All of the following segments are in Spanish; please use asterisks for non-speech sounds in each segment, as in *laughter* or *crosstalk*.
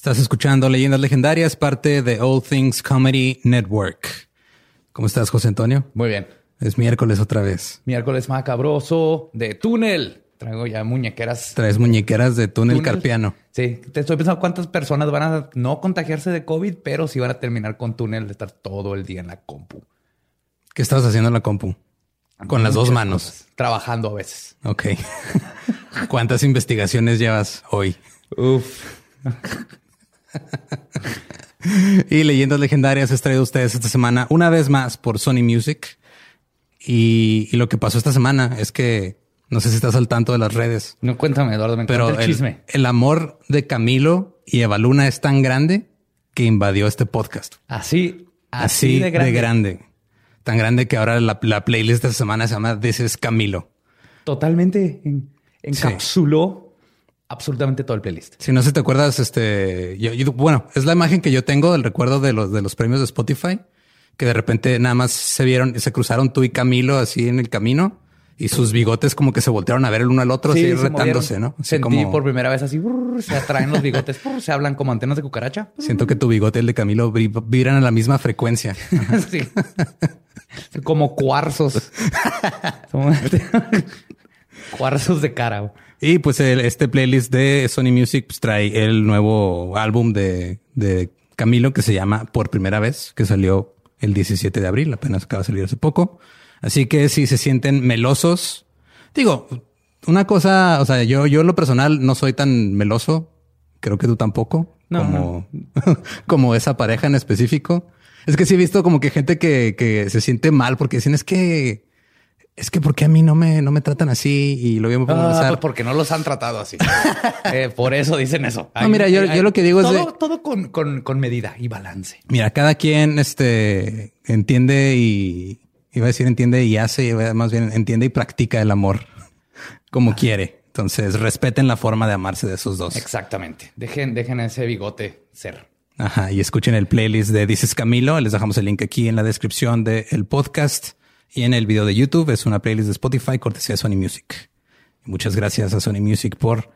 Estás escuchando Leyendas Legendarias, parte de All Things Comedy Network. ¿Cómo estás, José Antonio? Muy bien. Es miércoles otra vez. Miércoles macabroso de túnel. Traigo ya muñequeras. Traes muñequeras de túnel, carpiano. Sí, te estoy pensando cuántas personas van a no contagiarse de COVID, pero sí van a terminar con túnel de estar todo el día en la compu. ¿Qué estabas haciendo en la compu? Con las dos manos. Trabajando a veces. Ok. *laughs* ¿Cuántas investigaciones llevas hoy? Uf. *laughs* y leyendas legendarias es traído a ustedes esta semana una vez más por Sony Music. Y, lo que pasó esta semana es que no sé si estás al tanto de las redes. No cuéntame, Eduardo, me pero el, chisme. El amor de Camilo y Evaluna es tan grande que invadió este podcast. Así, así, de, grande. Tan grande que ahora la, playlist de esta semana se llama This is Camilo. Totalmente encapsuló absolutamente todo el playlist. Si no sé, te acuerdas, este, bueno, es la imagen que yo tengo del recuerdo de los, de los premios de Spotify, que de repente nada más se vieron, se cruzaron tú y Camilo así en el camino y sus bigotes como que se voltearon a ver el uno al otro, así retándose, ¿no? Sentí por primera vez así, se atraen los bigotes, se hablan como antenas de cucaracha. Siento que tu bigote y el de Camilo vibran a la misma frecuencia. *laughs* sí. como cuarzos. *laughs* *laughs* cuarzos de cara. Y pues este playlist de Sony Music pues, trae el nuevo álbum de, de Camilo que se llama Por Primera Vez, que salió el 17 de abril, apenas acaba de salir hace poco. Así que si se sienten melosos, digo, una cosa, o sea, yo, yo en lo personal no soy tan meloso, creo que tú tampoco, como, *laughs* como esa pareja en específico. Es que sí he visto como que gente que, que se siente mal porque dicen es que es que porque a mí no me, no me tratan así y lo voy a ah, pues porque no los han tratado así. *laughs* Eh, por eso dicen eso. no, mira, yo, yo, lo que digo es de, todo con, con, con medida y balance. Mira, cada quien este entiende y iba a decir entiende y hace, más bien entiende y practica el amor como quiere. Entonces respeten la forma de amarse de esos dos. Exactamente. Dejen, dejen ese bigote ser. Ajá. Y escuchen el playlist de Dices Camilo. Les dejamos el link aquí en la descripción del podcast y en el video de YouTube. Es una playlist de Spotify cortesía de Sony Music. Muchas gracias a Sony Music por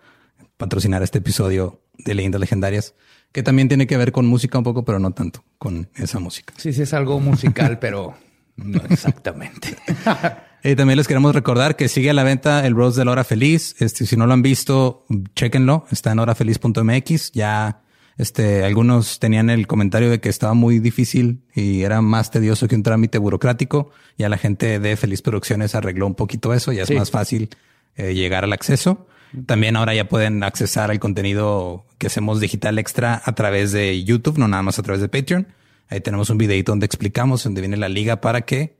patrocinar este episodio de Leyendas Legendarias que también tiene que ver con música un poco, pero no tanto con esa música. Sí, sí, es algo musical, *laughs* pero no exactamente. *laughs* y también les queremos recordar que sigue a la venta el Rose de la Hora Feliz. Este, si no lo han visto, chéquenlo. Está en horafeliz.mx. Ya, este, algunos tenían el comentario de que estaba muy difícil y era más tedioso que un trámite burocrático. Ya la gente de Feliz Producciones arregló un poquito eso. Ya es más fácil eh, llegar al acceso. También ahora ya pueden accesar al contenido que hacemos digital extra a través de YouTube, no nada más a través de Patreon. Ahí tenemos un videito donde explicamos dónde viene la liga para que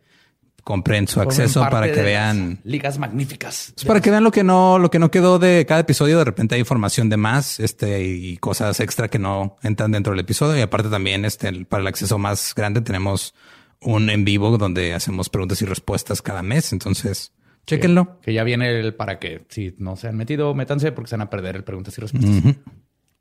compren su acceso para que vean ligas magníficas. para que vean lo que no, lo que no quedó de cada episodio. De repente hay información de más, este y cosas extra que no entran dentro del episodio. Y aparte también, este, para el acceso más grande tenemos un en vivo donde hacemos preguntas y respuestas cada mes. Entonces, Chéquenlo. Que, ya viene el para que si no se han metido, métanse porque se van a perder el preguntas y respuestas.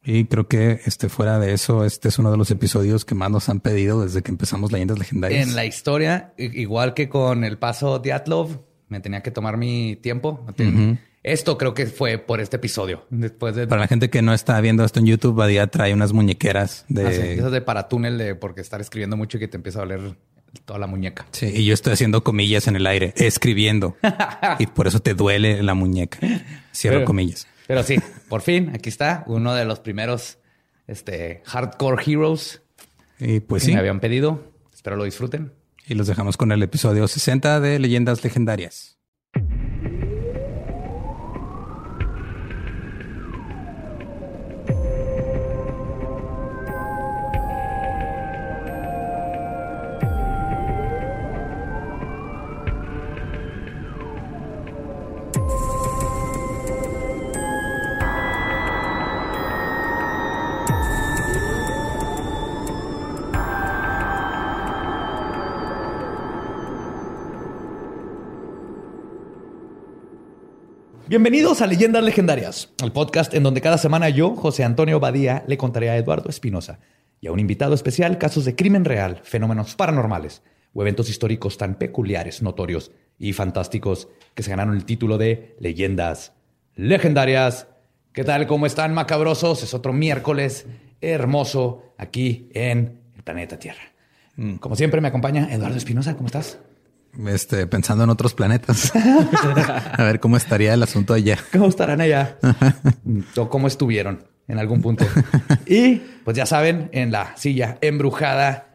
Y creo que este fuera de eso, este es uno de los episodios que más nos han pedido desde que empezamos Leyendas Legendarias. En la historia, igual que con el paso de Atlov, me tenía que tomar mi tiempo. Esto creo que fue por este episodio. Después de... Para la gente que no está viendo esto en YouTube, Badía trae unas muñequeras de... Ah, Eso de para túnel de porque estar escribiendo mucho y que te empieza a oler toda la muñeca. Sí, y yo estoy haciendo comillas en el aire, escribiendo. *laughs* y por eso te duele la muñeca. Cierro comillas. Pero sí, por fin, aquí está uno de los primeros este, hardcore heroes. Y pues sí. Me habían pedido. Espero lo disfruten. Y los dejamos con el episodio 60 de Leyendas Legendarias. Bienvenidos a Leyendas Legendarias, el podcast en donde cada semana yo, José Antonio Badía, le contaré a Eduardo Espinosa y a un invitado especial casos de crimen real, fenómenos paranormales o eventos históricos tan peculiares, notorios y fantásticos que se ganaron el título de Leyendas Legendarias. ¿Qué tal? ¿Cómo están, macabrosos? Es otro miércoles hermoso aquí en el planeta Tierra. Mm. Como siempre me acompaña Eduardo Espinosa. ¿Cómo estás? Este, pensando en otros planetas. *laughs* a ver cómo estaría el asunto allá. ¿Cómo estarán allá? *laughs* o cómo estuvieron en algún punto. y pues ya saben, en la silla embrujada,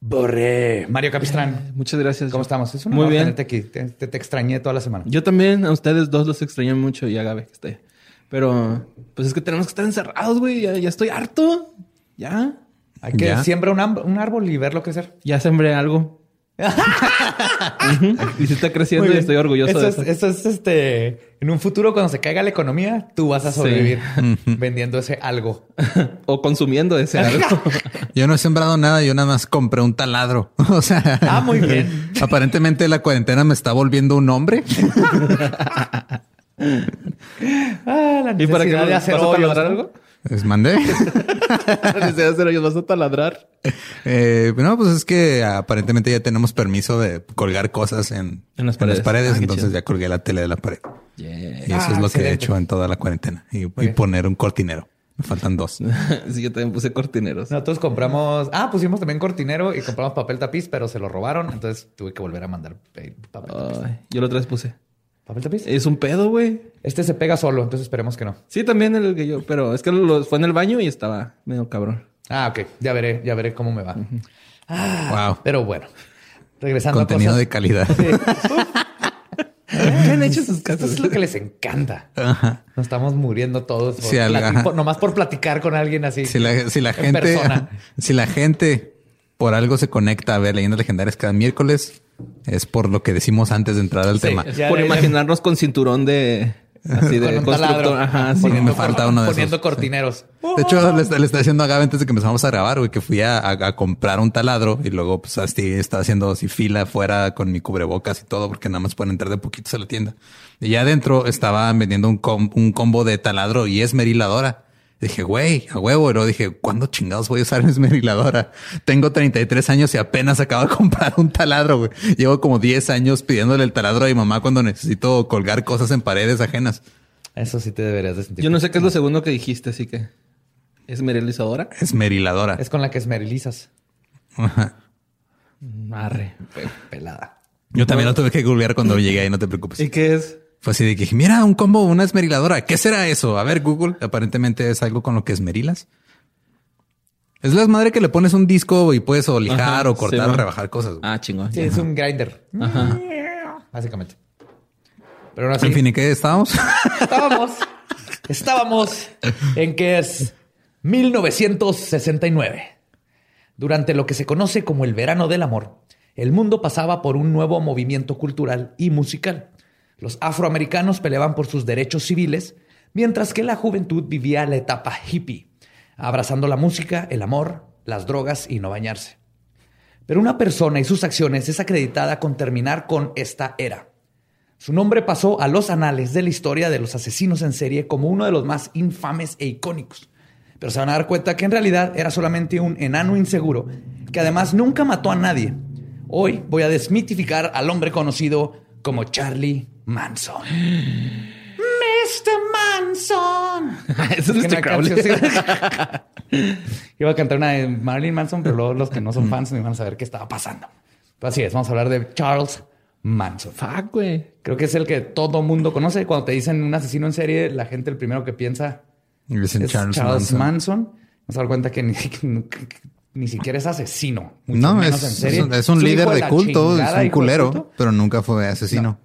Borré. Mario Capistrán. Muchas gracias. ¿Cómo estamos? Es Muy bien. Te, te, extrañé toda la semana. Yo también, a ustedes dos los extrañé mucho y a Gabe que esté. Pero, pues es que tenemos que estar encerrados, güey. Ya, estoy harto. Ya. Hay que siembrar un, un árbol y verlo crecer. Ya sembré algo. *laughs* y se está creciendo y estoy orgulloso de eso. eso es este. En un futuro, cuando se caiga la economía, tú vas a sobrevivir *laughs* vendiendo ese algo o consumiendo ese algo. *laughs* yo no he sembrado nada, yo nada más compré un taladro. o sea, ah, muy bien. Aparentemente la cuarentena me está volviendo un hombre. ah, la ¿Y para qué de hacer algo? ¿Les mandé? *laughs* Desde hacer ellos vas a taladrar. Eh, no, pues es que aparentemente ya tenemos permiso de colgar cosas en, las paredes, ah, entonces ya colgué la tele de la pared. Y eso es lo que he hecho en toda la cuarentena. Y, poner un cortinero. Me faltan dos. *laughs* sí, yo también puse cortineros. Nosotros compramos... Ah, pusimos también cortinero y compramos papel tapiz, pero se lo robaron. Entonces tuve que volver a mandar papel tapiz. yo lo otra vez puse. ¿Papel tapiz? Es un pedo, güey. Este se pega solo, entonces esperemos que no. Sí, también el que yo, pero es que lo, fue en el baño y estaba medio cabrón. Ah, ok. Ya veré, ya veré cómo me va. ah, wow. Pero bueno, regresando Contenido de calidad. ¿Qué han hecho sus casas? es lo que les encanta. Nos estamos muriendo todos. Por nomás por platicar con alguien así. Si la, si la gente, si la gente por algo se conecta a ver leyendas legendarias cada miércoles, es por lo que decimos antes de entrar al tema. por imaginarnos con cinturón de así de constructor. Ajá, sí. me falta uno de Poniendo cortineros. De hecho, le, le está diciendo a Gabe antes de que empezamos a grabar, güey, que fui a, comprar un taladro y luego, pues, así estaba haciendo así fila afuera con mi cubrebocas y todo, porque nada más pueden entrar de poquitos a la tienda. Y ya adentro estaban vendiendo un, un combo de taladro y esmeriladora. Dije, güey, a huevo. Pero dije, ¿cuándo chingados voy a usar mi esmeriladora? Tengo 33 años y apenas acabo de *laughs* comprar un taladro, güey. Llevo como 10 años pidiéndole el taladro a mi mamá cuando necesito colgar cosas en paredes ajenas. Eso sí te deberías de sentir. Yo no sé qué es lo segundo que dijiste, así que... ¿Esmerilizadora? Esmeriladora. Es con la que esmerilizas. Ajá. Arre. Pelada. Yo también lo tuve que googlear cuando llegué ahí, no te preocupes. ¿Y qué es? Fue así de que, mira, un combo, una esmeriladora. ¿Qué será eso? A ver, Google. Aparentemente es algo con lo que esmerilas. Es la madre que le pones un disco y puedes o lijar o cortar o rebajar cosas. Ah, chingón. Sí, es un grinder. Ajá. Básicamente. Pero ahora sí. En fin, ¿y qué estábamos? *laughs* Estábamos. estábamos en que es 1969. Durante lo que se conoce como el verano del amor, el mundo pasaba por un nuevo movimiento cultural y musical. Los afroamericanos peleaban por sus derechos civiles, mientras que la juventud vivía la etapa hippie, abrazando la música, el amor, las drogas y no bañarse. Pero una persona y sus acciones es acreditada con terminar con esta era. Su nombre pasó a los anales de la historia de los asesinos en serie como uno de los más infames e icónicos. Pero se van a dar cuenta que en realidad era solamente un enano inseguro que además nunca mató a nadie. Hoy voy a desmitificar al hombre conocido como Charlie Manson. Mr. Manson. *laughs* Eso es Mr. Crowley. *laughs* Iba a cantar una de Marilyn Manson, pero luego los que no son fans no iban a saber qué estaba pasando. Pues así es, vamos a hablar de Charles Manson. Fuck, güey. Creo que es el que todo mundo conoce. Cuando te dicen un asesino en serie, la gente el primero que piensa es, Charles, Manson. Nos dar cuenta *laughs* que ni, siquiera es asesino. No, es, en serie. es, un, líder de culto, es un culero, pero nunca fue asesino.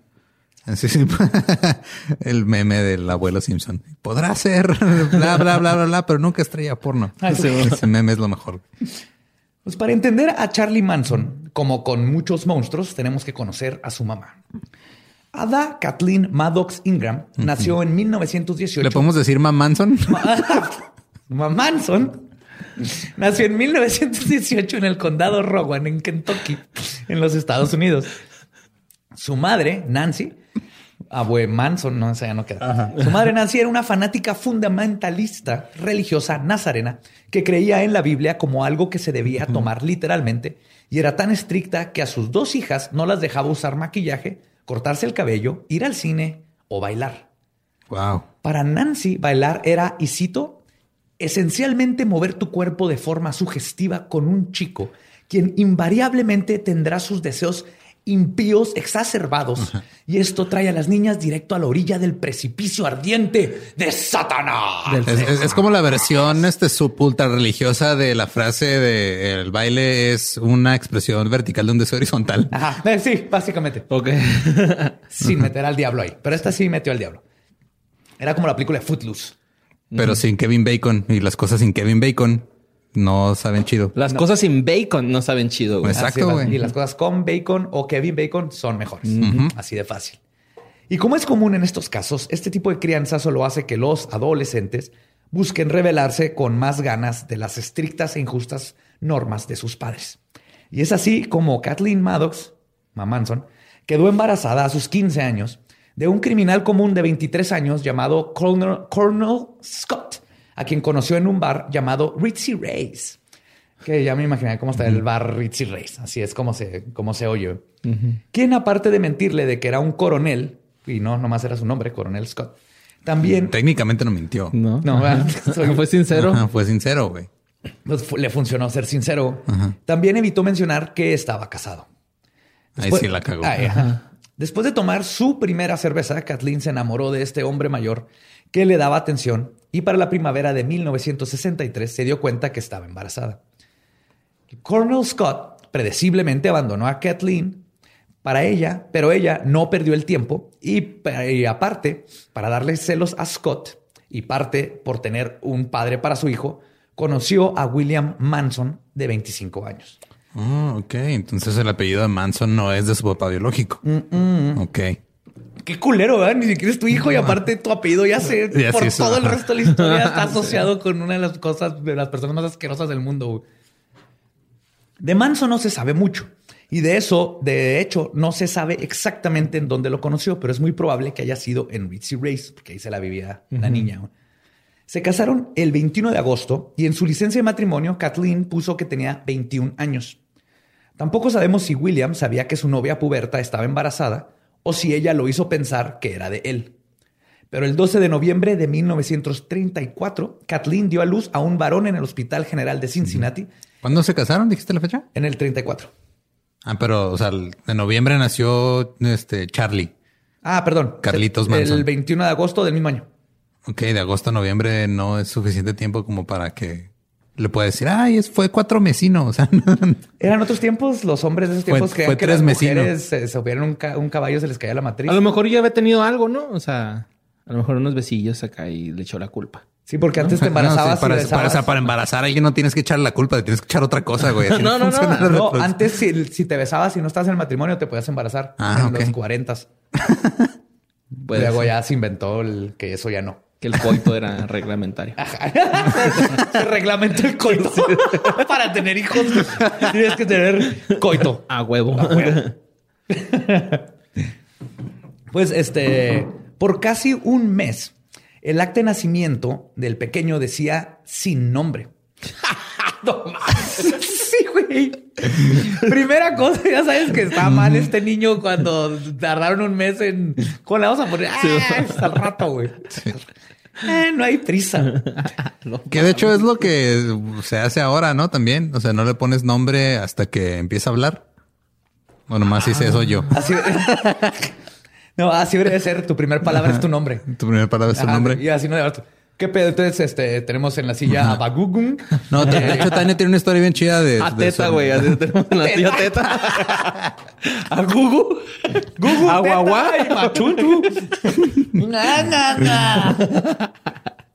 *laughs* el meme del abuelo Simpson. Podrá ser *laughs* bla, bla, bla, bla, bla, pero nunca estrella porno. Ah, ese, meme es lo mejor. Pues para entender a Charlie Manson, como con muchos monstruos, tenemos que conocer a su mamá. Ada Kathleen Maddox Ingram nació en 1918. ¿Le podemos decir Mam Manson? *laughs* Mam Manson nació en 1918 en el condado Rowan, en Kentucky, en los Estados Unidos. Su madre, Nancy, abue Manson, no, ya no queda. Su madre Nancy era una fanática fundamentalista religiosa nazarena que creía en la Biblia como algo que se debía tomar literalmente y era tan estricta que a sus dos hijas no las dejaba usar maquillaje, cortarse el cabello, ir al cine o bailar. Wow. Para Nancy, bailar era, y cito, esencialmente mover tu cuerpo de forma sugestiva con un chico, quien invariablemente tendrá sus deseos impíos exacerbados. Y esto trae a las niñas directo a la orilla del precipicio ardiente de Satanás. Es, es- es como la versión este sub ultra religiosa de la frase de el baile es una expresión vertical de un deseo horizontal. Ajá, eh, sí, básicamente. Ok. *laughs* Sin meter al diablo ahí. Pero esta sí metió al diablo. Era como la película de Footloose. Pero sin Kevin Bacon y las cosas sin Kevin Bacon no saben chido. Las cosas sin bacon no saben chido, güey. Exacto, Así, güey. Y las cosas con bacon o Kevin Bacon son mejores. Así de fácil. Y como es común en estos casos, este tipo de crianza solo hace que los adolescentes busquen rebelarse con más ganas de las estrictas e injustas normas de sus padres. Y es así como Kathleen Maddox, Ma Manson, quedó embarazada a sus 15 años de un criminal común de 23 años llamado Colonel, Colonel Scott, a quien conoció en un bar llamado Ritzy Ray's. Que ya me imaginé cómo está el bar Ritzy Ray's. Así es como se, como se oye. Quien, aparte de mentirle de que era un coronel, y no, nomás era su nombre, Coronel Scott, también Técnicamente no mintió. No. No, soy- *laughs* Fue sincero. Ajá, fue sincero, güey. pues, le funcionó ser sincero. También evitó mencionar que estaba casado. Ahí sí la cagó. Ay. Después de tomar su primera cerveza, Kathleen se enamoró de este hombre mayor que le daba atención y para la primavera de 1963 se dio cuenta que estaba embarazada. Colonel Scott predeciblemente abandonó a Kathleen para ella, pero ella no perdió el tiempo y, y aparte, para darle celos a Scott y parte por tener un padre para su hijo, conoció a William Manson de 25 años. Ah, ok. Entonces el apellido de Manson no es de su papá biológico. Ok. Qué culero, ¿verdad? Ni siquiera es tu hijo y aparte tu apellido ya se por todo el resto de la historia está *laughs* asociado con una de las cosas de las personas más asquerosas del mundo. güey. De Manson no se sabe mucho y de eso, de hecho, no se sabe exactamente en dónde lo conoció, pero es muy probable que haya sido en Ritzy Race, porque ahí se la vivía la niña. Se casaron el 21 de agosto y en su licencia de matrimonio, Kathleen puso que tenía 21 años. Tampoco sabemos si William sabía que su novia puberta estaba embarazada o si ella lo hizo pensar que era de él. Pero el 12 de noviembre de 1934, Kathleen dio a luz a un varón en el Hospital General de Cincinnati ¿Cuándo se casaron? ¿Dijiste la fecha? en el 34. Ah, pero, o sea, en noviembre nació este Charlie. Ah, perdón. Carlitos Manson. El 21 de agosto del mismo año. Ok, de agosto a noviembre no es suficiente tiempo como para que le pueda decir, ay, es, fue cuatro mesinos. *laughs* O sea, no- Eran otros tiempos, los hombres de esos Fue- tiempos que, fue que tres las mujeres se, se subieron un, ca- un caballo, se les caía la matriz. A lo mejor ya había tenido algo, ¿no? O sea, a lo mejor unos besillos acá y le echó la culpa. Sí, porque antes te No, embarazabas sí, para, y para- o sea, para embarazar a alguien no tienes que echar la culpa, tienes que echar otra cosa, güey. *laughs* Así No, no, no. No, antes si, si te besabas y no estabas en el matrimonio te podías embarazar Ah, en los 40. *laughs* Puede Luego ya se inventó el que eso ya no. Que el coito era reglamentario. *laughs* se reglamentó el coito. *laughs* Para tener hijos tienes que tener coito. A huevo. Pues este, por casi un mes, el acta de nacimiento del pequeño decía sin nombre. *laughs* no. Sí, güey. Primera cosa, ya sabes que está mal este niño cuando tardaron un mes en. ¿Cómo le vamos a poner? Ah, al rato, güey. *laughs* Eh, no hay prisa. *laughs* Que de hecho es lo que se hace ahora, ¿no? También. O sea, no le pones nombre hasta que empieza a hablar. O nomás hice eso yo. Así. *laughs* No, así debe ser. Tu primera palabra es tu nombre. Tu primera palabra es tu nombre. Y así no debes. ¿Qué pedo? Entonces, este, tenemos en la silla a *laughs* Bagugun. No, de hecho, Tania tiene una historia bien chida de. A de teta, güey. Tenemos en la tía *laughs* teta. *laughs* A Gugu. Gugu. A guagua. y Machutu. Na, na, na.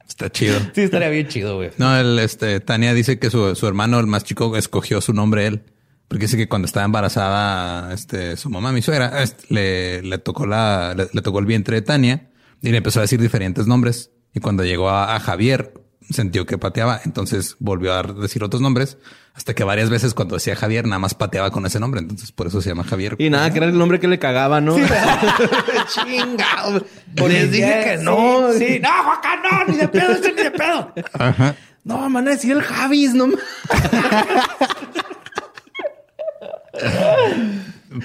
Está chido. Sí, estaría bien chido, güey. No, el, este, Tania dice que su, su hermano, el más chico, escogió su nombre él. Porque dice que cuando estaba embarazada, este, su mamá, mi suegra, este, le, le tocó la, le, le tocó el vientre de Tania y le empezó a decir diferentes nombres. Y cuando llegó a, a Javier, sintió que pateaba. Entonces volvió a decir otros nombres hasta que varias veces cuando decía Javier nada más pateaba con ese nombre. Entonces por eso se llama Javier. Y nada, que era el nombre que le cagaba, ¿no? *laughs* Chingado. Les dije que no. Sí, sí. no, Juanca, no, ni de pedo, este ni de pedo. Ajá. No, van a decir el Javis, no. *laughs*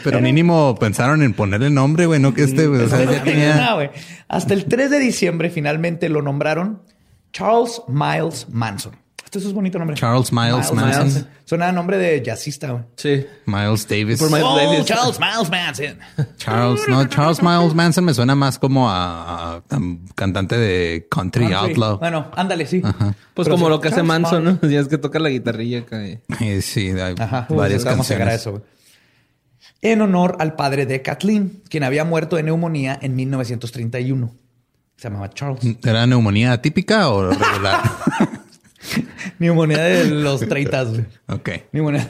Pero mínimo pensaron en ponerle nombre, güey, no que este, güey. O sea, ya tenía. No, güey. Hasta el 3 de diciembre finalmente lo nombraron Charles Miles Manson. Este es un bonito nombre. Charles Miles Manson. Suena a nombre de jazzista, güey. Sí. Miles Davis. Por Miles Oh, Davis. Charles Miles Manson. Charles, no, Charles Miles Manson me suena más como a, a- a cantante de country, Country. outlaw. Bueno, ándale, sí. Pues Pero como sí, lo que hace Manson, Miles. ¿no? Ya es que toca la guitarrilla acá. y- Eh, Sí, hay Ajá. varias Vamos a llegar a canciones. eso, güey. En honor al padre de Kathleen, quien había muerto de neumonía en 1931. Se llamaba Charles. ¿Era neumonía típica o regular? *laughs* neumonía de los 30. güey. ok. Neumonía.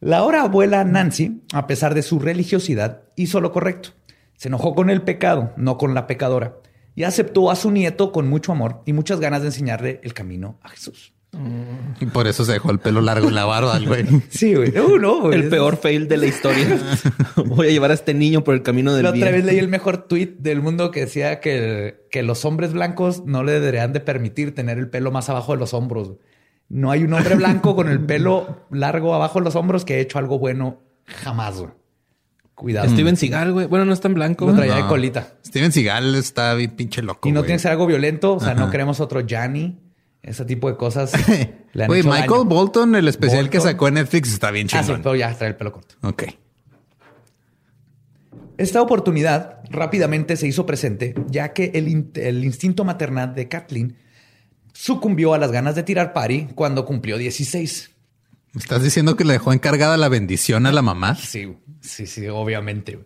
La ahora abuela Nancy, a pesar de su religiosidad, hizo lo correcto. Se enojó con el pecado, no con la pecadora, y aceptó a su nieto con mucho amor y muchas ganas de enseñarle el camino a Jesús. Y por eso se dejó el pelo largo en la barba, el güey. *laughs* Sí, güey. Uh, no, güey. El peor fail de la historia. *laughs* Voy a llevar a este niño por el camino del La otra bien. vez leí el mejor tweet del mundo que decía que, que los hombres blancos no le deberían de permitir tener el pelo más abajo de los hombros. No hay un hombre blanco con el pelo largo abajo de los hombros que haya hecho algo bueno jamás. güey. Cuidado. Steven Seagal, güey. Bueno, no es tan blanco. Lo traía de No. colita. Steven Seagal está bien pinche loco. Y no güey. tiene que ser algo violento. O sea, no queremos otro Gianni. Ese tipo de cosas. *laughs* le han hecho Michael daño. Bolton, el especial que sacó en Netflix, está bien Ah, sí, pero ya trae el pelo corto. Ok. Esta oportunidad rápidamente se hizo presente, ya que el, in- el instinto maternal de Kathleen sucumbió a las ganas de tirar pari cuando cumplió 16. ¿Me estás diciendo que le dejó encargada la bendición a la mamá? Sí, sí, sí, obviamente.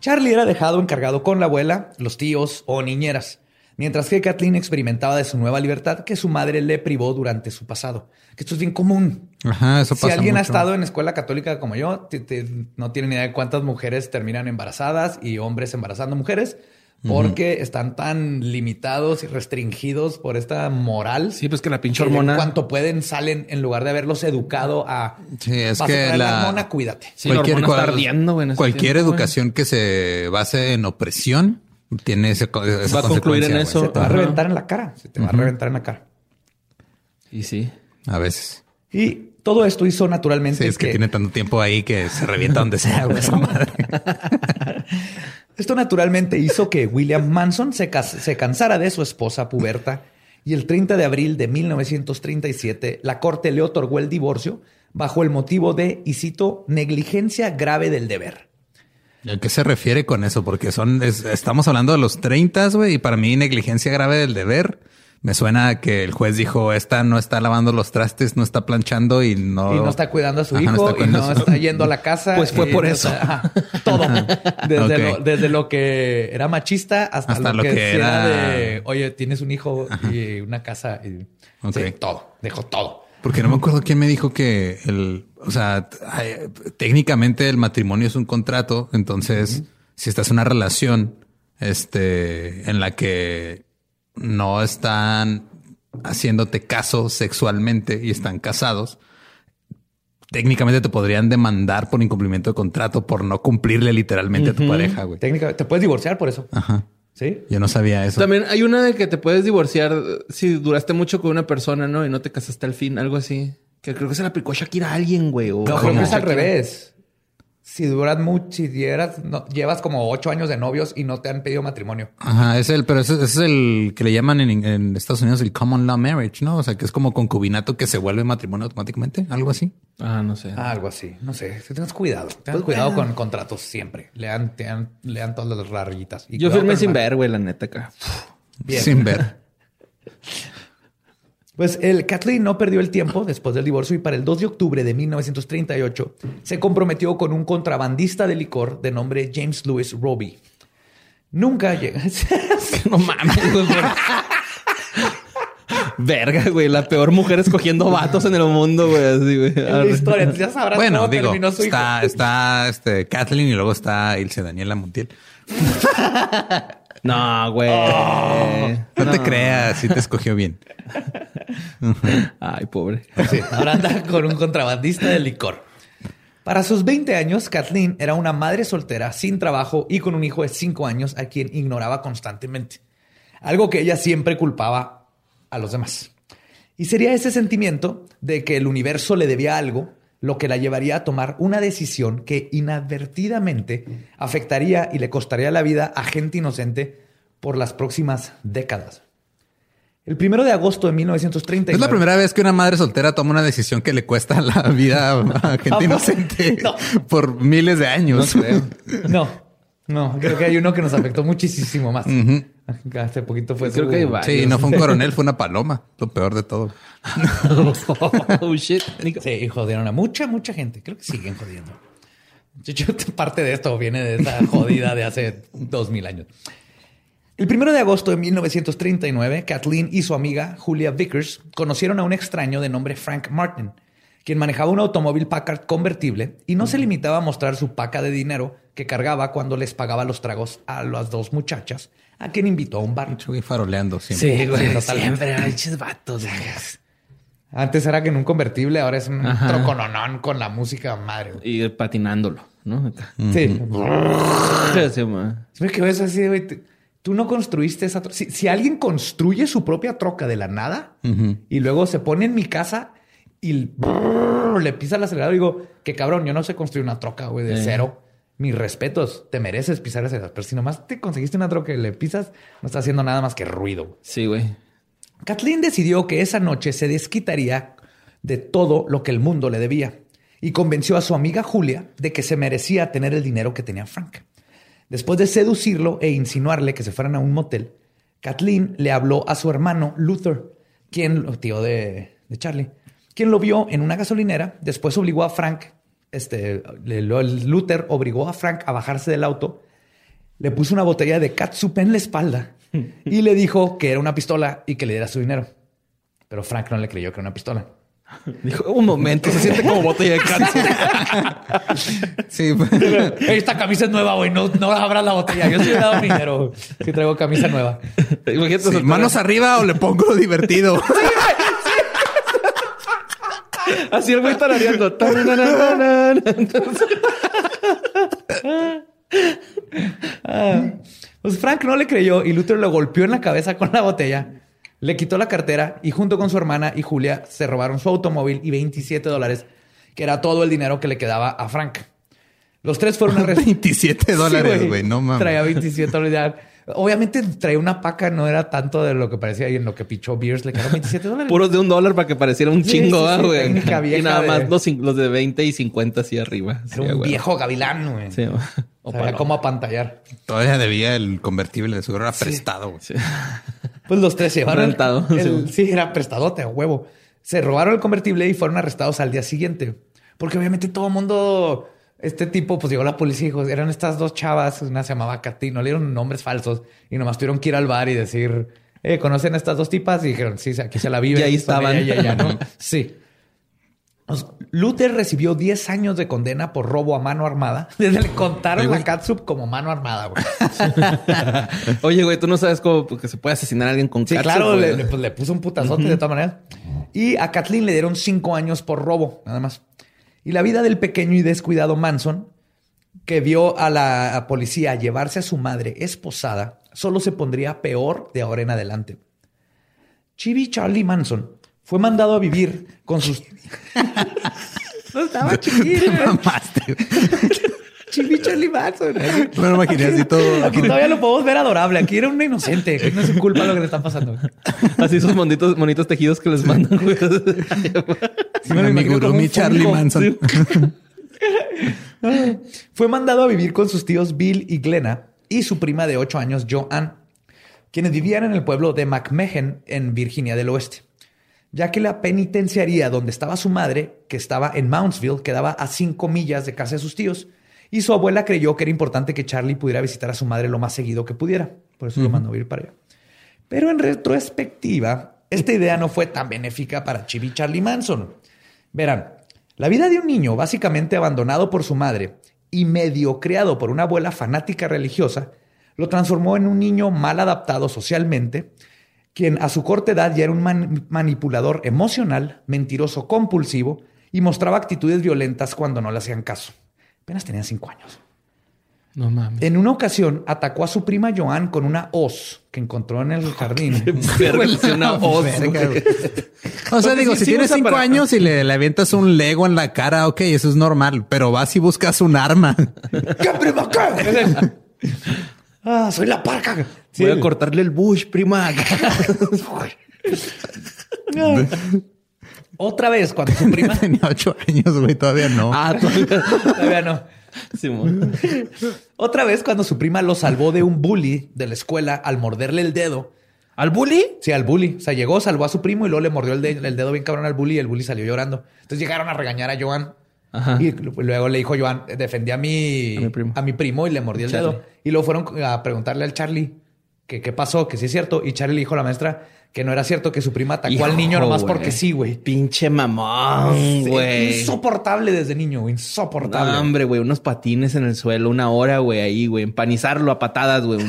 Charlie era dejado encargado con la abuela, los tíos o niñeras, mientras que Kathleen experimentaba de su nueva libertad que su madre le privó durante su pasado. Que esto es bien común. Ajá, eso Si pasa alguien ha mucho. estado en escuela católica como yo, te- te- no tiene ni idea de cuántas mujeres terminan embarazadas y hombres embarazando mujeres porque están tan limitados y restringidos por esta moral. Sí, pues que la pinche hormona. cuanto pueden salen en lugar de haberlos educado a Sí, es "Vas a que traer la- hormona, cuídate. Sí, la hormona está ardiendo, en cualquier tiempo, educación que se base en opresión tiene ese, esa Va a concluir en eso. Se te va a reventar en la cara. Se te va a reventar en la cara. Y sí. A veces. Y todo esto hizo naturalmente Sí, es que, que- tiene tanto tiempo ahí que se revienta donde sea, güey, esa madre. *laughs* Esto naturalmente hizo que William Manson se, cas- se cansara de su esposa puberta y el 30 de abril de 1937 la corte le otorgó el divorcio bajo el motivo de, y cito, negligencia grave del deber. ¿A qué se refiere con eso? Porque son, es- estamos hablando de los 30, güey, y para mí negligencia grave del deber. Me suena a que el juez dijo, esta no está lavando los trastes, no está planchando y no... Y no está cuidando a su Ajá, no hijo está y no está yendo a la casa. Pues fue y por no eso. está- todo. Desde, lo, desde lo que era machista hasta, Hasta lo, lo que, que era de, oye, tienes un hijo y una casa. Y, sí, todo. Dejó todo. Porque no me acuerdo quién me dijo que el, o sea, técnicamente el matrimonio es un contrato. Entonces, si estás en una relación, este, en la que no están haciéndote caso sexualmente y están casados, técnicamente te podrían demandar por incumplimiento de contrato por no cumplirle literalmente a tu pareja, güey. Técnicamente, te puedes divorciar por eso. Ajá. Sí. Yo no sabía eso. También hay una de que te puedes divorciar si duraste mucho con una persona, ¿no? Y no te casaste al fin, algo así. Que creo que se la aplicó Shakira a alguien, güey. o- No, creo que es al Shakira. revés. Si duras mucho, si dieras, no, llevas como ocho años de novios y no te han pedido matrimonio. Ajá, es el, pero ese, ese es el que le llaman en, en Estados Unidos el common law marriage, ¿no? O sea, que es como concubinato que se vuelve matrimonio automáticamente, algo así. Ah, no sé. Algo así. No sé. Tengas cuidado. Tengas cuidado con contratos siempre. Lean, lean, lean todas las rayitas. Y Yo firmé sin ver, güey, la neta acá. Bien. Sin ver. *laughs* Pues el Kathleen no perdió el tiempo después del divorcio y para el 2 de octubre de 1938 se comprometió con un contrabandista de licor de nombre James Louis Roby. Nunca llega. *laughs* No mames, güey. Verga, güey. La peor mujer escogiendo vatos en el mundo, güey. Así, güey. en la historia. Entonces ya sabrás Bueno, cómo digo, terminó su hijo. está, está este Kathleen y luego está Ilse Daniela Montiel. *laughs* No, güey. No, te creas, sí te escogió bien. Ay, pobre. Sí, ahora anda con un contrabandista de licor. Para sus 20 años, Kathleen era una madre soltera, sin trabajo y con un hijo de 5 años a quien ignoraba constantemente. Algo que ella siempre culpaba a los demás. Y sería ese sentimiento de que el universo le debía algo lo que la llevaría a tomar una decisión que inadvertidamente afectaría y le costaría la vida a gente inocente por las próximas décadas. El primero de agosto de 1930. Es la primera vez que una madre soltera toma una decisión que le cuesta la vida a gente inocente *laughs* No. por miles de años. *laughs* No, no, creo que hay uno que nos afectó muchísimo más. Hace poquito fue Creo su- que hay varios. Sí, no fue un coronel, fue una paloma. Lo peor de todo. *laughs* oh, shit. Sí, jodieron a mucha, mucha gente. Creo que siguen jodiendo. De hecho, parte de esto viene de esa jodida de hace dos mil años. El primero de agosto de 1939, Kathleen y su amiga Julia Vickers conocieron a un extraño de nombre Frank Martin, quien manejaba un automóvil Packard convertible y no se limitaba a mostrar su paca de dinero que cargaba cuando les pagaba los tragos a las dos muchachas, a quien invitó a un bar. Estoy faroleando siempre. Sí, güey, totalmente. Siempre vatos. Antes era que en un convertible, ahora es un Ajá. trocononón con la música madre. güey. Y patinándolo, ¿no? Sí. *laughs* Sí, que ves así, güey. te- Tú no construiste esa troca. Si, si alguien construye su propia troca de la nada y luego se pone en mi casa y brrr, le pisa el acelerador, digo, que cabrón, yo no sé construir una troca, güey, de cero. Mis respetos, te mereces pisar ese Pero si nomás te conseguiste una troca y le pisas, no está haciendo nada más que ruido. Sí, güey. Kathleen decidió que esa noche se desquitaría de todo lo que el mundo le debía y convenció a su amiga Julia de que se merecía tener el dinero que tenía Frank. Después de seducirlo e insinuarle que se fueran a un motel, Kathleen le habló a su hermano Luther, quien, tío de, de Charlie, quien lo vio en una gasolinera. Después obligó a Frank, este, Luther obligó a Frank a bajarse del auto, le puso una botella de catsup en la espalda *laughs* y le dijo que era una pistola y que le diera su dinero. Pero Frank no le creyó que era una pistola. Dijo, un momento, se siente como botella de cáncer. *laughs* Sí, Esta camisa es nueva, güey. No, no abras la botella. Yo sí le he dado dinero. Sí traigo camisa nueva. Imagínate sí, soltar- manos arriba o le pongo divertido. *laughs* Así el güey tarareando. Tananananan. *laughs* Pues Frank no le creyó y Luther lo golpeó en la cabeza con la botella. Le quitó la cartera y junto con su hermana y Julia se robaron su automóvil y 27 dólares, que era todo el dinero que le quedaba a Frank. Los tres fueron arrestados. *laughs* 27 dólares, Sí, güey. No mames. Traía 27 dólares. ya. Obviamente traía una paca, no era tanto de lo que parecía y en lo que pichó Beers le quedaron 27 dólares. Puros de un dólar para que pareciera un Sí, chingo, sí, ah, sí, güey. y nada de- más los, los de 20 y 50 así arriba. Sí, Era un güey. viejo gavilán, güey. Sí. O Sabía cómo apantallar. Todavía debía el convertible de seguro era prestado. güey. *laughs* Pues los tres se llevaron. Rentado, *laughs* el- sí, era prestadote a huevo. Se robaron el convertible y fueron arrestados al día siguiente. Porque obviamente todo el mundo, este tipo, pues llegó la policía y dijo, eran estas dos chavas, una se llamaba Katy, no le dieron nombres falsos y nomás tuvieron que ir al bar y decir, eh, ¿conocen a estas dos tipas? Y dijeron, sí, aquí se la viven. Y ahí estaban. ella, ¿no? *laughs* sí. Pues, Luther recibió 10 años de condena por robo a mano armada. *laughs* Desde le contaron la catsup como mano armada, güey. *laughs* Oye, güey, tú no sabes cómo que se puede asesinar a alguien con Sí, catsup, claro, le, le- pues, le puso un putazote de todas maneras. Y a Kathleen le dieron cinco años por robo, nada más. Y la vida del pequeño y descuidado Manson, que vio a la a policía llevarse a su madre esposada, solo se pondría peor de ahora en adelante. Chibi Charlie Manson fue mandado a vivir con sus... *laughs* no estaba chiquito. *laughs* Te mamaste. Chibi Charlie Manson. *laughs* Me lo imaginé así todo. Aquí todavía lo podemos ver adorable. Aquí era un inocente. Aquí no es su culpa lo que le está pasando. Así esos monitos, monitos tejidos que les mandan. Sí, me Amigurumi un Charlie. Manson. *laughs* Fue mandado a vivir con sus tíos Bill y Glenna y su prima de 8 años, Joanne, quienes vivían en el pueblo de McMehen, en Virginia del Oeste. Ya que la penitenciaría donde estaba su madre, que estaba en Mountsville, quedaba a 5 millas de casa de sus tíos, y su abuela creyó que era importante que Charlie pudiera visitar a su madre lo más seguido que pudiera. Por eso lo mandó a vivir para allá. Pero en retrospectiva, esta idea no fue tan benéfica para Chibi Charlie Manson. Verán, la vida de un niño básicamente abandonado por su madre y medio criado por una abuela fanática religiosa lo transformó en un niño mal adaptado socialmente quien a su corta edad ya era un man- manipulador emocional, mentiroso compulsivo y mostraba actitudes violentas cuando no le hacían caso. Apenas tenía cinco años. No mames. En una ocasión atacó a su prima Joan con una hoz que encontró en el *laughs* jardín. Una *laughs* hoz. O sea, digo, si tienes cinco para- años y le, le avientas un Lego en la cara, ok, eso es normal, pero vas y buscas un arma. *laughs* ¿Qué prima? ¿Qué? Ah, soy la parca. Sí, Voy a cortarle el bush, prima. *laughs* Otra vez, cuando su prima. *laughs* Tenía ocho años, güey, todavía no. ah, todavía. Todavía no. Simón. Otra vez, cuando su prima lo salvó de un bully de la escuela al morderle el dedo. ¿Al bully? Sí, al bully. O sea, llegó, salvó a su primo y luego le mordió el, de- el dedo bien cabrón al bully y el bully salió llorando. Entonces llegaron a regañar a Joan. Ajá. Y luego le dijo Joan, defendí a mi, A mi primo. a mi primo y le mordió el dedo. Y luego fueron a preguntarle al Charlie que qué pasó, que sí es cierto. Y Charlie le dijo a la maestra que no era cierto que su prima atacó al niño Hijo, nomás güey. porque sí, güey. Pinche mamón, güey. Insoportable desde niño, güey. No, Insoportable. hombre, güey, unos patines en el suelo, una hora, güey, ahí, güey, empanizarlo a patadas, güey.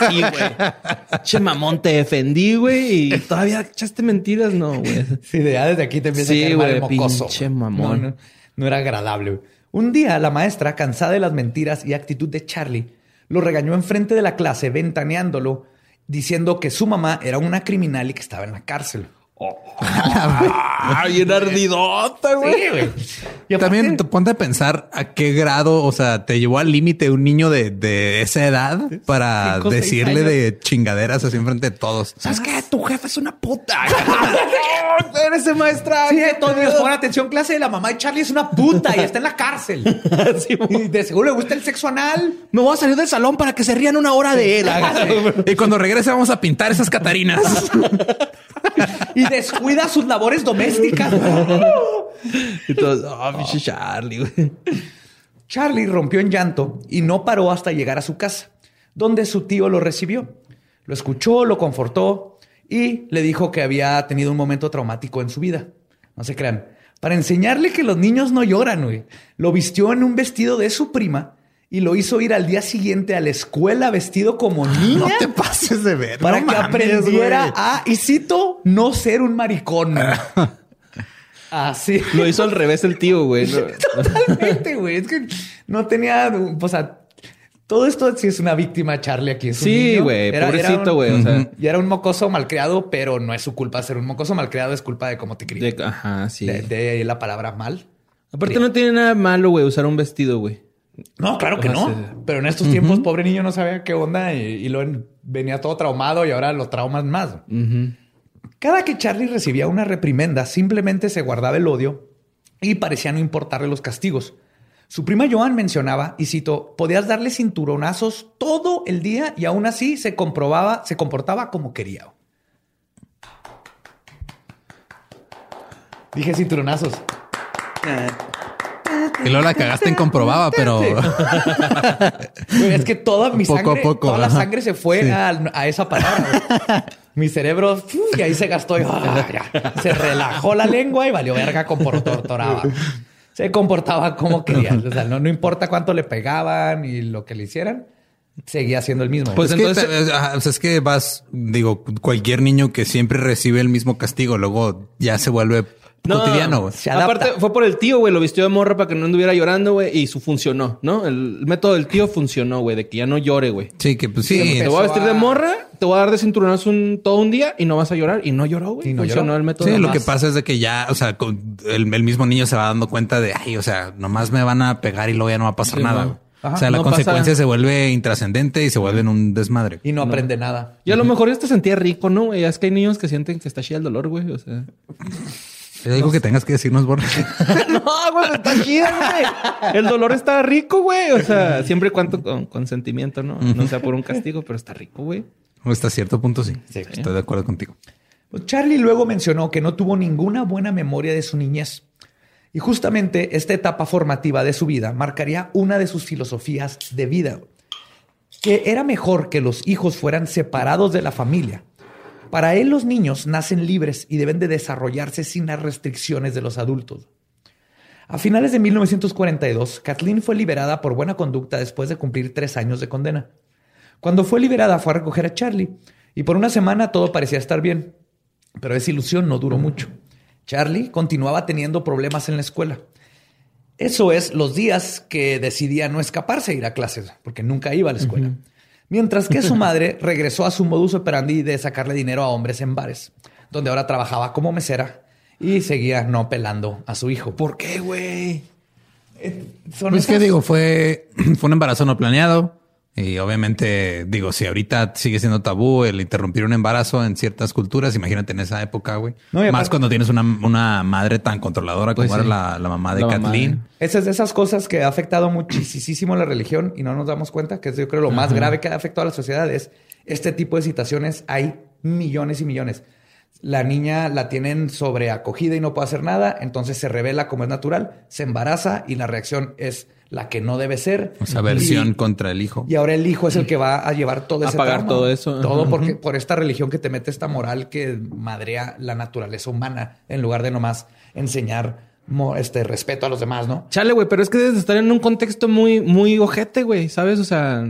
Así, güey. Che mamón, te defendí, güey, y todavía echaste mentiras, no, güey. Sí, de- ya desde aquí te empieza Sí, a mal el güey, mocoso. pinche mamón. No, no, no era agradable. güey. Un día, la maestra, cansada de las mentiras y actitud de Charlie, lo regañó enfrente de la clase, ventaneándolo, diciendo que su mamá era una criminal y que estaba en la cárcel. ¡Ah, bien ardidota, güey! Sí, güey. Y aparte- También te ponte a pensar a qué grado, o sea, te llevó al límite un niño de, de esa edad para Cinco, decirle de chingaderas así enfrente de todos. ¿Sabes qué? Tu jefe es una puta. *laughs* *laughs* Eres maestra. Sí, todos pongan atención, clase. La mamá de Charlie es una puta y está en la cárcel. *laughs* y de seguro le gusta el sexo anal. Me voy a salir del salón para que se rían una hora de él. Y cuando regrese vamos a pintar esas catarinas. Y descuida sus labores domésticas. y todos, oh, pinche Charlie, güey. Charlie rompió en llanto y no paró hasta llegar a su casa, donde su tío lo recibió. Lo escuchó, lo confortó y le dijo que había tenido un momento traumático en su vida. No se crean. Para enseñarle que los niños no lloran, güey. Lo vistió en un vestido de su prima y lo hizo ir al día siguiente a la escuela vestido como niña. No te pases de ver. Para no que mames, aprendiera a, y cito, no ser un maricón. Así. Lo hizo al revés el tío, güey. No- *laughs* Totalmente, güey. Es que no tenía, o sea, todo esto sí es una víctima, Charlie, aquí. Es un Sí, niño. güey. Pobrecito, güey. O sea, Y era un mocoso malcriado, pero no es su culpa ser un mocoso malcriado, es culpa de cómo te crié. de- ajá, sí. De, de ahí la palabra mal. Aparte, no tiene nada malo, güey, usar un vestido, güey. No, claro que Ajá, no. Pero en estos tiempos, pobre niño no sabía qué onda y, y lo venía todo traumado y ahora lo traumas más. Cada que Charlie recibía una reprimenda, simplemente se guardaba el odio y parecía no importarle los castigos. Su prima Joan mencionaba, y cito, podías darle cinturonazos todo el día y aún así se comprobaba, se comportaba como quería. Dije cinturonazos. Y luego la cagaste en comprobaba, *laughs* pero es que toda mi Poco a sangre, poco, toda la ajá. sangre se fue Sí. a, a esa palabra. güey. mi cerebro uf, y ahí se gastó y ah, ya. se relajó la lengua y valió verga comportaba. Se comportaba como quería. O sea, no, no importa cuánto le pegaban y lo que le hicieran, seguía siendo el mismo. Pues es, entonces- te- ajá, o sea, es que vas, digo, cualquier niño que siempre recibe el mismo castigo, luego ya se vuelve No, cotidiano. güey. Se adapta. Aparte, fue por el tío, güey. Lo vistió de morra para que no anduviera llorando, güey. Y su funcionó, ¿no? El método del tío funcionó, güey. De que ya no llore, güey. Sí, que pues sí. Sí, Te voy a vestir de morra, te voy a dar de cinturonazo un, todo un día y no vas a llorar. Y no lloró, güey. No funcionó lloró. el método. Sí, lo que pasa es de que ya, o sea, el, el mismo niño se va dando cuenta de, ay, o sea, nomás me van a pegar y luego ya no va a pasar Sí, nada. güey. Ajá, o sea, la no consecuencia pasa- se vuelve intrascendente y se vuelve en un desmadre. y no, aprende nada. Y a lo mejor ya te sentía rico, ¿no? güey? Es que hay niños que sienten que está chida el dolor, güey. O sea. Es algo que tengas que decirnos, Borja. *laughs* no, güey, está güey. El dolor está rico, güey. O sea, siempre y cuando con consentimiento, ¿no? No sea por un castigo, pero está rico, güey. Hasta cierto punto sí. Sí. Estoy de acuerdo contigo. Pues Charlie luego mencionó que no tuvo ninguna buena memoria de su niñez. Y justamente esta etapa formativa de su vida marcaría una de sus filosofías de vida, que era mejor que los hijos fueran separados de la familia. Para él los niños nacen libres y deben de desarrollarse sin las restricciones de los adultos. A finales de 1942, Kathleen fue liberada por buena conducta después de cumplir tres años de condena. Cuando fue liberada fue a recoger a Charlie Y por una semana todo parecía estar bien, pero esa ilusión no duró mucho. Charlie continuaba teniendo problemas en la escuela. Eso es los días que decidía no escaparse a ir a clases, porque nunca iba a la escuela. Mientras que su madre *laughs* regresó a su modus operandi de sacarle dinero a hombres en bares, donde ahora trabajaba como mesera y seguía no pelando a su hijo. ¿Por qué, güey? Eh, pues que digo, fue, *clears throat* fue un embarazo no planeado. Y obviamente, digo, si ahorita sigue siendo tabú el interrumpir un embarazo en ciertas culturas, imagínate en esa época, güey. Más cuando tienes una, madre tan controladora como pues era la, mamá de Kathleen. Esas de esas cosas que ha afectado muchísimo la religión y no nos damos cuenta, que es yo creo lo más grave que ha afectado a la sociedad es este tipo de situaciones. Hay millones y millones. La niña la tienen sobreacogida y no puede hacer nada, entonces se revela como es natural, se embaraza y la reacción es la que no debe ser. Esa versión contra el hijo. Y ahora el hijo es el que va a llevar todo ese A pagar todo eso. Todo porque por esta religión que te mete esta moral que madrea la naturaleza humana en lugar de nomás enseñar este respeto a los demás, ¿no? Chale, güey, pero es que debes estar en un contexto muy, muy ojete, güey, ¿sabes? O sea,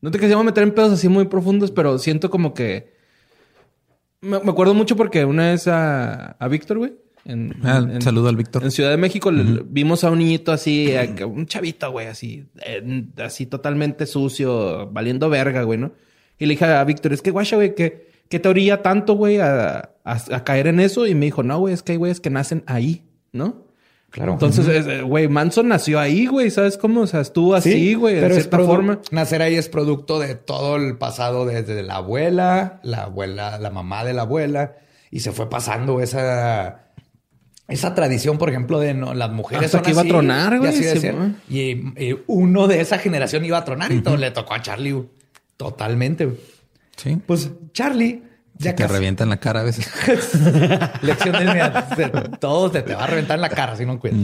no te queríamos meter en pedos así muy profundos, pero siento como que me, acuerdo mucho porque una vez a, a Víctor, güey, Ah, saludo al Víctor. En Ciudad de México vimos a un niñito así, un chavito, güey, así, así totalmente sucio, valiendo verga, güey, ¿no? Y le dije a Víctor, es que guacha, güey, ¿qué, ¿qué te orilla tanto, güey, a, caer en eso? Y me dijo, no, güey, es que hay güeyes que nacen ahí, ¿no? Claro. Entonces, güey, Manson nació ahí, güey, ¿sabes cómo? O sea, estuvo así, güey, de cierta forma. Nacer ahí es producto de todo el pasado desde la abuela, la abuela, la mamá de la abuela, y se fue pasando esa esa tradición, por ejemplo, de no, las mujeres Hasta que iba a tronar, güey. y, uno de esa generación iba a tronar y todo le tocó a Charlie. Totalmente. Sí. Pues Charlie ya te revienta en la cara a veces. *laughs* Lección de, todos te, va a reventar en la cara si no cuidas.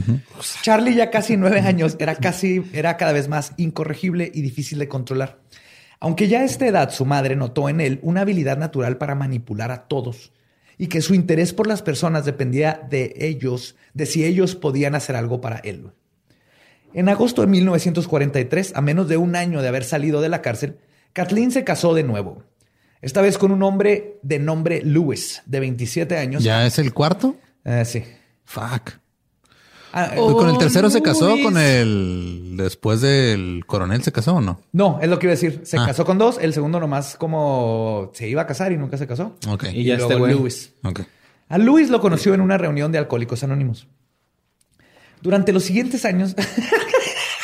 Charlie ya casi nueve años era casi era cada vez más incorregible y difícil de controlar. Aunque ya a esta edad su madre notó en él una habilidad natural para manipular a todos y que su interés por las personas dependía de ellos, de si ellos podían hacer algo para él. En agosto de 1943, a menos de un año de haber salido de la cárcel, Kathleen se casó de nuevo. Esta vez con un hombre de nombre Lewis, de 27 años. ¿Ya es el cuarto? Eh, sí. Fuck. Ah, ¿Con el tercero se casó? ¿Con el después del coronel se casó o no? No, es lo que iba a decir. Se ah. casó con dos. El segundo nomás como se iba a casar y nunca se casó. Ok. Y, ya este güey. Luis. Ok. A Luis lo conoció en una reunión de Alcohólicos Anónimos. Durante los siguientes años.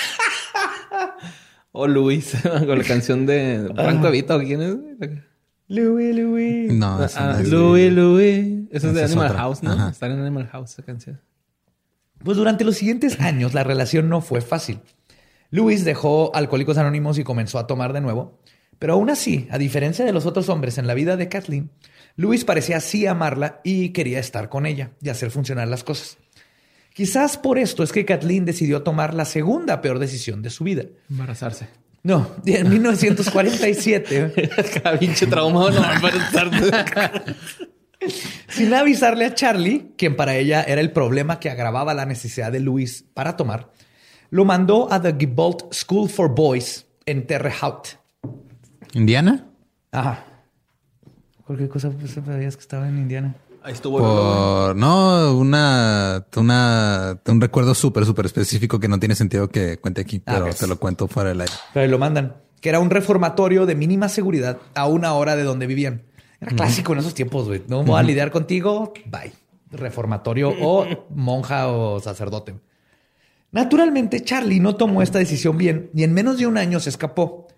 *laughs* oh, Luis, *laughs* con la canción de Franco Evita, ¿quién es? Louis, Louis. No, ah, Louis, Louis. Eso es de Animal House, ¿no? Está en Animal House esa canción. Pues durante los siguientes años la relación no fue fácil. Luis dejó Alcohólicos Anónimos y comenzó a tomar de nuevo. Pero aún así, a diferencia de los otros hombres en la vida de Kathleen, Luis parecía así amarla y quería estar con ella y hacer funcionar las cosas. Quizás por esto es que Kathleen decidió tomar la segunda peor decisión de su vida. Embarazarse. No, en 1947. *laughs* Cada pinche trauma no *laughs* Sin avisarle a Charlie, quien para ella era el problema que agravaba la necesidad de Luis para tomar, lo mandó a The Gibault School for Boys en Terre Haute. ¿Indiana? Ajá. ¿Cualquier cosa sabías que estaba en Indiana? Ahí estuvo. Por, no, una, una, un recuerdo súper, súper específico que no tiene sentido que cuente aquí, ah, pero te lo cuento fuera del aire. Pero lo mandan, que era un reformatorio de mínima seguridad a una hora de donde vivían. Era clásico en esos tiempos, güey. No voy a lidiar contigo, bye. Reformatorio o monja o sacerdote. Naturalmente, Charlie no tomó esta decisión bien y en menos de un año se escapó.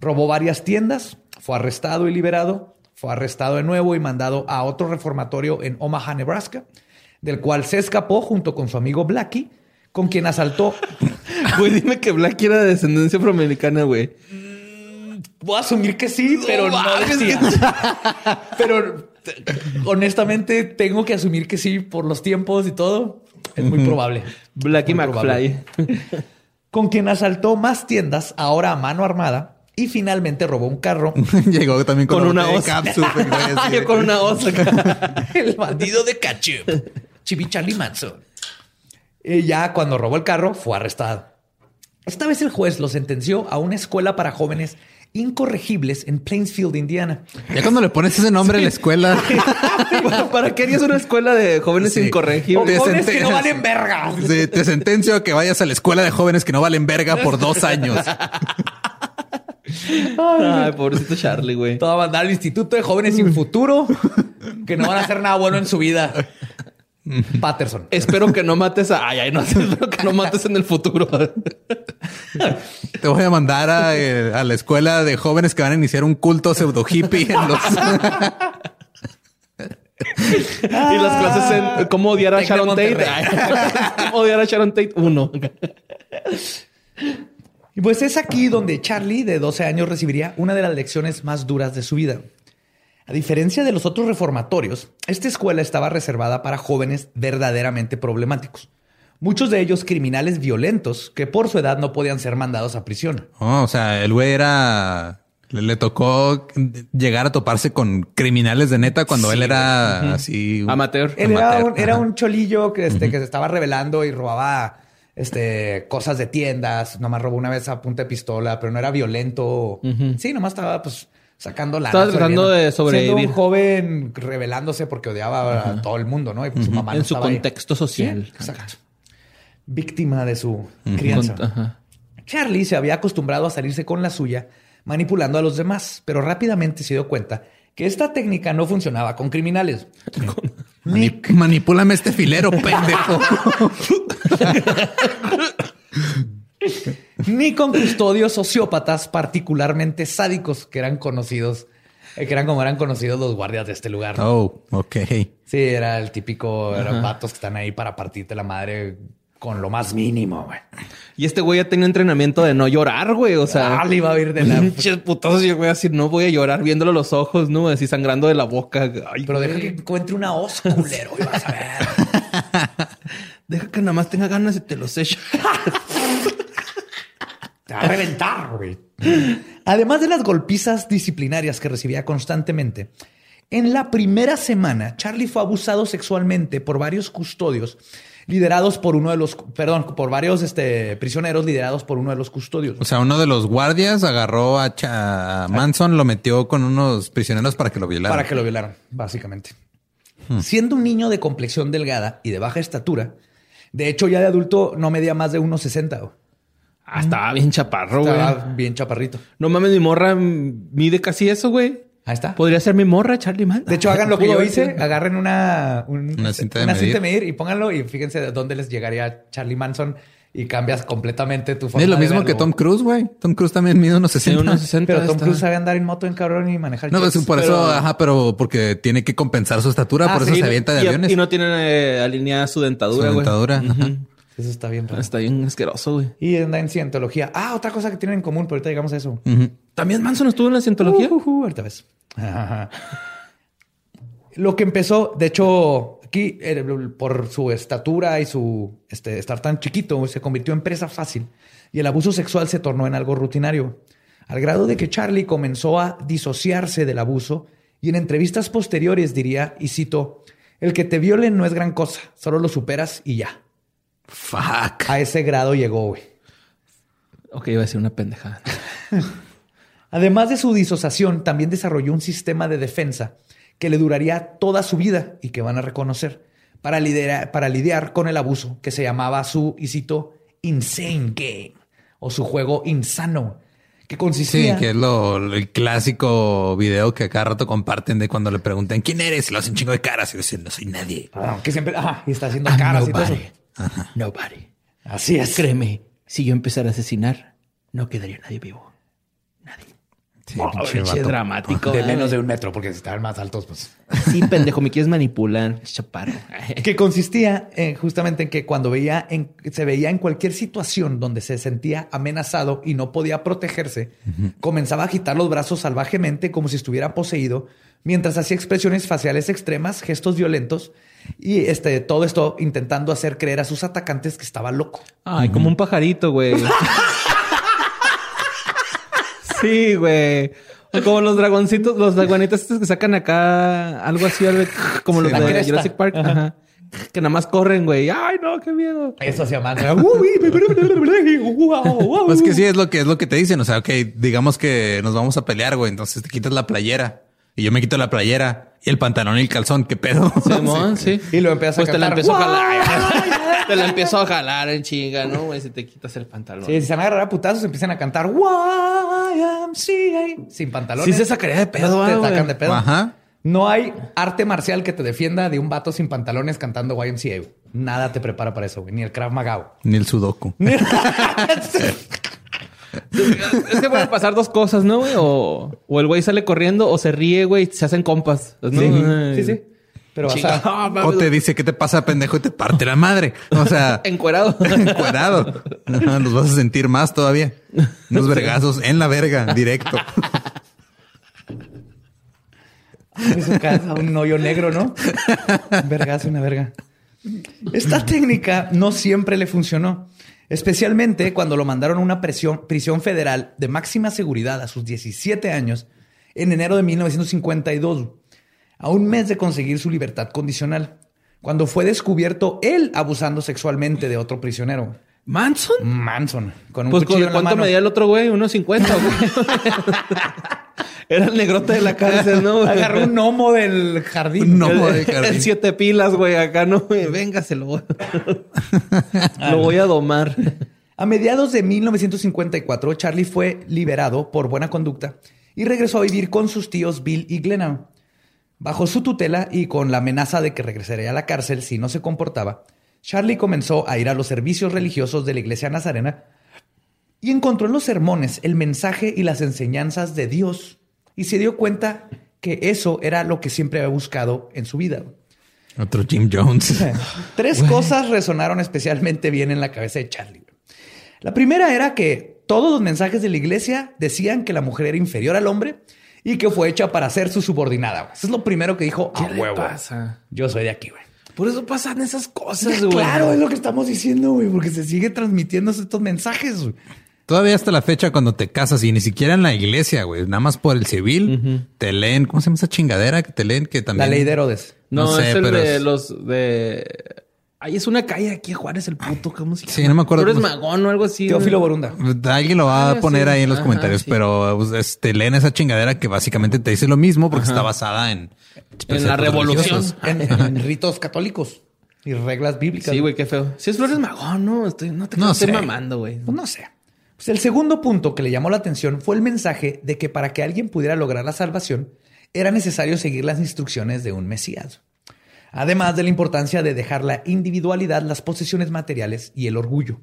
Robó varias tiendas, fue arrestado y liberado, fue arrestado de nuevo y mandado a otro reformatorio en Omaha, Nebraska, del cual se escapó junto con su amigo Blackie, con quien asaltó. *laughs* Güey, dime que Blackie era de descendencia afroamericana, güey. Voy a asumir que sí, pero no, decía. *laughs* pero honestamente tengo que asumir que sí por los tiempos y todo. Es muy probable. Blackie McFly. *laughs* Con quien asaltó más tiendas, ahora a mano armada, y finalmente robó un carro. *laughs* Llegó también con, una osa. con una osa. el bandido de Cachu. Chibi Charlie Manson. Y ya cuando robó el carro, fue arrestado. Esta vez el juez lo sentenció a una escuela para jóvenes incorregibles en Plainsfield, Indiana. Ya cuando le pones ese nombre a la escuela. *laughs* ¿Para qué harías una escuela de jóvenes Sí. incorregibles? O jóvenes que no valen verga. Sí, te sentencio a que vayas a la escuela de jóvenes que no valen verga por dos años. Ay, pobrecito Charlie, güey. Todo va a mandar al Instituto de Jóvenes sin Futuro que no van a hacer nada bueno en su vida. *laughs* Patterson. Espero que no mates a... Ay, ay, no. *laughs* Espero que no mates en el futuro. *laughs* Te voy a mandar a, eh, a la escuela de jóvenes que van a iniciar un culto pseudo hippie en los. y las clases en cómo odiar a Sharon Tate. Cómo odiar a Sharon Tate. Uno. Y pues es aquí donde Charlie, de 12 años, recibiría una de las lecciones más duras de su vida. A diferencia de los otros reformatorios, esta escuela estaba reservada para jóvenes verdaderamente problemáticos. Muchos de ellos criminales violentos que por su edad no podían ser mandados a prisión. Oh, o sea, el güey era. Le, le tocó llegar a toparse con criminales de neta cuando él era así. un- Amateur. Él era Amateur, un, era un cholillo que, este, que se estaba revelando y robaba este, cosas de tiendas. Nomás robó una vez a punta de pistola, pero no era violento. Sí, nomás estaba pues sacando la. Estaba tratando de sobrevivir. Siendo un joven rebelándose porque odiaba a todo el mundo, ¿no? Y pues, su mamá no En su ahí. contexto social. Sí, exacto. Víctima de su crianza. Ajá. Charlie se había acostumbrado a salirse con la suya, manipulando a los demás, pero rápidamente se dio cuenta que esta técnica no funcionaba con criminales. *laughs* Mani- manipúlame este filero, pendejo. *laughs* *laughs* *laughs* ni con custodios sociópatas particularmente sádicos que eran conocidos, eh, que eran como eran conocidos los guardias de este lugar. ¿no? Oh, ok. Sí, era el típico, eran vatos que están ahí para partirte la madre con lo más mínimo, güey. Y este güey ya tenía entrenamiento de no llorar, güey. O sea, Ah, le iba a ir de la... *laughs* pinches putazos. Y el güey así, no voy a llorar viéndolo a los ojos, ¿no? Así sangrando de la boca. Ay, Pero deja que encuentre una hoz, culero, y vas a ver. *laughs* Deja que nada más tenga ganas y te los echa. Te va a reventar, güey. Además de las golpizas disciplinarias que recibía constantemente, en la primera semana, Charlie fue abusado sexualmente por varios custodios liderados por uno de los, perdón, por varios este, prisioneros liderados por uno de los custodios. O sea, uno de los guardias agarró a, Manson, lo metió con unos prisioneros para que lo violaran. Para que lo violaran, básicamente. Siendo un niño de complexión delgada y de baja estatura, de hecho ya de adulto no medía más de 1,60. Ah, estaba bien chaparro, güey. Estaba bien chaparrito. No mames, mi morra mide casi eso, güey. Ahí está. Podría ser mi morra, Charlie Man. De hecho, hagan lo que yo hice, agarren una, un- Una cinta de una medir. cinta de medir y pónganlo y fíjense de dónde les llegaría Charlie Manson y cambias completamente tu forma Es lo mismo que Tom Cruise, güey. Tom Cruise también mide unos 60. Sí, unos 60. Pero Tom está. Cruise sabe andar en moto en cabrón y manejar No, pues por pero- eso, ajá, pero porque tiene que compensar su estatura, Ah, por eso Y- se avienta de y, aviones. Y no tiene eh, alineada su dentadura, Su güey. dentadura, Ujú. ajá. Eso está bien raro. Está bien asqueroso, güey. Y anda en cientología. Ah, otra cosa que tienen en común, pero ahorita llegamos a eso. ¿También Manson estuvo en la cientología? Uh, uh, uh, ahorita ves. Lo que empezó, de hecho, aquí eh, por su estatura y su este, estar tan chiquito, se convirtió en presa fácil y el abuso sexual se tornó en algo rutinario, al grado de que Charlie comenzó a disociarse del abuso y en entrevistas posteriores diría, y cito, el que te violen no es gran cosa, solo lo superas y ya. Fuck. A ese grado llegó, güey. Ok, iba a decir una pendejada. *laughs* Además de su disociación, también desarrolló un sistema de defensa que le duraría toda su vida y que van a reconocer para, lidera- para lidiar con el abuso que se llamaba su, y cito, Insane Game o su juego insano, que Sí, consistía... que es lo, el clásico video que cada rato comparten de cuando le preguntan quién eres, y lo hacen chingo de caras y dicen no soy nadie. Ah, que siempre... ajá, y está haciendo I'm caras y todo eso. Nobody. Nobody. Así es. Créeme, si yo empezara a asesinar, no quedaría nadie vivo. Nadie. Sí, Oh, dramático. De menos de un metro, porque si estaban más altos, pues... Sí, pendejo, me quieres manipular. Chaparro. *laughs* que consistía eh, justamente en que cuando veía en, se veía en cualquier situación donde se sentía amenazado y no podía protegerse, comenzaba a agitar los brazos salvajemente como si estuviera poseído, mientras hacía expresiones faciales extremas, gestos violentos y este todo esto intentando hacer creer a sus atacantes que estaba loco. Ay, como un pajarito, güey. sí, güey. O como los dragoncitos, los dragonitos estos que sacan acá algo así, como los de cresta. Jurassic Park. Ajá. Que nada más corren, güey. Ay, no, qué miedo. Eso hacía más. Pues que sí, es lo que es lo que te dicen. O sea, ok, digamos que nos vamos a pelear, güey. Entonces te quitas la playera y yo me quito la playera y el pantalón y el calzón. ¿Qué pedo? Simón, sí. Y lo empiezas Pues a te la empezó a jalar. *laughs* *laughs* te la empezó a jalar en chinga, ¿no? Güey, si te quitas el pantalón. Sí, si se van a agarrar a putazos, empiezan a cantar YMCA sin pantalones. Sí se sacaría de pedo, te güey. sacan de pedo. Ajá. No hay arte marcial que te defienda de un vato sin pantalones cantando YMCA. Nada te prepara para eso, güey. Ni el Krav Maga. Ni el sudoku. *laughs* Es que pueden pasar dos cosas, ¿no, güey? O, o el güey sale corriendo o se ríe, güey, y se hacen compas. ¿no? Sí, sí, sí. Pero vas a... O te dice, ¿qué te pasa, pendejo? Y te parte la madre. O sea, *laughs* Encuerado. *laughs* encuerado. Los vas a sentir más todavía. Unos vergazos en la verga, directo. en su casa un hoyo negro, ¿no? Un vergazo, una verga. Esta técnica no siempre le funcionó, especialmente cuando lo mandaron a una prisión, prisión federal de máxima seguridad a sus 17 años en enero de 1952, a un mes de conseguir su libertad condicional, cuando fue descubierto él abusando sexualmente de otro prisionero. ¿Manson? Manson, con un Pues cuchillo en la ¿cuánto mano. medía el otro güey? Unos 50, güey. *laughs* Era el negrote de la cárcel, ¿no? güey? Agarró un gnomo del jardín. Un gnomo. El, de jardín. el siete pilas, güey, acá, ¿no? güey? Venga, se lo voy. *laughs* lo voy a domar. A mediados de 1954, Charlie fue liberado por buena conducta y regresó a vivir con sus tíos Bill y Glenna. Bajo su tutela y con la amenaza de que regresaría a la cárcel si no se comportaba, Charlie comenzó a ir a los servicios religiosos de la iglesia nazarena y encontró en los sermones el mensaje y las enseñanzas de Dios y se dio cuenta que eso era lo que siempre había buscado en su vida. Otro Jim Jones. *laughs* Tres cosas resonaron especialmente bien en la cabeza de Charlie. La primera era que todos los mensajes de la iglesia decían que la mujer era inferior al hombre y que fue hecha para ser su subordinada. Eso es lo primero que dijo. ¿Qué a le huevo. pasa? Yo soy de aquí, güey. Por eso pasan esas cosas, güey. claro, es lo que estamos diciendo, güey, porque se sigue transmitiendo estos mensajes. güey. Todavía hasta la fecha cuando te casas y ni siquiera en la iglesia, güey, nada más por el civil, te leen, ¿cómo se llama esa chingadera que te leen? Que también... La ley de Herodes. No, No sé, es el pero de es- los de. Ahí es una calle aquí, Juárez, el puto. ¿Cómo se llama? Sí, no me acuerdo Tú eres magón o algo así. Teófilo. Borunda. Alguien lo va Ah, a poner sí. ahí en los Ajá, comentarios, sí. pero pues, este, leen esa chingadera que básicamente te dice lo mismo porque está basada en... En la revolución. En, en ritos católicos y reglas bíblicas. Sí, güey, qué feo. Si es Flores Magón, no, estoy, no te No estoy sé. mamando, güey. Pues no sé. Pues el segundo punto que le llamó la atención fue el mensaje de que para que alguien pudiera lograr la salvación era necesario seguir las instrucciones de un Mesías. Además de la importancia de dejar la individualidad, las posesiones materiales y el orgullo.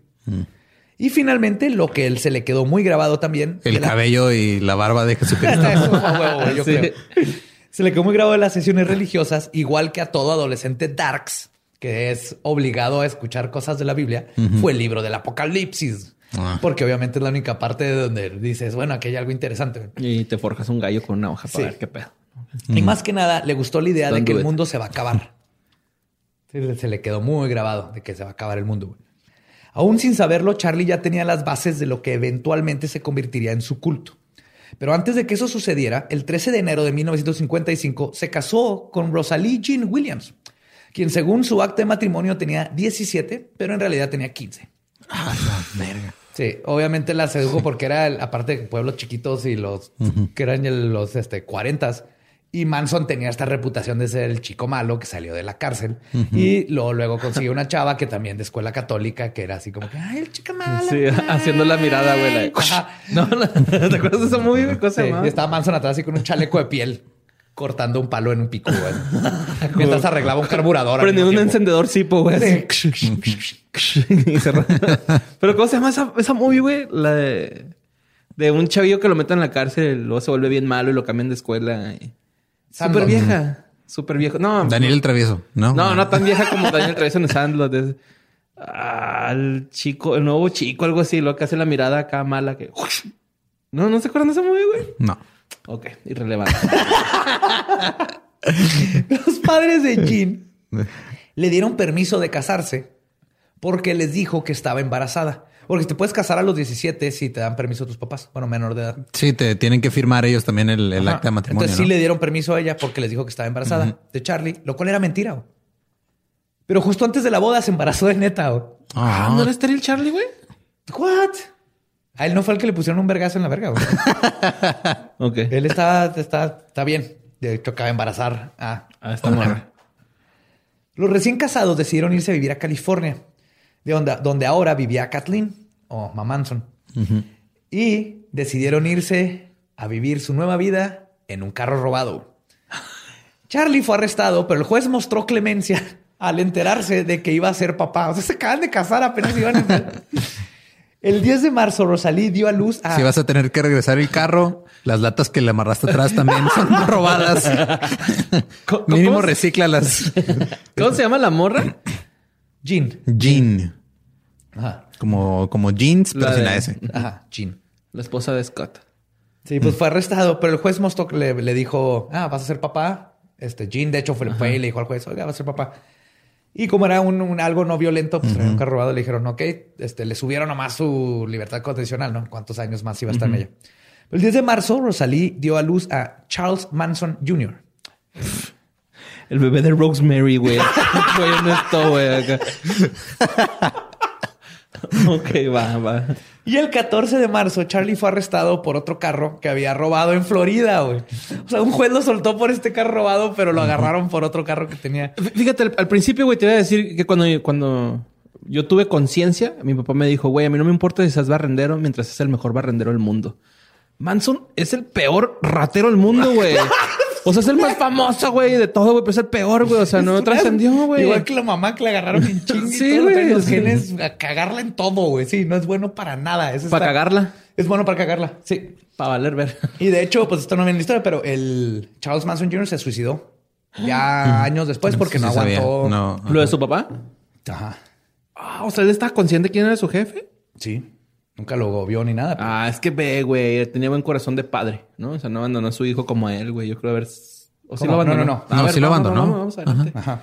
Y finalmente, lo que él se le quedó muy grabado también. El la- cabello y la barba de Jesucristo. *laughs* Eso, a huevo, güey, yo *laughs* Sí. creo. Se le quedó muy grabado de las sesiones religiosas, igual que a todo adolescente darks, que es obligado a escuchar cosas de la Biblia, fue el libro del Apocalipsis. Ah. Porque obviamente es la única parte de donde dices, bueno, aquí hay algo interesante. Y te forjas un gallo con una hoja para Sí. ver qué pedo. Y más que nada, le gustó la idea de que el mundo se va a acabar. *laughs* Se le quedó muy grabado de que se va a acabar el mundo. güey. Aún sin saberlo, Charlie ya tenía las bases de lo que eventualmente se convertiría en su culto. Pero antes de que eso sucediera, el 13 de enero de 1955 se casó con Rosalie Jean Williams, quien según su acta de matrimonio tenía 17, pero en realidad tenía 15. Ah, la verga. Sí, obviamente la sedujo porque era, el- aparte de pueblos chiquitos y los que eran los este, 40 y Manson tenía esta reputación de ser el chico malo que salió de la cárcel y luego, luego consiguió una chava que también de escuela católica que era así como que, ay, el chico malo. Sí, haciendo la mirada, güey. *laughs* No, la- ¿te acuerdas de esa movie, se Sí, estaba Manson atrás así con un chaleco de piel cortando un palo en un pico, güey. *laughs* Mientras arreglaba un carburador. Prendiendo un tiempo. encendedor cipo, güey. Sí. *laughs* Pero ¿cómo se llama esa, esa movie, güey? La de... De un chavillo que lo meten en la cárcel luego se vuelve bien malo y lo cambian de escuela. y-. Súper vieja. Súper vieja. No, Daniel el Travieso, ¿no? No, no tan vieja como Daniel Travieso en Sandlot. Es, ah, el chico, el nuevo chico, algo así, lo que hace la mirada acá mala que. No, no se acuerdan de esa movie, güey. No. Ok, irrelevante. Los padres de Jean *laughs* le dieron permiso de casarse porque les dijo que estaba embarazada. Porque te puedes casar a los 17 si te dan permiso tus papás, bueno, menor de edad. Sí, te tienen que firmar ellos también el, acta de matrimonio. Entonces sí le dieron permiso a ella porque les dijo que estaba embarazada de Charlie, lo cual era mentira. güey. Pero justo antes de la boda se embarazó de neta. güey. Ah, ¿no era estéril Charlie, güey? ¿What? A él no fue el que le pusieron un vergazo en la verga. güey. *laughs* Ok. él está, está, está bien. De hecho, acaba de embarazar a, Ah, está morra. Los recién casados decidieron irse a vivir a California, de donde, donde ahora vivía Kathleen o Mamanson. Y decidieron irse a vivir su nueva vida en un carro robado. Charlie fue arrestado, pero el juez mostró clemencia al enterarse de que iba a ser papá. O sea, se acaban de casar apenas iban a. El 10 de marzo, Rosalí dio a luz a... Si vas a tener que regresar el carro, las latas que le amarraste atrás también son *laughs* robadas. ¿Cómo- Mínimo recíclalas. *laughs* ¿Cómo se llama la morra? Jean. Jean. Ajá. Como, como jeans, pero La sin de- la S. Ajá, Jean. La esposa de Scott. Sí, pues fue arrestado, pero el juez que le, le dijo, ah, vas a ser papá. Este Jean, de hecho, fue, fue y le dijo al juez, oiga, vas a ser papá. Y como era un, un algo no violento, pues traía un carro robado, le dijeron, ok, este, le subieron nomás su libertad condicional, ¿no? ¿Cuántos años más iba a estar en ella? El 10 de marzo, Rosalie dio a luz a Charles Manson Jr. El bebé de Rosemary, güey. *laughs* Güey, no esto, güey. acá. *laughs* ok, va, va. Y el 14 de marzo, Charlie fue arrestado por otro carro que había robado en Florida, güey. O sea, un juez lo soltó por este carro robado, pero lo agarraron por otro carro que tenía. Fí- Fíjate, al, al principio, güey, te iba a decir que cuando, cuando yo tuve conciencia, mi papá me dijo, güey, a mí no me importa si seas barrendero mientras es el mejor barrendero del mundo. Manson es el peor ratero del mundo, güey. *laughs* O sea, es el más famoso, güey, de todo, güey, pero es el peor, güey. O sea, no trascendió, güey. Igual que la mamá que le agarraron en chingue. Sí, güey, Los sí. genes a cagarla en todo, güey. Sí, no es bueno para nada. Es Para cagarla, Es bueno para cagarla. Sí. para valer ver. Y de hecho, pues esto no viene en la historia, pero el Charles Manson Jr. se suicidó ya *gasps* años después porque Sí no aguantó. No. ¿Lo de su papá? Ajá. Ah, o sea, él estaba consciente de quién era su jefe. Sí. Nunca lo vio ni nada. pero- Ah, es que ve, güey, tenía buen corazón de padre, ¿no? O sea, no abandonó a su hijo como a él, güey. Yo creo haber. O sí lo abandonó. No, no, no. A No, sí lo abandonó. Vamos, vamos adelante. Ajá.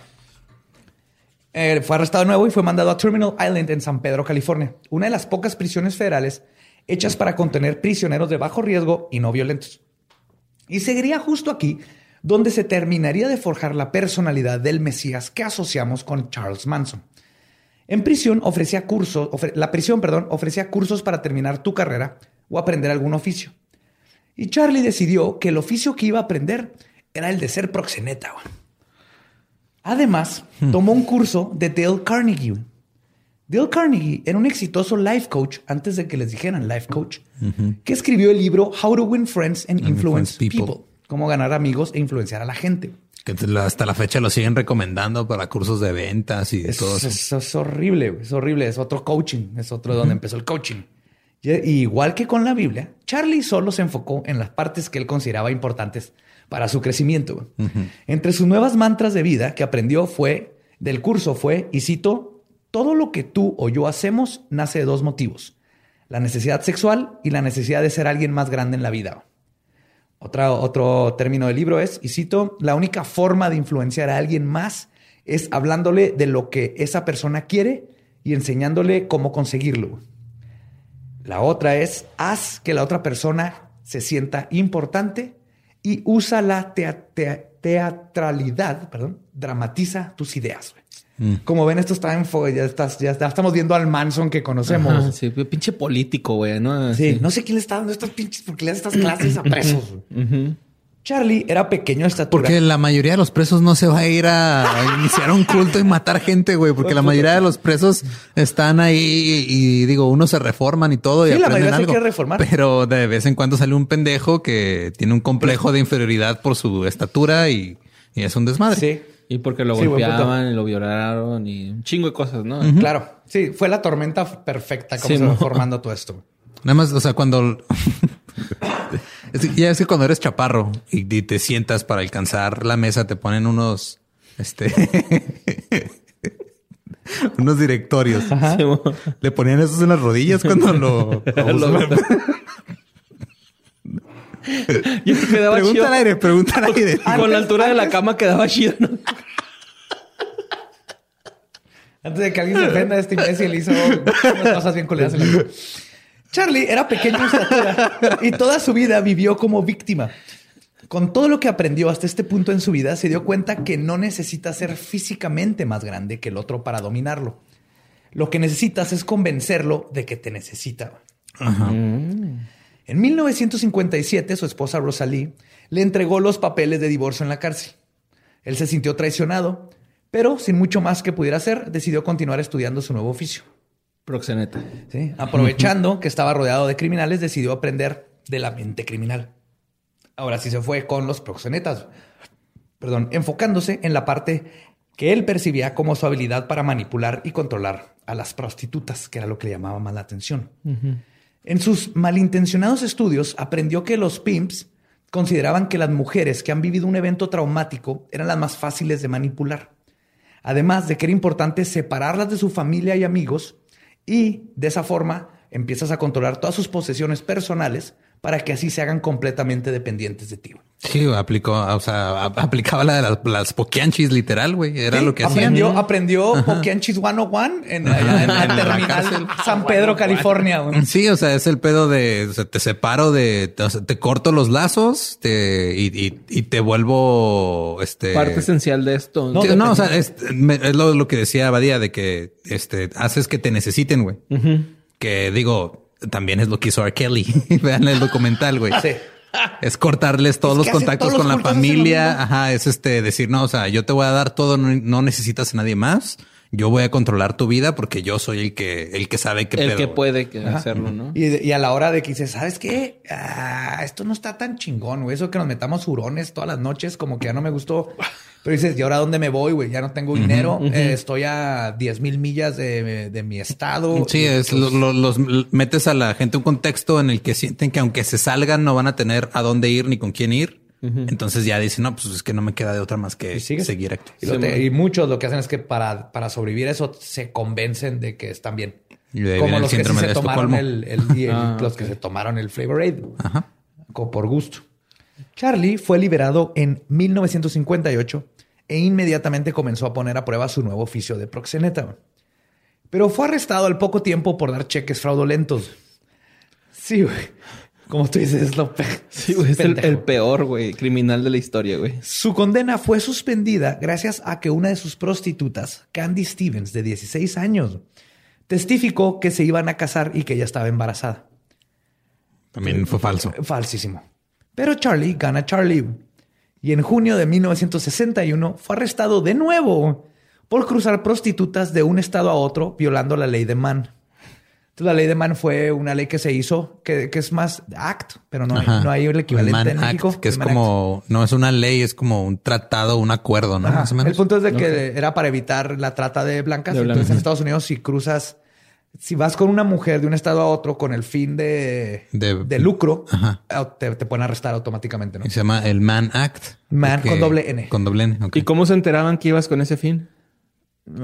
Eh, fue arrestado de nuevo y fue mandado a Terminal Island en San Pedro, California, una de las pocas prisiones federales hechas para contener prisioneros de bajo riesgo y no violentos. Y seguiría justo aquí donde se terminaría de forjar la personalidad del Mesías que asociamos con Charles Manson. En prisión ofrecía cursos, ofre- la prisión, perdón, ofrecía cursos para terminar tu carrera o aprender algún oficio. Y Charlie decidió que el oficio que iba a aprender era el de ser proxeneta. Además, tomó un curso de Dale Carnegie. Dale Carnegie era un exitoso life coach antes de que les dijeran life coach, que escribió el libro How to Win Friends and Influence Influence People. People. Cómo ganar amigos e influenciar a la gente. Que hasta la fecha lo siguen recomendando para cursos de ventas y de Es, todo eso. es- es horrible, es horrible. Es otro coaching, es otro de donde empezó el coaching. Y, y igual que con la Biblia, Charlie solo se enfocó en las partes que él consideraba importantes para su crecimiento. Entre sus nuevas mantras de vida que aprendió fue del curso fue, y cito, todo lo que tú o yo hacemos nace de dos motivos: la necesidad sexual y la necesidad de ser alguien más grande en la vida. Otra, otro término del libro es, y cito, la única forma de influenciar a alguien más es hablándole de lo que esa persona quiere y enseñándole cómo conseguirlo. La otra es, haz que la otra persona se sienta importante y usa la tea- tea- teatralidad, perdón, dramatiza tus ideas. Güey. Como ven, esto está en fuego, ya, estás, ya, ya estamos viendo al Manson que conocemos. Ajá, sí, pinche político, güey, ¿no? Sí, no sé quién le está dando estas pinches, porque le da estas clases a presos. *clears throat* Charlie era pequeño de estatura. Porque la mayoría de los presos no se va a ir a *laughs* iniciar un culto y matar gente, güey. Porque la mayoría de los presos están ahí y, y, digo, unos se reforman y todo y Sí, la aprenden mayoría se algo. quiere reformar. Pero de vez en cuando sale un pendejo que tiene un complejo de inferioridad por su estatura y, y es un desmadre. Sí, Y porque lo Sí, golpeaban y lo violaron y un chingo de cosas, ¿no? claro. Sí, fue la tormenta perfecta como Sí, se va formando todo esto. Nada más, o sea, cuando... *laughs* ya es que cuando eres chaparro y, y te sientas para alcanzar la mesa, te ponen unos... Este... *laughs* unos directorios. Le ponían esos en las rodillas cuando lo... *laughs* Lo- Yo creo que pregunta chido. al aire, pregunta al aire. *laughs* Con la altura de la cama quedaba chido, ¿no? *laughs* Antes de que alguien se ofenda, este imbécil hizo unas cosas bien culeras en la vida. Charlie era pequeño en estatura y toda su vida vivió como víctima. Con todo lo que aprendió hasta este punto en su vida, se dio cuenta que no necesita ser físicamente más grande que el otro para dominarlo. Lo que necesitas es convencerlo de que te necesita. En 1957, su esposa Rosalie le entregó los papeles de divorcio en la cárcel. Él se sintió traicionado, pero sin mucho más que pudiera hacer, decidió continuar estudiando su nuevo oficio. Proxeneta. ¿Sí? Aprovechando que estaba rodeado de criminales, decidió aprender de la mente criminal. Ahora sí se fue con los proxenetas, perdón, enfocándose en la parte que él percibía como su habilidad para manipular y controlar a las prostitutas, que era lo que le llamaba más la atención. En sus malintencionados estudios aprendió que los pimps consideraban que las mujeres que han vivido un evento traumático eran las más fáciles de manipular. Además de que era importante separarlas de su familia y amigos y de esa forma empiezas a controlar todas sus posesiones personales para que así se hagan completamente dependientes de ti. Sí, aplicó, o sea, aplicaba la de las, las poquianchis literal, güey. Era lo que aprendió, hacían. Aprendió Poquianchis 101 en, en, en, la terminal San Pedro, California. Güey. Sí, o sea, es el pedo de o sea, te separo de, o sea, te corto los lazos te, y, y, y, te vuelvo este parte esencial de esto. No, sí, no o sea, es, es lo, lo, que decía Badía de que este haces que te necesiten, güey. Uh -huh. Que digo, también es lo que hizo R. Kelly. *laughs* Vean el documental, güey. Sí. Es cortarles todos es los contactos todos los con la familia. Ajá, es este decir, no, o sea, yo te voy a dar todo, no, no, necesitas a nadie más. Yo voy a controlar tu vida porque yo soy el que, el que sabe que el pedo, que puede que hacerlo, ¿no? Y, y, a la hora de que dices, ¿sabes qué? Ah, esto no está tan chingón, güey. Eso que nos metamos hurones todas las noches, como que ya no me gustó. Pero dices, ¿y ahora dónde me voy, güey? Ya no tengo dinero. Uh -huh, uh -huh. Eh, estoy a 10 mil millas de, de, mi estado. Sí, es, pues... lo, los metes a la gente un contexto en el que sienten que aunque se salgan no van a tener a dónde ir ni con quién ir. Uh -huh. Entonces ya dicen, no, pues es que no me queda de otra más que seguir aquí. Y, sí, te, y, muchos lo que hacen es que para, para sobrevivir eso se convencen de que están bien. Como los que sí se tomaron el, el, el *laughs* ah, los okay. que se tomaron el Flavor Aid. Ajá. Como por gusto. Charlie fue liberado en 1958 e inmediatamente comenzó a poner a prueba su nuevo oficio de proxeneta. Pero fue arrestado al poco tiempo por dar cheques fraudulentos. Sí, güey. Como tú dices, es lo peor. *laughs* Sí, güey, es el, el, peor, güey, criminal de la historia, güey. Su condena fue suspendida gracias a que una de sus prostitutas, Candy Stevens, de 16 años, testificó que se iban a casar y que ella estaba embarazada. También fue falso. Falsísimo. Pero Charlie gana Charlie y en junio de 1961 fue arrestado de nuevo por cruzar prostitutas de un estado a otro violando la ley de Mann. Entonces, la ley de Mann fue una ley que se hizo, que, que es más act, pero no hay, no hay el equivalente el en México. Act, que es como, act. no es una ley, es como un tratado, un acuerdo, ¿no? Más o menos. El punto es de que okay. era para evitar la trata de blancas. De Entonces, en Estados Unidos, si cruzas si vas con una mujer de un estado a otro con el fin de, de, de lucro, te, te, pueden arrestar automáticamente. ¿no? Y se llama el Man Act. Man con doble N. Con doble N. Okay. ¿Y cómo se enteraban que ibas con ese fin?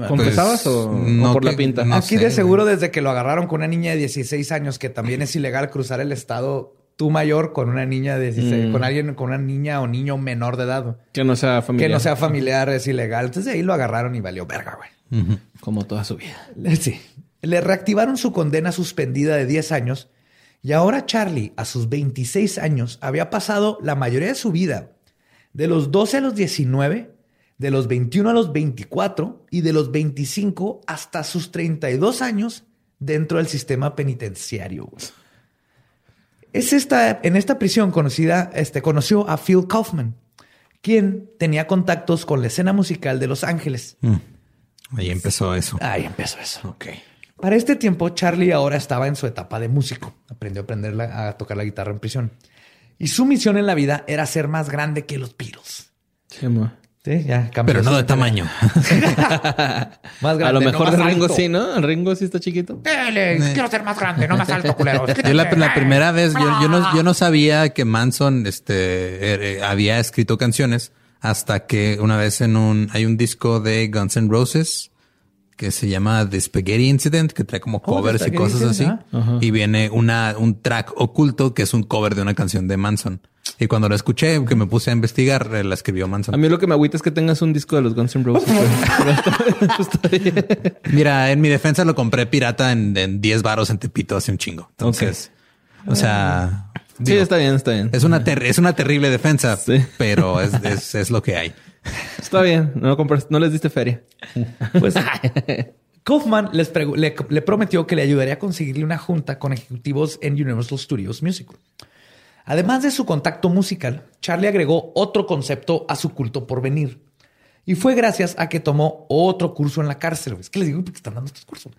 ¿Confesabas pues, o, no o, por que, la pinta? No Aquí sé, de seguro desde que lo agarraron con una niña de 16 años, que también es ilegal cruzar el estado tú mayor con una niña de 16, mm. con alguien, con una niña o niño menor de edad. Que no sea familiar. Que no sea familiar, es ilegal. Entonces ahí lo agarraron y valió verga, güey. Uh -huh. Como toda su vida. Sí. Le reactivaron su condena suspendida de 10 años y ahora Charlie, a sus 26 años, había pasado la mayoría de su vida, de los 12 a los 19, de los 21 a los 24 y de los 25 hasta sus 32 años dentro del sistema penitenciario. Es esta, en esta prisión conocida, este, conoció a Phil Kaufman, quien tenía contactos con la escena musical de Los Ángeles. Mm. Ahí empezó eso. Ahí empezó eso. Ok. Para este tiempo, Charlie ahora estaba en su etapa de músico. Aprendió a, aprender la, a tocar la guitarra en prisión. Y su misión en la vida era ser más grande que los Beatles. Sí, ma. Sí, ya Pero no de tamaño. *laughs* más grande. A lo mejor no de Ringo alto. sí, ¿no? El Ringo sí está chiquito. Dele, quiero ser más grande, no más alto, culero. *laughs* Yo la, la primera vez, yo, yo, no, yo no sabía que Manson este, eh, había escrito canciones hasta que una vez en un, hay un disco de Guns N' Roses que se llama The Spaghetti Incident, que trae como covers oh, y cosas así. -huh. Y viene una, un track oculto que es un cover de una canción de Manson. Y cuando lo escuché, que me puse a investigar, eh, la escribió Manson. A mí lo que me agüita es que tengas un disco de los Guns N' Roses. *laughs* Mira, en mi defensa lo compré pirata en, en 10 varos en Tepito hace un chingo. Entonces, okay. o sea, sí, está bien, está bien. Es una, es una terrible defensa, Sí. pero es, es, es lo que hay. Está bien. No, compras- no les diste feria. Pues *laughs* Kaufman les le, le prometió que le ayudaría a conseguirle una junta con ejecutivos en Universal Studios Music. Además de su contacto musical, Charlie agregó otro concepto a su culto por venir. Y fue gracias a que tomó otro curso en la cárcel. Es que les digo que están dando estos cursos.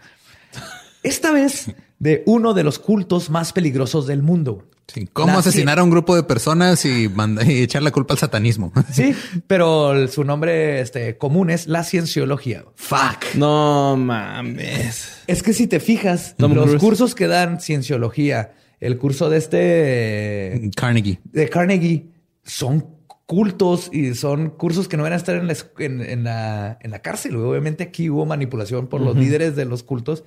Esta vez de uno de los cultos más peligrosos del mundo. Sí, ¿Cómo La asesinar a un grupo de personas y, manda- y echar la culpa al satanismo? *laughs* Sí, pero su nombre este, común es la cienciología. Fuck. No mames. Es que si te fijas, Tom los cursos que dan cienciología, el curso de este Carnegie. de Carnegie, son cultos y son cursos que no van a estar en la, en la, en la cárcel. Obviamente aquí hubo manipulación por los líderes de los cultos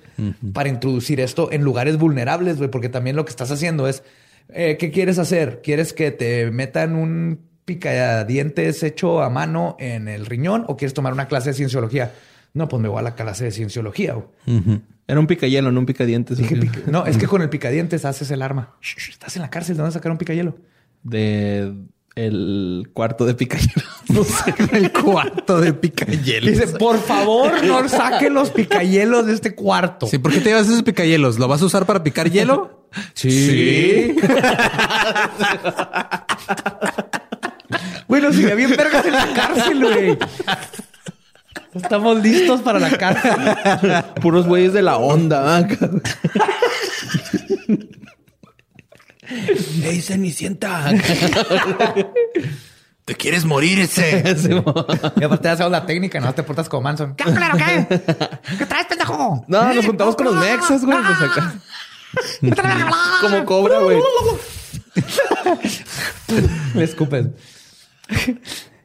para introducir esto en lugares vulnerables, güey, porque también lo que estás haciendo es, eh, ¿qué quieres hacer? ¿Quieres que te metan un picadientes hecho a mano en el riñón o quieres tomar una clase de cienciología? No, pues me voy a la clase de cienciología. Era un picayelo, no un picadientes. Dije, pica- no, es que con el picadientes haces el arma. Shh, shh, Estás en la cárcel, ¿de dónde sacar un picayelo? De el cuarto de picayelo. *laughs* No sé. El cuarto de picayelo. Dice, por favor, no saquen los picayelos de este cuarto. Sí, ¿por qué te llevas esos picayelos? ¿Lo vas a usar para picar hielo? *laughs* Sí. *laughs* bueno, si me bien vergas en la cárcel, güey. Estamos listos para la cárcel. Puros güeyes de la onda. ¿Ah? *laughs* ¡Ey, Cenicienta! *laughs* ¿Te quieres morir ese? *laughs* Y aparte hacemos la técnica, no te portas como Manson. ¿Qué qué? ¿Qué traes, pendejo? No, nos juntamos con los mexas, güey. Pues acá. Como cobra, güey. Le escupes.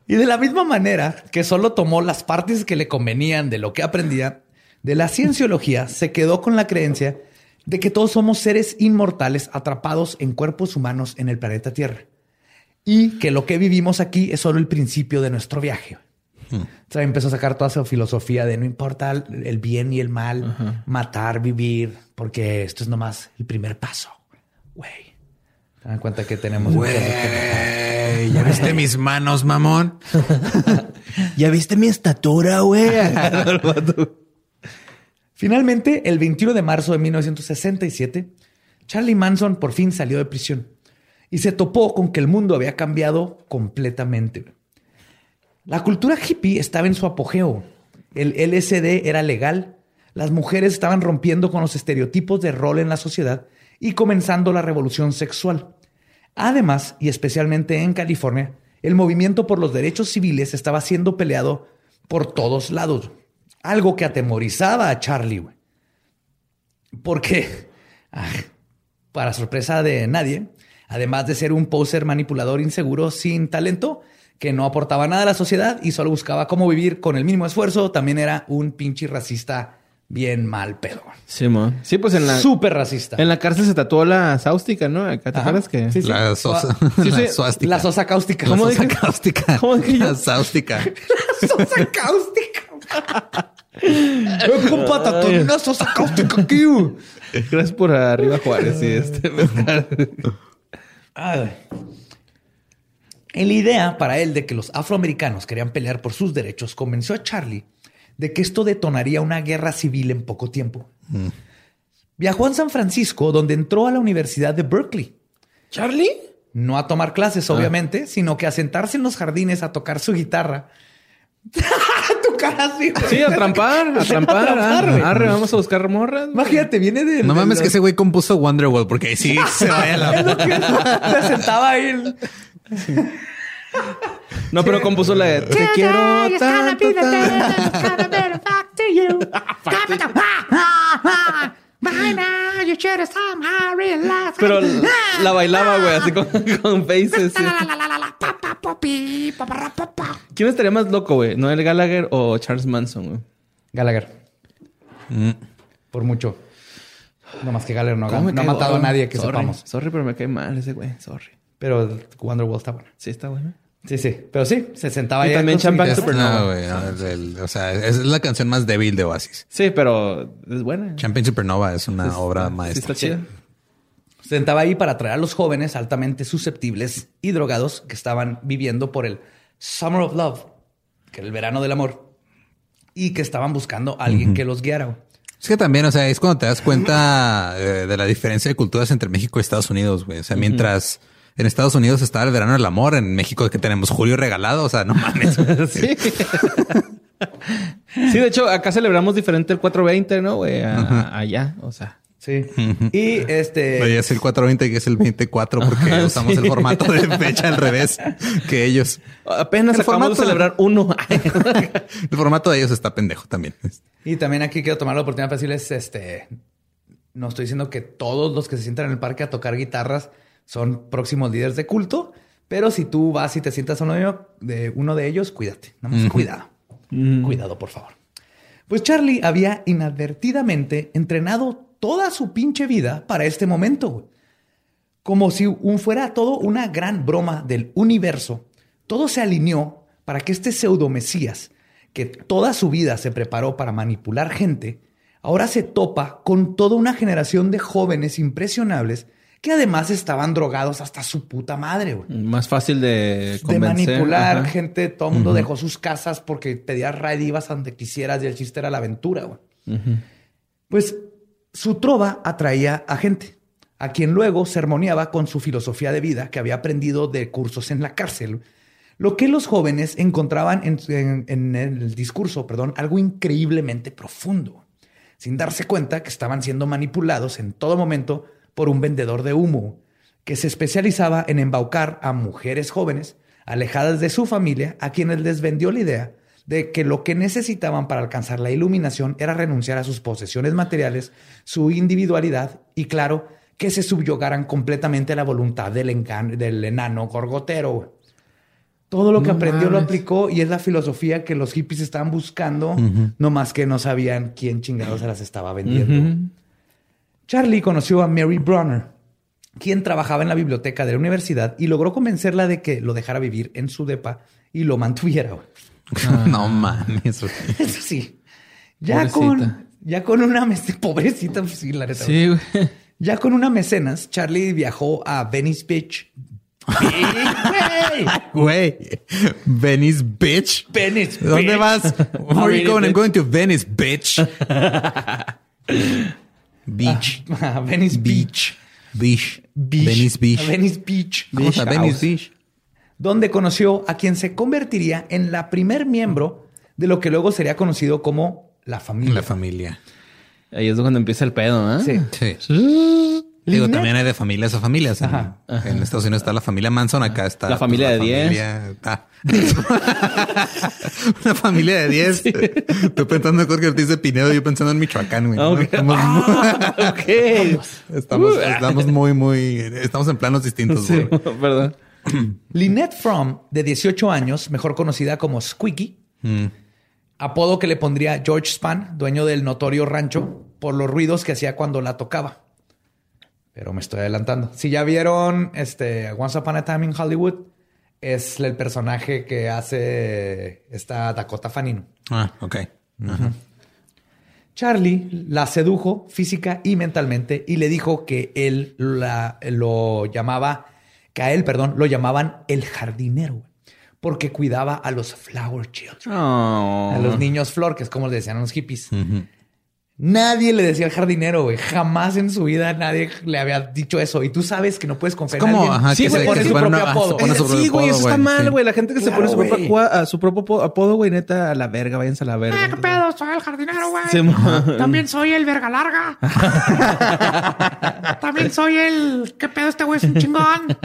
Y de la misma manera que solo tomó las partes que le convenían de lo que aprendía, de la cienciología se quedó con la creencia de que todos somos seres inmortales atrapados en cuerpos humanos en el planeta Tierra. Y que lo que vivimos aquí es solo el principio de nuestro viaje. O sea, empezó a sacar toda su filosofía de no importa el bien y el mal, matar, vivir, porque esto es nomás el primer paso. Güey. Se dan cuenta que tenemos... Güey, ¿ya viste mis manos, mamón? *laughs* ¿Ya viste mi estatura, güey? *laughs* Finalmente, el 21 de marzo de 1967, Charlie Manson por fin salió de prisión y se topó con que el mundo había cambiado completamente. La cultura hippie estaba en su apogeo. El LSD era legal. Las mujeres estaban rompiendo con los estereotipos de rol en la sociedad y comenzando la revolución sexual. Además, y especialmente en California, el movimiento por los derechos civiles estaba siendo peleado por todos lados. Algo que atemorizaba a Charlie, güey. Porque, para sorpresa de nadie, además de ser un poser manipulador inseguro sin talento, que no aportaba nada a la sociedad y solo buscaba cómo vivir con el mínimo esfuerzo, también era un pinche racista bien mal pedo. Sí. Sí, pues en la, Súper racista. en la cárcel se tatuó la sáustica, ¿no? Acá te acuerdas que. Sí, sí. La sosa. *laughs* Sí, la suástica. La sosa cáustica. La ¿Cómo sosa dije? cáustica. ¿Cómo dije? La sáustica. *laughs* sosa cáustica. Eh, compa, tatué una sosa cáustica aquí. güey. Gracias por arriba, Juárez. Sí, este. En la idea para él de que los afroamericanos querían pelear por sus derechos convenció a Charlie de que esto detonaría una guerra civil en poco tiempo. Viajó a San Francisco, donde entró a la Universidad de Berkeley. ¿Charlie? No a tomar clases, obviamente, sino que a sentarse en los jardines a tocar su guitarra. *laughs* tu cara así. güey. Sí, a trampar, a *laughs* trampar. trampar, ah, arre, vamos a buscar morras. Imagínate, viene de. No de mames los- que ese güey compuso Wonderwall porque ahí sí *laughs* se vaya la... Es lo que se *laughs* sentaba ahí. No, pero compuso la de Te quiero tanto. Pero la bailaba, güey, así con, con faces. ¿Quién estaría más loco, güey? ¿Noel Gallagher o Charles Manson, güey? Gallagher. Por mucho. No más que Gallagher no, ha- ¿Cómo me no ha matado a gordo? nadie que sorry, sepamos. Sorry, pero me cae mal ese güey. Sorry. Pero Wonderwall está bueno. Sí, está bueno. Sí, sí. Pero sí, se sentaba Y ahí. también Champagne guitarra. Supernova. No, güey. no, es el- o sea, es la canción más débil de Oasis. Sí, pero es buena. Champagne Supernova es una obra sí maestra. está chida. Se sentaba ahí para atraer a los jóvenes altamente susceptibles y drogados que estaban viviendo por el Summer of Love, que era el verano del amor, y que estaban buscando a alguien que los guiara. Es que también, o sea, es cuando te das cuenta eh, de la diferencia de culturas entre México y Estados Unidos, güey. O sea, mientras en Estados Unidos está el verano del amor, en México que tenemos julio regalado, o sea, no mames. *laughs* Sí. *laughs* sí, de hecho, acá celebramos diferente el 420, ¿no, güey? A- Allá, o sea. Sí. Y este. Oye, es el 420 y es el 24 porque Ajá, usamos sí. el formato de fecha al revés que ellos. Apenas El acabamos de formato- celebrar uno. *laughs* El formato de ellos está pendejo también. Y también aquí quiero tomar la oportunidad para decirles, este, no estoy diciendo que todos los que se sientan en el parque a tocar guitarras son próximos líderes de culto, pero si tú vas y te sientas a uno de uno de ellos cuídate, nada más cuidado, cuidado por favor. Pues Charlie había inadvertidamente entrenado toda su pinche vida para este momento, güey. como si un- fuera todo una gran broma del universo. Todo se alineó para que este pseudo mesías, que toda su vida se preparó para manipular gente, ahora se topa con toda una generación de jóvenes impresionables que además estaban drogados hasta su puta madre, güey. Más fácil de manipular Ajá. gente, todo el mundo dejó sus casas porque pedías a donde quisieras y el chiste era la aventura, güey. Pues su trova atraía a gente, a quien luego sermoneaba con su filosofía de vida que había aprendido de cursos en la cárcel. Lo que los jóvenes encontraban en, en- en el discurso, perdón, algo increíblemente profundo, sin darse cuenta que estaban siendo manipulados en todo momento por un vendedor de humo que se especializaba en embaucar a mujeres jóvenes alejadas de su familia, a quienes les vendió la idea de que lo que necesitaban para alcanzar la iluminación era renunciar a sus posesiones materiales, su individualidad y, claro, que se subyugaran completamente a la voluntad del, del enano gorgotero. Todo lo que No aprendió lo aplicó y es la filosofía que los hippies estaban buscando, no más que no sabían quién chingados se las estaba vendiendo. Charlie conoció a Mary Bronner, quien trabajaba en la biblioteca de la universidad y logró convencerla de que lo dejara vivir en su depa y lo mantuviera. *laughs* no mames. *laughs* Eso sí. Ya Pobrecita. con, ya con una *laughs* pobrecita, pues sí, la neta. Sí, güey. Ya con una mecenas, Charlie viajó a Venice Beach. Güey. Venice, bitch. Venice ¿Dónde Beach. vas? Where are you going? I'm going to Venice, bitch. Beach. A *laughs* Venice Beach. Beach. Beach. Venice Beach. A Venice Beach. Beach Venice. Beach. donde conoció a quien se convertiría en la primer miembro de lo que luego sería conocido como la familia. La familia. Ahí es cuando empieza el pedo, ¿ah? Sí. Sí. Digo, también hay de familias a familias. En, Ajá. en Estados Unidos está la familia Manson, acá está La familia de 10. familia- ah. *laughs* Una familia de 10. Tú pensando en Jorge Ortiz de Pinedo, yo pensando en Michoacán, güey. Ah. Estamos, Ok. estamos, *laughs* estamos muy, muy, estamos en planos distintos. Sí, *laughs* perdón. *clears throat* Lynette Fromm, de 18 años, mejor conocida como Squeaky, Mm. apodo que le pondría George Span, dueño del notorio rancho, por los ruidos que hacía cuando la tocaba. Pero me estoy adelantando. Si ya vieron este Once Upon a Time in Hollywood, es el personaje que hace esta Dakota Fanning. Ah, ok. Charlie la sedujo física y mentalmente y le dijo que él la- lo llamaba, que a él, perdón, lo llamaban el jardinero, porque cuidaba a los flower children, Oh. a los niños flor, que es como le decían a los hippies. Nadie le decía al jardinero, güey. Jamás en su vida nadie le había dicho eso. Y tú sabes que no puedes confiar en alguien ajá, que que se pone su propio apodo. sí, güey, eso está mal, sí. güey. La gente que se pone su propio, a su apodo, güey, neta, a la verga, váyanse a la verga. ¿Qué pedo? Soy el jardinero, güey. Sí, También soy el verga larga. *laughs* también soy el. ¿Qué pedo? Este güey es un chingón.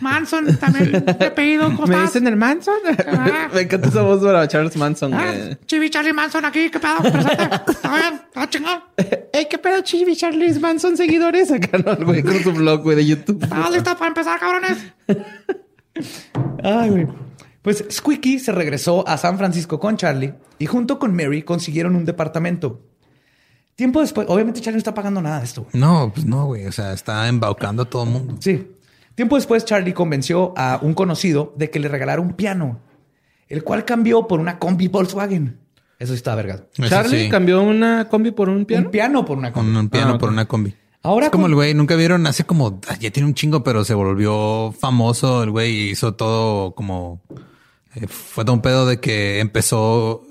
Manson, también de apellido. ¿Cómo ¿Me dicen el Manson? Ah. *laughs* Me encanta esa voz para Charles Manson, Ah, güey. Chibi Charlie Manson aquí. ¿Qué pedo? Presente. ¿Está bien? ¿Está chingón? Ey, ¿qué pedo, Chibi Charles Manson seguidores? *laughs* Acá no, güey, con su blog, güey, de YouTube. ¿Estás listos para empezar, cabrones? *laughs* Ay, güey. Pues Squeaky se regresó a San Francisco con Charlie y junto con Mary consiguieron un departamento. Tiempo después, obviamente Charlie no está pagando nada de esto. güey. No, pues no, güey. O sea, está embaucando a todo el mundo. Sí. Tiempo después, Charlie convenció a un conocido de que le regalara un piano, el cual cambió por una combi Volkswagen. Eso sí está vergado. Eso Charlie sí. cambió una combi por un piano. Un piano por una combi. Un, un piano Ah, ok. por una combi. Ahora Es como con- el güey, nunca vieron hace como ya tiene un chingo, pero se volvió famoso el güey y hizo todo como eh, fue todo un pedo de que empezó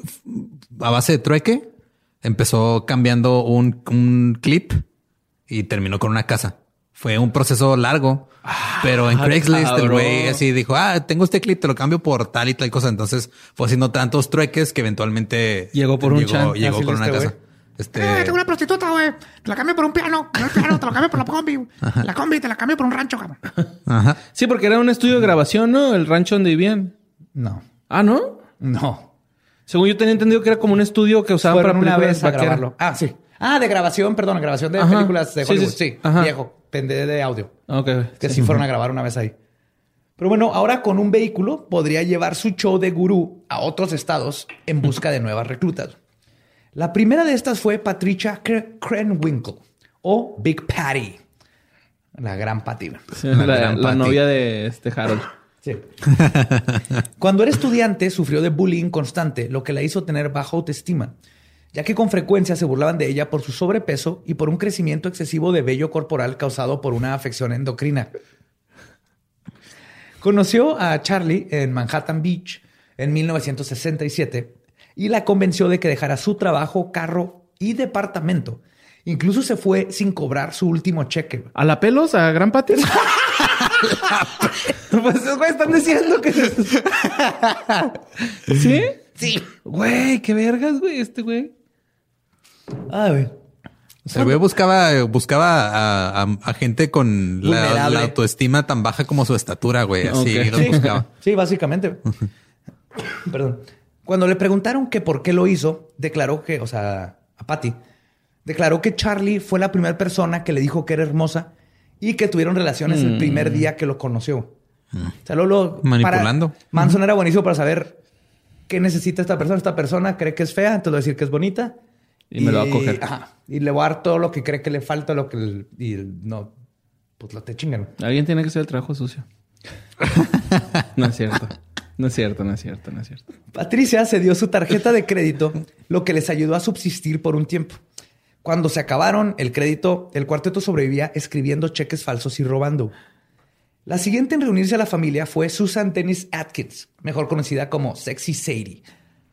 a base de trueque, empezó cambiando un, un clip y terminó con una casa. Fue un proceso largo, pero en Craigslist el güey así dijo, ah, tengo este clip, te lo cambio por tal y tal cosa. Entonces fue haciendo tantos trueques que eventualmente Llegó por un llegó, chan, llegó con una este casa. Este, Eh, tengo una prostituta, güey. Te la cambio por un piano. No el piano, te lo cambio por la combi. güey. La combi te la cambio por un rancho, cabrón. ajá. Sí, porque era un estudio de grabación, ¿no? El rancho donde vivían. No, Ah, ¿no? no. Según yo tenía entendido que era como un estudio que usaban Fueron para una vez a grabarlo. Ah, sí. Ah, de grabación, perdón, grabación de Ajá. películas de Sí, Hollywood. sí, Sí, sí. Ajá. viejo, pende de audio. Ok. Que sí. fueron a grabar una vez ahí. Pero bueno, ahora con un vehículo podría llevar su show de gurú a otros estados en busca de nuevas reclutas. La primera de estas fue Patricia Kre- Krenwinkel o Big Patty. La gran Patty. Sí, La la, gran la Patty. novia de este Harold. Sí. Cuando era estudiante, sufrió de bullying constante, lo que la hizo tener baja autoestima, ya que con frecuencia se burlaban de ella por su sobrepeso y por un crecimiento excesivo de vello corporal causado por una afección endocrina. Conoció a Charlie en Manhattan Beach en 1967 y la convenció de que dejara su trabajo, carro y departamento. Incluso se fue sin cobrar su último cheque. ¿A la pelos? ¿A Gran Patty? *laughs* Pues esos güeyes están diciendo que... *laughs* ¿Sí? sí. Güey, qué vergas, güey, este güey. Ay, güey. El güey buscaba, buscaba a, a- a gente con la, autoestima tan baja como su estatura, güey. Así los buscaba. *laughs* Sí, básicamente. *laughs* Perdón. Cuando le preguntaron que por qué lo hizo, declaró que, o sea, a Patty, declaró que Charlie fue la primera persona que le dijo que era hermosa y que tuvieron relaciones el primer día que lo conoció. O sea, Lolo, Manipulando. para- Manson era buenísimo para saber qué necesita esta persona. Esta persona cree que es fea, entonces le va a decir que es bonita. Y me lo va a coger. Ajá. Y le va a dar todo lo que cree que le falta, lo que... Y no, pues lo te chingan. Alguien tiene que hacer el trabajo sucio. *laughs* no es cierto. No es cierto, no es cierto, no es cierto. Patricia se dio su tarjeta de crédito, lo que les ayudó a subsistir por un tiempo. Cuando se acabaron el crédito, el cuarteto sobrevivía escribiendo cheques falsos y robando. La siguiente en reunirse a la familia fue Susan Dennis Atkins, mejor conocida como Sexy Sadie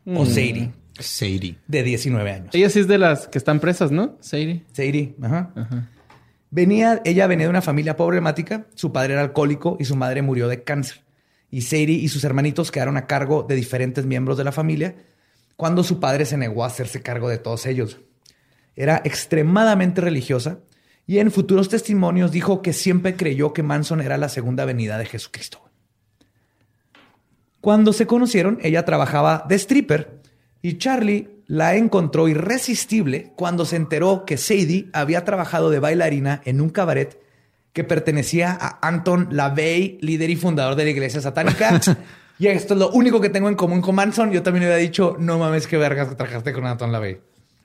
o Sadie, Sadie. de 19 años. Ella sí es de las que están presas, ¿no? Sadie. Sadie, ajá. Venía, ella venía de una familia problemática, su padre era alcohólico y su madre murió de cáncer. Y Sadie y sus hermanitos quedaron a cargo de diferentes miembros de la familia cuando su padre se negó a hacerse cargo de todos ellos. Era extremadamente religiosa y en futuros testimonios dijo que siempre creyó que Manson era la segunda venida de Jesucristo. Cuando se conocieron, ella trabajaba de stripper y Charlie la encontró irresistible cuando se enteró que Sadie había trabajado de bailarina en un cabaret que pertenecía a Anton LaVey, líder y fundador de la iglesia satánica. *laughs* y esto es lo único que tengo en común con Manson. Yo también le había dicho, no mames, qué vergas que trabajaste con Anton LaVey.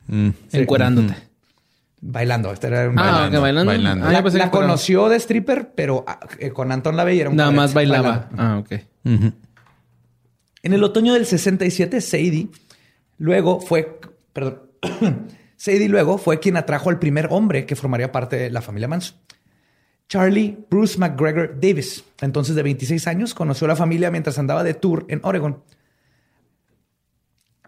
Mm. Encuerándote. Bailando. Este era un Ah, bailando. bailando. bailando. Ah, la conoció de stripper, pero ah, eh, con Anton LaVey era un Nada cabaret más bailaba. bailando. Ah, ok. En el otoño del 67, Sadie luego fue, perdón, *clears throat* Sadie luego fue quien atrajo al primer hombre que formaría parte de la familia Manson. Charlie Bruce McGregor Davis, entonces de 26 años, conoció a la familia mientras andaba de tour en Oregon.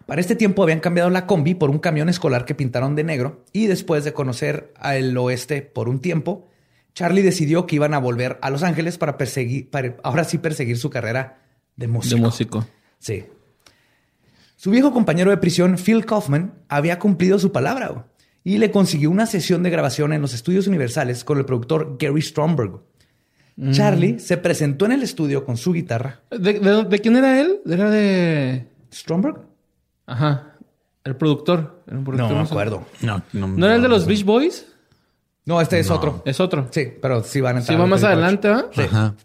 Para este tiempo habían cambiado la combi por un camión escolar que pintaron de negro y después de conocer al oeste por un tiempo, Charlie decidió que iban a volver a Los Ángeles para perseguir, para ahora sí perseguir su carrera de músico. De músico. Sí. Su viejo compañero de prisión, Phil Kaufman, había cumplido su palabra y le consiguió una sesión de grabación en los estudios universales con el productor Gary Stromberg. Charlie se presentó en el estudio con su guitarra. ¿De, de- de quién era él? Era de... ¿Stromberg? Ajá. El productor. Un productor No me musical. acuerdo. No, no, ¿No era el de los Beach Boys? No, este es otro. Es otro. Sí, pero sí van a entrar. Sí, va más 38. adelante, ¿va? Sí. Ajá.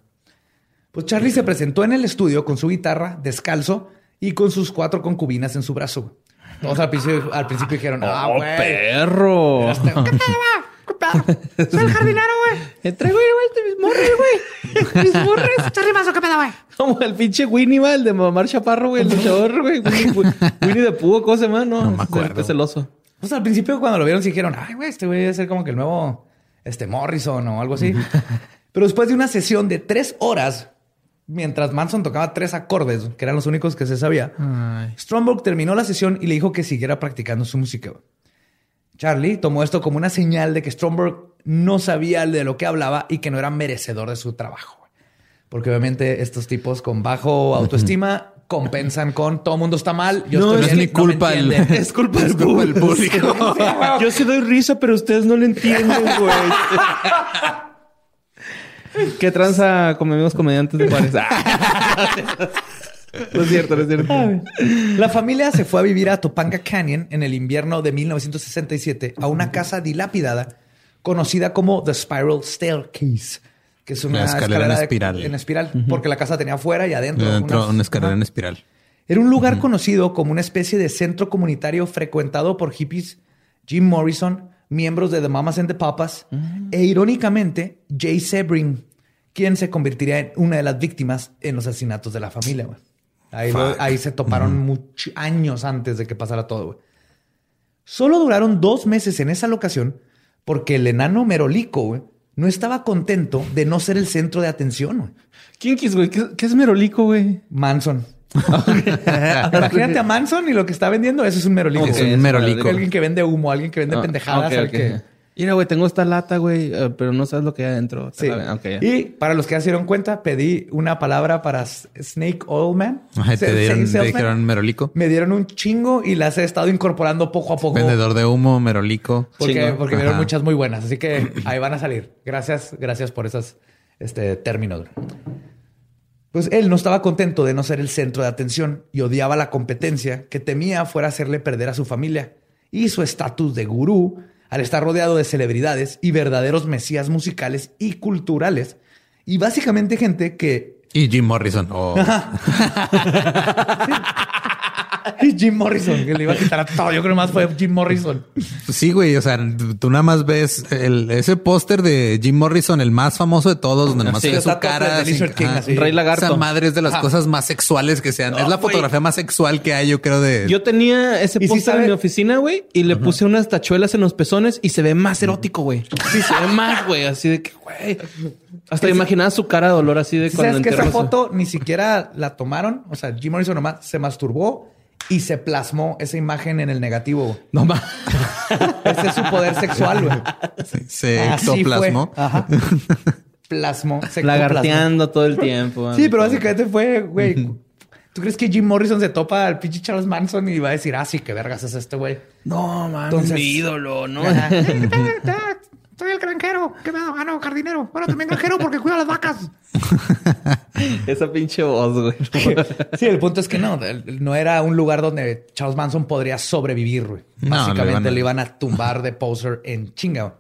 Pues Charlie se presentó en el estudio con su guitarra, descalzo y con sus cuatro concubinas en su brazo. Todos al principio, al principio dijeron, ah, ¡Oh, güey. perro! ¿Qué pedo, güey? Soy el jardinero, güey. Te traigo igual mis morres, güey. Mis morres. Charlie Manson, ¿qué pedo, güey? Como el pinche Winnie, va, el de Mamar Chaparro, güey, el luchador, güey. *laughs* Winnie, Winnie de Púo, ¿cómo se llama? No, No me acuerdo. Es el oso. Pues al principio cuando lo vieron sí dijeron, ay, güey, este güey debe ser como que el nuevo, este Morrison o algo así. Pero después de una sesión de tres horas, mientras Manson tocaba tres acordes, que eran los únicos que se sabía, Stromberg terminó la sesión y le dijo que siguiera practicando su música. Charlie tomó esto como una señal de que Stromberg no sabía de lo que hablaba y que no era merecedor de su trabajo. Porque obviamente estos tipos con bajo autoestima compensan con todo mundo está mal. Yo No, estoy es bien, mi no culpa el- entienden". *laughs* es culpa del público. *laughs* Yo sí doy risa, pero ustedes no lo entienden, güey. *laughs* ¿Qué tranza con amigos comediantes de Juárez? *laughs* No es cierto, no es cierto. La familia se fue a vivir a Topanga Canyon en el invierno de 1967 a una casa dilapidada conocida como The Spiral Staircase, que es una La escalera en de- espiral. porque la casa tenía afuera y adentro. Una escalera Ajá. en espiral. Era un lugar conocido como una especie de centro comunitario frecuentado por hippies, Jim Morrison, miembros de The Mamas and the Papas e irónicamente Jay Sebring, quien se convertiría en una de las víctimas en los asesinatos de la familia. Ahí, lo- ahí se toparon años antes de que pasara todo. güey. Solo duraron dos meses en esa locación porque el enano Merolico güey, no estaba contento de no ser el centro de atención. güey. Kinkis, güey. ¿Qué, qué es merolico, güey? Manson. *laughs* Imagínate a Manson y lo que está vendiendo, eso es un merolico. Es güey. un merolico. Alguien que vende humo, alguien que vende Ah, pendejadas. ok, al ok. que- Mira, güey, tengo esta lata, güey, eh, pero no sabes lo que hay adentro. Sí. Ok, ya. Y para los que ya se dieron cuenta, pedí una palabra para Snake Oil Man. Ajá, te dieron, te salesman. dijeron merolico. Me dieron un chingo y las he estado incorporando poco a poco. Vendedor de humo, merolico. Porque, Chingo. porque vieron Ajá. muchas muy buenas. Así que ahí van a salir. Gracias, gracias por esos este, términos. Pues él no estaba contento de no ser el centro de atención y odiaba la competencia que temía fuera hacerle perder a su familia y su estatus de gurú al estar rodeado de celebridades y verdaderos mesías musicales y culturales y básicamente gente que Y Jim Morrison. Oh. *laughs* *laughs* y Jim Morrison que le iba a quitar a todo. Yo creo que más fue Jim Morrison. Sí, güey. O sea, tú nada más ves el, ese póster de Jim Morrison, el más famoso de todos, donde nomás Sí, ves su cara. de Lizard King, ajá. así. Rey Lagarto. Esa madre es de las Ajá. cosas más sexuales que sean. es la güey. fotografía más sexual que hay, yo creo, de. Yo tenía ese ¿Y sí póster en mi oficina, güey, y le puse unas tachuelas en los pezones y se ve más erótico, güey. Sí, se ve más, güey, así de que, güey. Hasta imaginaba su cara de dolor así de cuando ¿Sabes que esa foto ni siquiera la tomaron? O sea, Jim Morrison nomás se masturbó y se plasmó esa imagen en el negativo. No más. *laughs* Ese es su poder sexual, güey. se, ectoplasmó. Ajá. Plasmó. se *laughs* Lagarteando todo el tiempo. Sí, pero básicamente fue, güey. ¿Tú crees que Jim Morrison se topa al pinche Charles Manson y va a decir, ah, sí, qué vergas es este güey? No, man, Entonces- mi ídolo, ¿no? *laughs* Soy el granjero. ¿Qué pedo? Ah, no, jardinero. Bueno, también granjero porque cuida las vacas. *laughs* Esa pinche voz, güey. Sí, el punto es que no, no era un lugar donde Charles Manson podría sobrevivir, güey. No, Básicamente le a- le iban a tumbar de poser en chinga.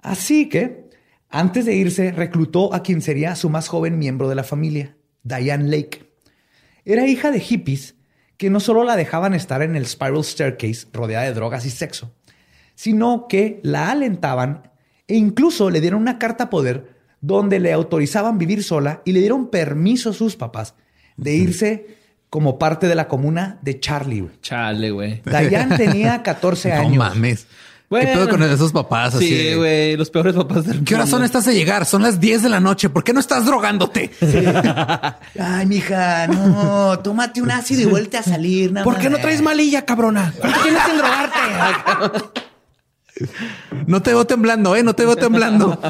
Así que, antes de irse, reclutó a quien sería su más joven miembro de la familia, Diane Lake. Era hija de hippies que no solo la dejaban estar en el Spiral Staircase rodeada de drogas y sexo, sino que la alentaban e incluso le dieron una carta poder donde le autorizaban vivir sola y le dieron permiso a sus papás de irse como parte de la comuna de Charlie. güey. Chale, güey. Diane tenía *laughs* 14 No años. mames. Bueno. ¿Qué pedo con esos papás? Así Sí, de, güey. Los peores papás del ¿Qué horas son mundo. estas de llegar? Son las 10 de la noche. ¿Por qué no estás drogándote? *laughs* Ay, mija, no, tómate un ácido y vuelta a salir. nada ¿Por qué no traes malilla, cabrona? ¿Cuánto tienes en drogarte? *laughs* No te veo temblando, ¿eh? No te veo temblando.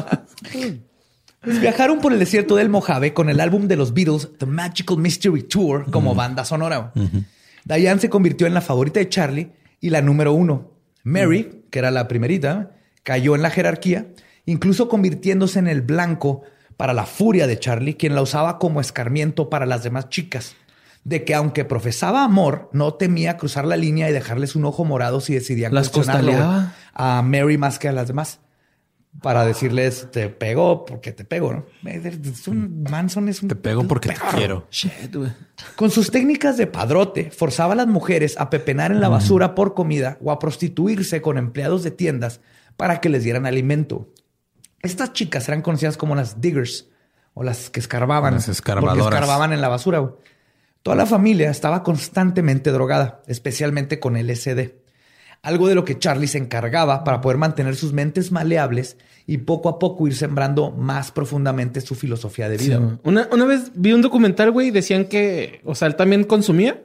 Pues viajaron por el desierto del Mojave con el álbum de los Beatles, The Magical Mystery Tour, como banda sonora. Diane se convirtió en la favorita de Charlie y la número uno. Mary, que era la primerita, cayó en la jerarquía, incluso convirtiéndose en el blanco para la furia de Charlie, quien la usaba como escarmiento para las demás chicas. De que aunque profesaba amor, no temía cruzar la línea y dejarles un ojo morado si decidían Las costaleaba. a Mary más que a las demás para decirles te pego porque te pego, ¿no? Es un Manson es un Te pego porque te quiero. Shit, güey. Con sus técnicas de padrote, forzaba a las mujeres a pepenar en la basura por comida o a prostituirse con empleados de tiendas para que les dieran alimento. Estas chicas eran conocidas como las diggers o las que escarbaban. Las escarbadoras. Porque escarbaban en la basura. Toda la familia estaba constantemente drogada, especialmente con LSD. algo de lo que Charlie se encargaba para poder mantener sus mentes maleables y poco a poco ir sembrando más profundamente su filosofía de vida. Una, una vez vi un documental, güey, y decían que, o sea, él también consumía,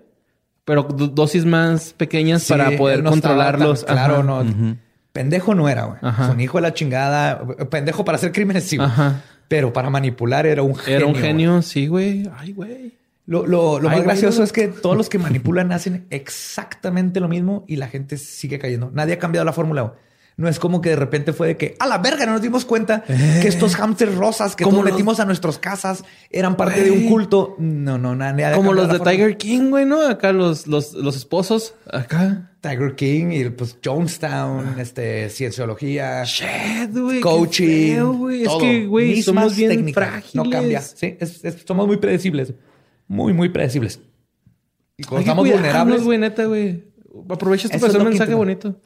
pero do- dosis más pequeñas Sí, para poder no controlarlos. tan- claro, Ajá. no. Pendejo no era, güey. Un hijo de la chingada. Pendejo para hacer crímenes, sí. güey. Ajá. Pero para manipular era un genio. Era un güey. genio, sí, güey. Ay, güey. Lo, lo- lo Ay, más gracioso no. es que todos los que manipulan hacen exactamente lo mismo y la gente sigue cayendo. Nadie ha cambiado la fórmula. No es como que de repente fue de que a la verga no nos dimos cuenta que estos hamsters rosas que Como todos los- metimos a nuestras casas eran parte de un culto. No, no, nadie ha Como los de. Tiger King, güey, ¿no? Acá los, los, los esposos. Acá. Tiger King y pues Jonestown, este, cienciología, Shit, güey. qué coaching, feo, güey. Es todo. que, güey, somos bien técnicas, frágiles. No cambia. Sí, es- es- somos muy predecibles. Muy, muy predecibles. Y cuando estamos vulnerables, güey, neta, güey. Aprovecha esto Eso para hacer un mensaje bonito.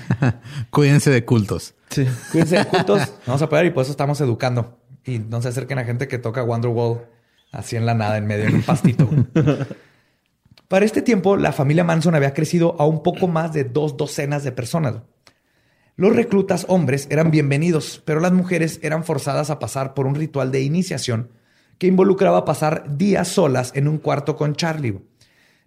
*laughs* Cuídense de cultos. Sí. Cuídense de cultos. No vamos a poder y por eso estamos educando. Y no se acerquen a gente que toca Wonderwall así en la nada, en medio de un pastito. *laughs* Para este tiempo, la familia Manson había crecido a un poco más de dos docenas de personas. Los reclutas hombres eran bienvenidos, pero las mujeres eran forzadas a pasar por un ritual de iniciación que involucraba pasar días solas en un cuarto con Charlie.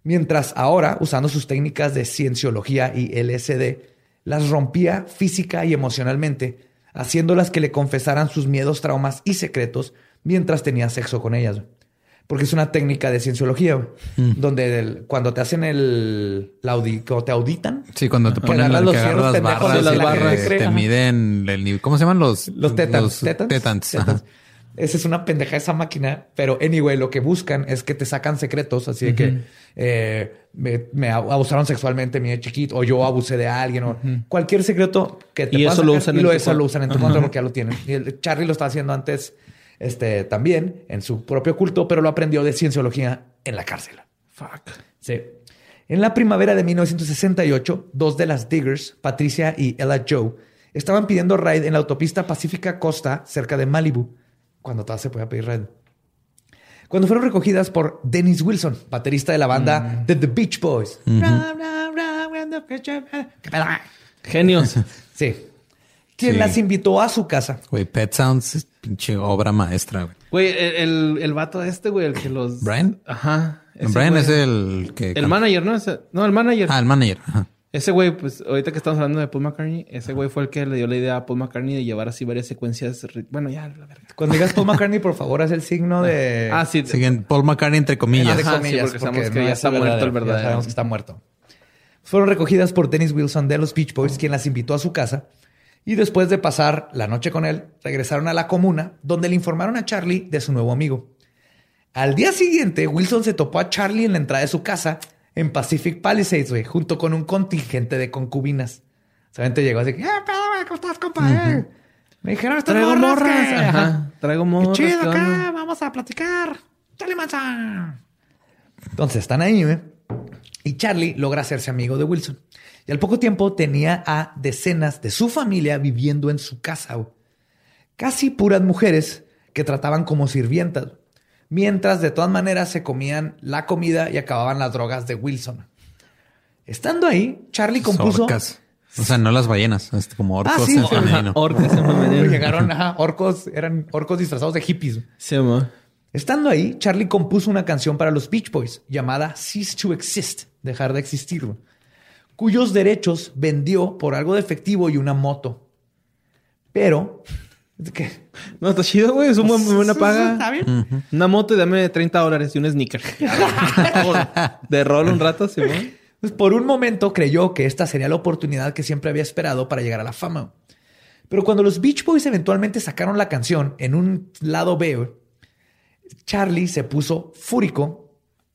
Mientras ahora, usando sus técnicas de cienciología y LSD, las rompía física y emocionalmente, haciéndolas que le confesaran sus miedos, traumas y secretos mientras tenía sexo con ellas. Porque es una técnica de cienciología, güey, donde el- cuando te hacen el, la audi- te auditan, Sí, cuando te ponen los cierros las barras, las barras. te miden el nivel. ¿Cómo se llaman los? Los tetans. Los tetans. tetans, ajá. Tetans. Esa es una pendeja esa máquina, pero anyway, lo que buscan es que te sacan secretos, así de que eh, me, me abusaron sexualmente mi chiquito o yo abusé de alguien o cualquier secreto que te Y puedan eso lo sacar, usan y en lo, eso lo usan en tu contra porque ya lo tienen. Y el Charlie lo está haciendo antes este, también en su propio culto, pero lo aprendió de cienciología en la cárcel. Fuck. Sí. En la primavera de 1968, dos de las Diggers, Patricia y Ella Joe, estaban pidiendo raid en la autopista Pacífica Costa, cerca de Malibu, cuando todavía se podía pedir raid. Cuando fueron recogidas por Dennis Wilson, baterista de la banda The, The Beach Boys. ¿Qué pedo? Genios. *laughs* Sí. Quien Sí. las invitó a su casa. Güey, Pet Sounds es pinche obra maestra, güey. Güey, el, el, el vato este, güey, el que los... ¿Brian? Ajá. ese Brian güey. es el que... El manager, ¿no? No, el manager. Ah, el manager. Ajá. Ese güey, pues ahorita que estamos hablando de Paul McCartney, ese güey fue el que le dio la idea a Paul McCartney de llevar así varias secuencias. Bueno, ya, la verga. Cuando digas Paul McCartney, por favor, haz el signo de... Ah, sí. Siguen Paul McCartney entre comillas. Entre Ajá, sí, comillas, porque sabemos que no ya es está muerto el Ya verdadero. sabemos que está muerto. Fueron recogidas por Dennis Wilson de los Beach Boys, quien las invitó a su casa. Y después de pasar la noche con él, regresaron a la comuna, donde le informaron a Charlie de su nuevo amigo. Al día siguiente, Wilson se topó a Charlie en la entrada de su casa en Pacific Palisades, güey, junto con un contingente de concubinas. Solamente llegó así, que, ¡eh, pedo, güey! ¿Cómo estás, compa? eh? Me dijeron estas Traigo morras, morras. que- Ajá. Traigo Qué morras. chido ¿qué acá, onda? vamos a platicar. Chale, manza. Entonces están ahí, ¿eh? Y Charlie logra hacerse amigo de Wilson. Y al poco tiempo tenía a decenas de su familia viviendo en su casa. güey. Casi puras mujeres que trataban como sirvientas. Mientras de todas maneras se comían la comida y acababan las drogas de Wilson. Estando ahí, Charlie compuso... Orcas. O sea, no las ballenas, es como orcos Ah, sí. en femenino. *laughs* Orcas en femenino. *laughs* Llegaron, ajá, orcos, eran orcos disfrazados de hippies. Sí, mo. Estando ahí, Charlie compuso una canción para los Beach Boys llamada Cease to Exist, dejar de existir, cuyos derechos vendió por algo de efectivo y una moto. Pero, ¿qué? No, está chido, güey. Es una muy buena Está paga. bien. Una moto y dame 30 dólares y un sneaker. *laughs* de rol un rato, sí, mo. Pues por un momento creyó que esta sería la oportunidad que siempre había esperado para llegar a la fama. Pero cuando los Beach Boys eventualmente sacaron la canción en un lado B, Charlie se puso fúrico.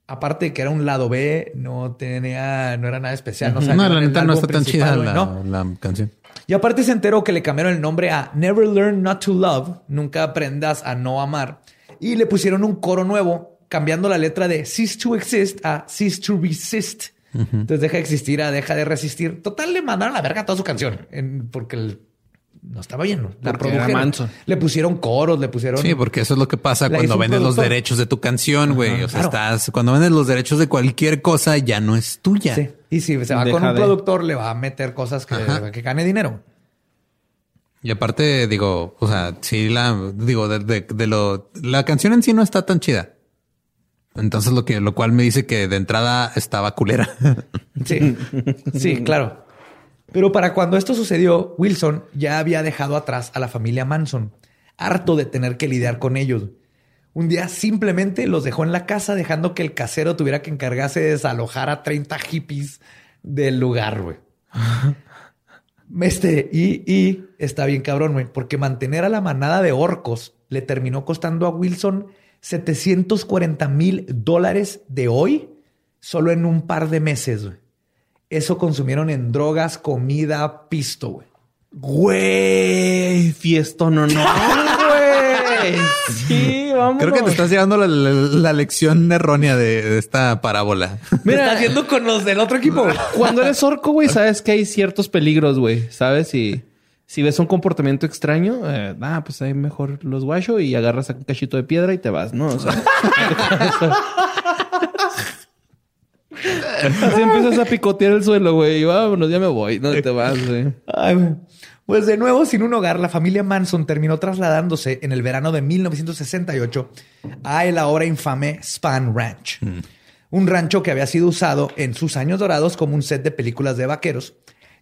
Aparte de que era un lado B, no tenía, no era nada especial. No, No, salió la neta no está tan chida la, ¿no? la canción. Y aparte se enteró que le cambiaron el nombre a Never Learn Not to Love, nunca aprendas a no amar. Y le pusieron un coro nuevo, cambiando la letra de Cease to Exist a Cease to Resist. Entonces deja de existir a deja de resistir. Total, le mandaron a la verga toda su canción, en- porque el- no estaba bien. ¿no? La produjeron. Le pusieron coros, le pusieron. Sí, porque eso es lo que pasa La cuando vendes los derechos de tu canción, güey. O sea, claro. estás, cuando vendes los derechos de cualquier cosa, ya no es tuya. Sí. Y si se va Deja con un de- productor, le va a meter cosas que, que gane dinero. Y aparte, digo, o sea, sí, la, digo, de, de- de lo, la canción en sí no está tan chida. Entonces, lo que, lo cual me dice que de entrada estaba culera. *laughs* Sí, sí, claro. Pero para cuando esto sucedió, Wilson ya había dejado atrás a la familia Manson, harto de tener que lidiar con ellos. Un día simplemente los dejó en la casa, dejando que el casero tuviera que encargarse de desalojar a 30 hippies del lugar, güey. *laughs* Este, y, y está bien cabrón, güey, porque mantener a la manada de orcos le terminó costando a Wilson 740 mil dólares de hoy solo en un par de meses, güey. Eso consumieron en drogas, comida, pisto, güey. Güey, fiesto no, no, *laughs* güey. Sí, vamos. Creo que te estás llevando la, la- la lección errónea de, de esta parábola. Mira, está haciendo con los del otro equipo. Cuando eres orco, güey, sabes que hay ciertos peligros, güey. ¿Sabes? Y si ves un comportamiento extraño, eh, ah, pues ahí mejor los guacho y agarras un cachito de piedra y te vas, ¿no? O sea, *laughs* Así empiezas a picotear el suelo, güey. Y vámonos, ya me voy. No te vas, güey. Ay, güey. Pues de nuevo, sin un hogar, la familia Manson terminó trasladándose en el verano de 1968 a el ahora infame Span Ranch. Un rancho que había sido usado en sus años dorados como un set de películas de vaqueros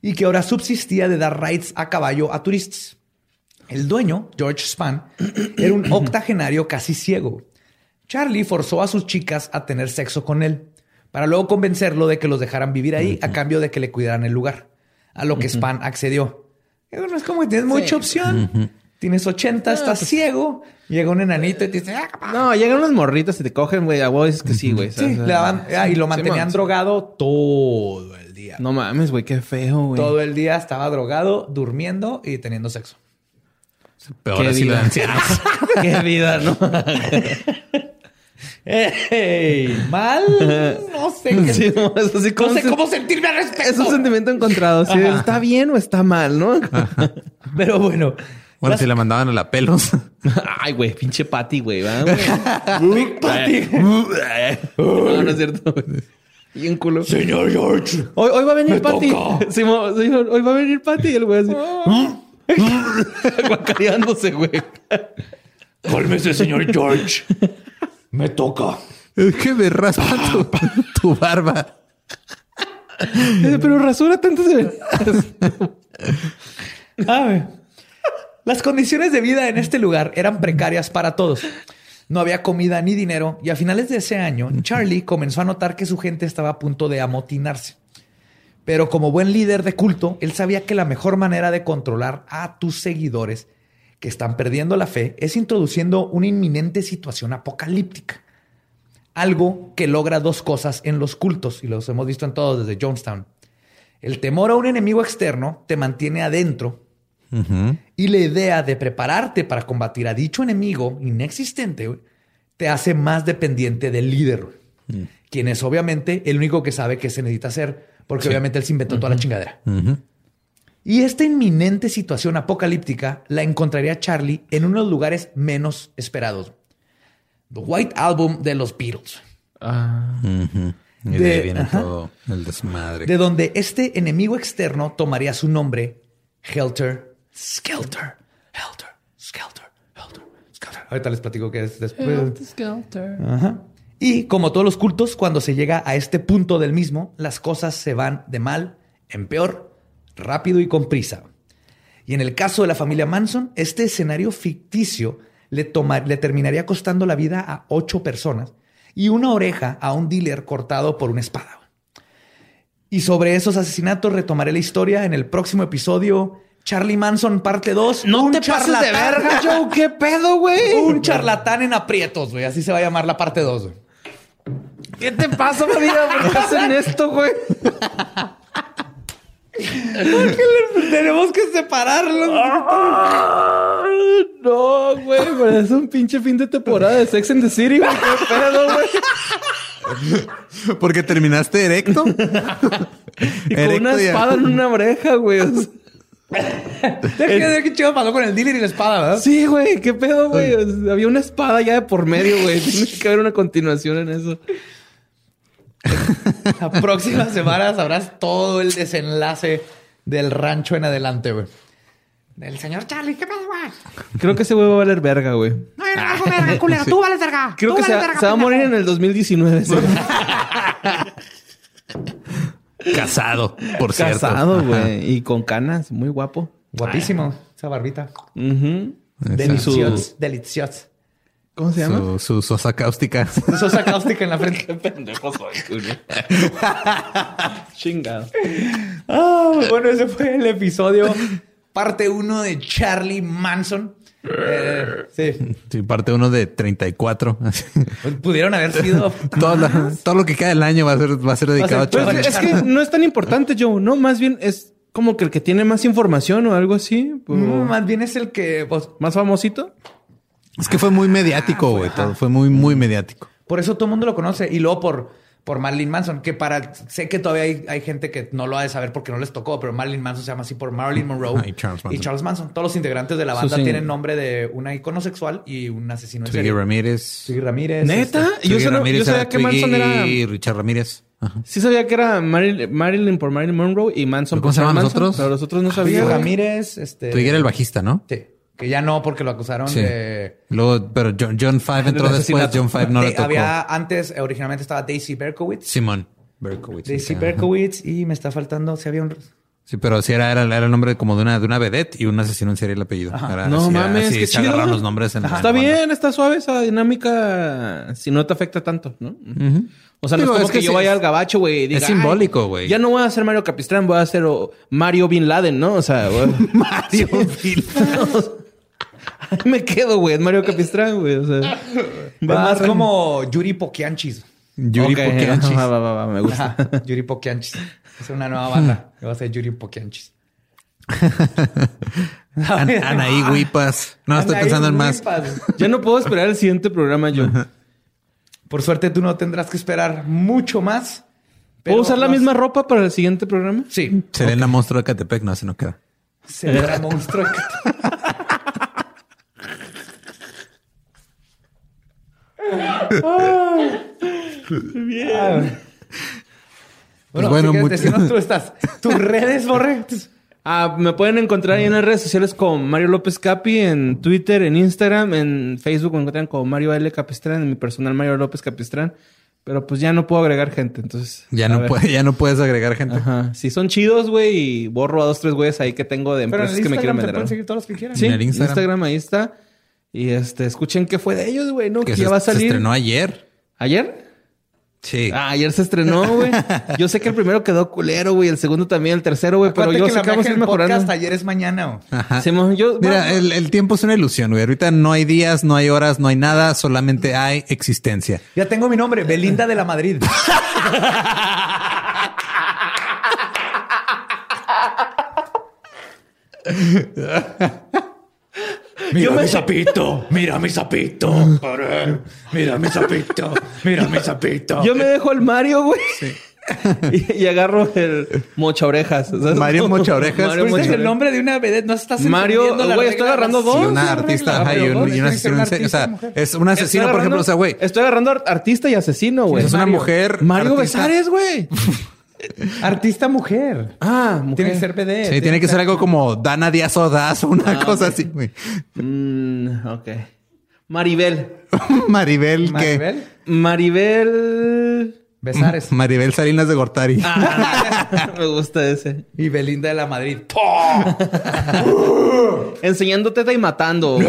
y que ahora subsistía de dar rides a caballo a turistas. El dueño, George Span, *clears throat* era un octogenario casi ciego. Charlie forzó a sus chicas a tener sexo con él, para luego convencerlo de que los dejaran vivir ahí a cambio de que le cuidaran el lugar, a lo que Span accedió. Y bueno, es como que tienes mucha opción. Tienes 80, estás ciego, llega un enanito y te dice, "Ah, capaz". No, llegan unos morritos y te cogen, güey. A vos dices que sí, güey. Sí, le daban- ah, y lo mantenían drogado todo el día. No mames, güey, qué feo, güey. Todo el día estaba drogado, durmiendo y teniendo sexo. Peor Qué así lo de vida. ancianos. *laughs* qué vida, ¿no? *laughs* ¡Ey! ¿Mal? No sé. qué- Sí, no, es así no como sé se- cómo sentirme al respecto. Es un sentimiento encontrado. Si Ajá. está bien o está mal, ¿no? *laughs* Pero bueno. Bueno, las- si la mandaban a la pelos. *laughs* Ay, güey, pinche Patty, güey. *laughs* no, no es cierto. güey. Bien culo. Señor George. Hoy, hoy va a venir Patty. señor, hoy va a venir Patty. Y el güey así. Guacareándose, güey. Cálmese, señor George. Me toca. Es que me raspa tu, tu barba. Pero rasura tanto se ve. A ver. Las condiciones de vida en este lugar eran precarias para todos. No había comida ni dinero y a finales de ese año, Charlie comenzó a notar que su gente estaba a punto de amotinarse. Pero como buen líder de culto, él sabía que la mejor manera de controlar a tus seguidores que están perdiendo la fe es introduciendo una inminente situación apocalíptica. Algo que logra dos cosas en los cultos y los hemos visto en todos desde Jonestown. El temor a un enemigo externo te mantiene adentro y la idea de prepararte para combatir a dicho enemigo inexistente te hace más dependiente del líder, güey, quien es obviamente el único que sabe qué se necesita hacer, porque obviamente él se inventó toda la chingadera. Y esta inminente situación apocalíptica la encontraría Charlie en unos lugares menos esperados. The White Album de los Beatles. Y de, De- ahí viene ajá. todo el desmadre. de donde este enemigo externo tomaría su nombre Helter Skelter. Helter Skelter. Helter Skelter. Ahorita les platico qué es después. Ajá. Y como todos los cultos, cuando se llega a este punto del mismo, las cosas se van de mal en peor, rápido y con prisa. Y en el caso de la familia Manson, este escenario ficticio le, toma- le terminaría costando la vida a ocho personas y una oreja a un dealer cortado por una espada. Y sobre esos asesinatos retomaré la historia en el próximo episodio. Charlie Manson, parte 2. No te pases de verga, *laughs* Joe. ¿Qué pedo, güey? Un charlatán en aprietos, güey. Así se va a llamar la parte 2, güey. ¿Qué te pasa, María? ¿Por qué hacen esto, güey? *laughs* Tenemos que separarlos. No, güey, pero es un pinche fin de temporada de Sex and the City, güey. ¿Qué pedo, güey? Porque terminaste erecto. Y con una ya. espada en una oreja, güey. O sea, ¿Qué, qué chido pasó con el dealer y la espada, verdad? Sí, güey, qué pedo, güey. O sea, Había una espada ya de por medio, güey. Tiene que haber una continuación en eso. *laughs* La próxima semana sabrás todo el desenlace del rancho en adelante, güey. El señor Charlie, ¿qué pedo, güey? Creo que ese güey va a valer verga, güey. No, no, no, verga, culero. Tú vales verga. Creo Tú que se, verga, se va a morir en el 2019. ese güey. Casado, por cierto. Casado, güey. Y con canas. Muy guapo. Guapísimo, esa barbita. Ujú. Delicioso. Delicioso. ¿Cómo se llama? Su, su sosa cáustica. *laughs* Sosa cáustica en la frente. pendejo soy. *laughs* Chingado. Ah, bueno, ese fue el episodio parte uno de Charlie Manson. Eh, sí, Sí, parte uno de 34. así. pues pudieron haber sido *laughs* todo, la- todo lo que queda del año va a ser, va a ser dedicado a Pues, Charlie. es que no es tan importante, Joe. No, más bien es como que el que tiene más información o algo así. o Mm, más bien es el que pues, Más famosito. Es que fue muy mediático, güey. todo. Fue muy, muy mediático. por eso todo el mundo lo conoce y luego por por Marilyn Manson, que para sé que todavía hay, hay gente que no lo ha de saber porque no les tocó, pero Marilyn Manson se llama así por Marilyn Monroe Ah, y Charles Manson. Todos los integrantes de la banda sí. tienen nombre de una icono sexual y un asesino en serie. Ramírez. Twiggy Ramírez. ¿Neta? este, Yo, Twiggy solo- yo Ramírez sabía que Manson era... y Richard Ramírez. Ajá. Sí sabía que era Marilyn, Marilyn por Marilyn Monroe y Manson ¿Cómo por Charles Manson, otros? Pero los otros no sabía. güey. Ramírez, este. Twiggy era el bajista, ¿no? Sí. Que ya no, porque lo acusaron Sí. de. Luego, pero John, John Five entró del después. asesinato. John Five no le De- tocó. Había antes, originalmente estaba Daisy Berkowitz. Simón. Berkowitz. Daisy. Berkowitz y me está faltando, si había un. Sí, pero sí era, era, era el nombre como de una, de una vedette y un asesino en serie el apellido. Era- No así, mames, así qué se chido. agarraron los nombres en la- Está bien, está suave esa dinámica si no te afecta tanto, ¿no? O sea, no Digo, es como es que, que yo vaya es- al gabacho, güey. es simbólico, "Ay, güey". Ya no voy a ser Mario Capistrán, voy a ser oh, Mario Bin Laden, ¿no? O sea, güey. *laughs* *laughs* Mario Bin Ahí *laughs* *laughs* me quedo, güey, en Mario Capistrán, güey. O sea, *laughs* Es más como Yuri Pokianchis. Yuri Ok, Poquianchis. *laughs* va, va, va, va, me gusta. Ajá, Yuri Pokianchis. Es una nueva banda. que Va a ser Yuri Pokianchis. An- Anaí Huipas. No, estoy pensando en más. Ya no puedo esperar el siguiente programa, yo. Por suerte tú no tendrás que esperar mucho más. ¿Puedo usar la misma ropa para el siguiente programa? Sí. Selena Monstruo de Catepec. No, así no queda. Será monstruo. Bien. Bueno, bueno, si mucho- decirnos tú estás. Tus redes, Borre. Ah, me pueden encontrar ahí en las redes sociales como Mario López Capi, en Twitter, en Instagram, en Facebook me encuentran como Mario L. Capistrán, en mi personal Mario López Capistrán. Pero pues ya no puedo agregar gente, entonces. Ya no, puede, ya no puedes agregar gente. Ajá. Si son chidos, güey, y borro a dos, tres güeyes ahí que tengo de Pero en empresas el que me quieren vender. pueden seguir todos los que quieran. Sí, En en el Instagram. Instagram. ahí está. Y este, escuchen qué fue de ellos, güey, ¿no? Que, Que ya se, va a se salir. estrenó ayer. ¿Ayer? Sí. Ah, ayer se estrenó, güey. *laughs* Yo sé que el primero quedó culero, güey. El segundo también, el tercero, güey. Pero yo que sé que vamos a ir mejorando. ayer es mañana. güey. Ajá. Yo, Mira, bueno, el, el tiempo es una ilusión, güey. Ahorita no hay días, no hay horas, no hay nada, solamente hay existencia. Ya tengo mi nombre, Belinda de la Madrid. *laughs* *laughs* Mira mi sapito, *laughs* mira mi sapito, mira mi sapito, mira mi sapito. yo me dejo el Mario, güey. *laughs* y, y agarro el mocha orejas. ¿sabes? Mario Mocha Orejas. Mario Mocha es el nombre de una vedette, no estás Mario, entendiendo la güey, estoy agarrando dos. artista, un, un asesino serie. O sea, artista, es una Estoy asesina, por ejemplo. O sea, güey. Estoy agarrando art- artista y asesino, güey. Es una mujer. Mario artista. Besares, güey. *laughs* Artista mujer. Ah, mujer. Tiene que ser vedette. Sí, tiene que ser algo como Dana Díaz Ordaz o una cosa así, güey. Mm, ok. Maribel. *laughs* Maribel, que. Maribel. Maribel. Besares. *laughs* Maribel Salinas de Gortari. Ah, *laughs* me gusta ese. Y Belinda de la Madrid. Enseñando teta y matando. güey.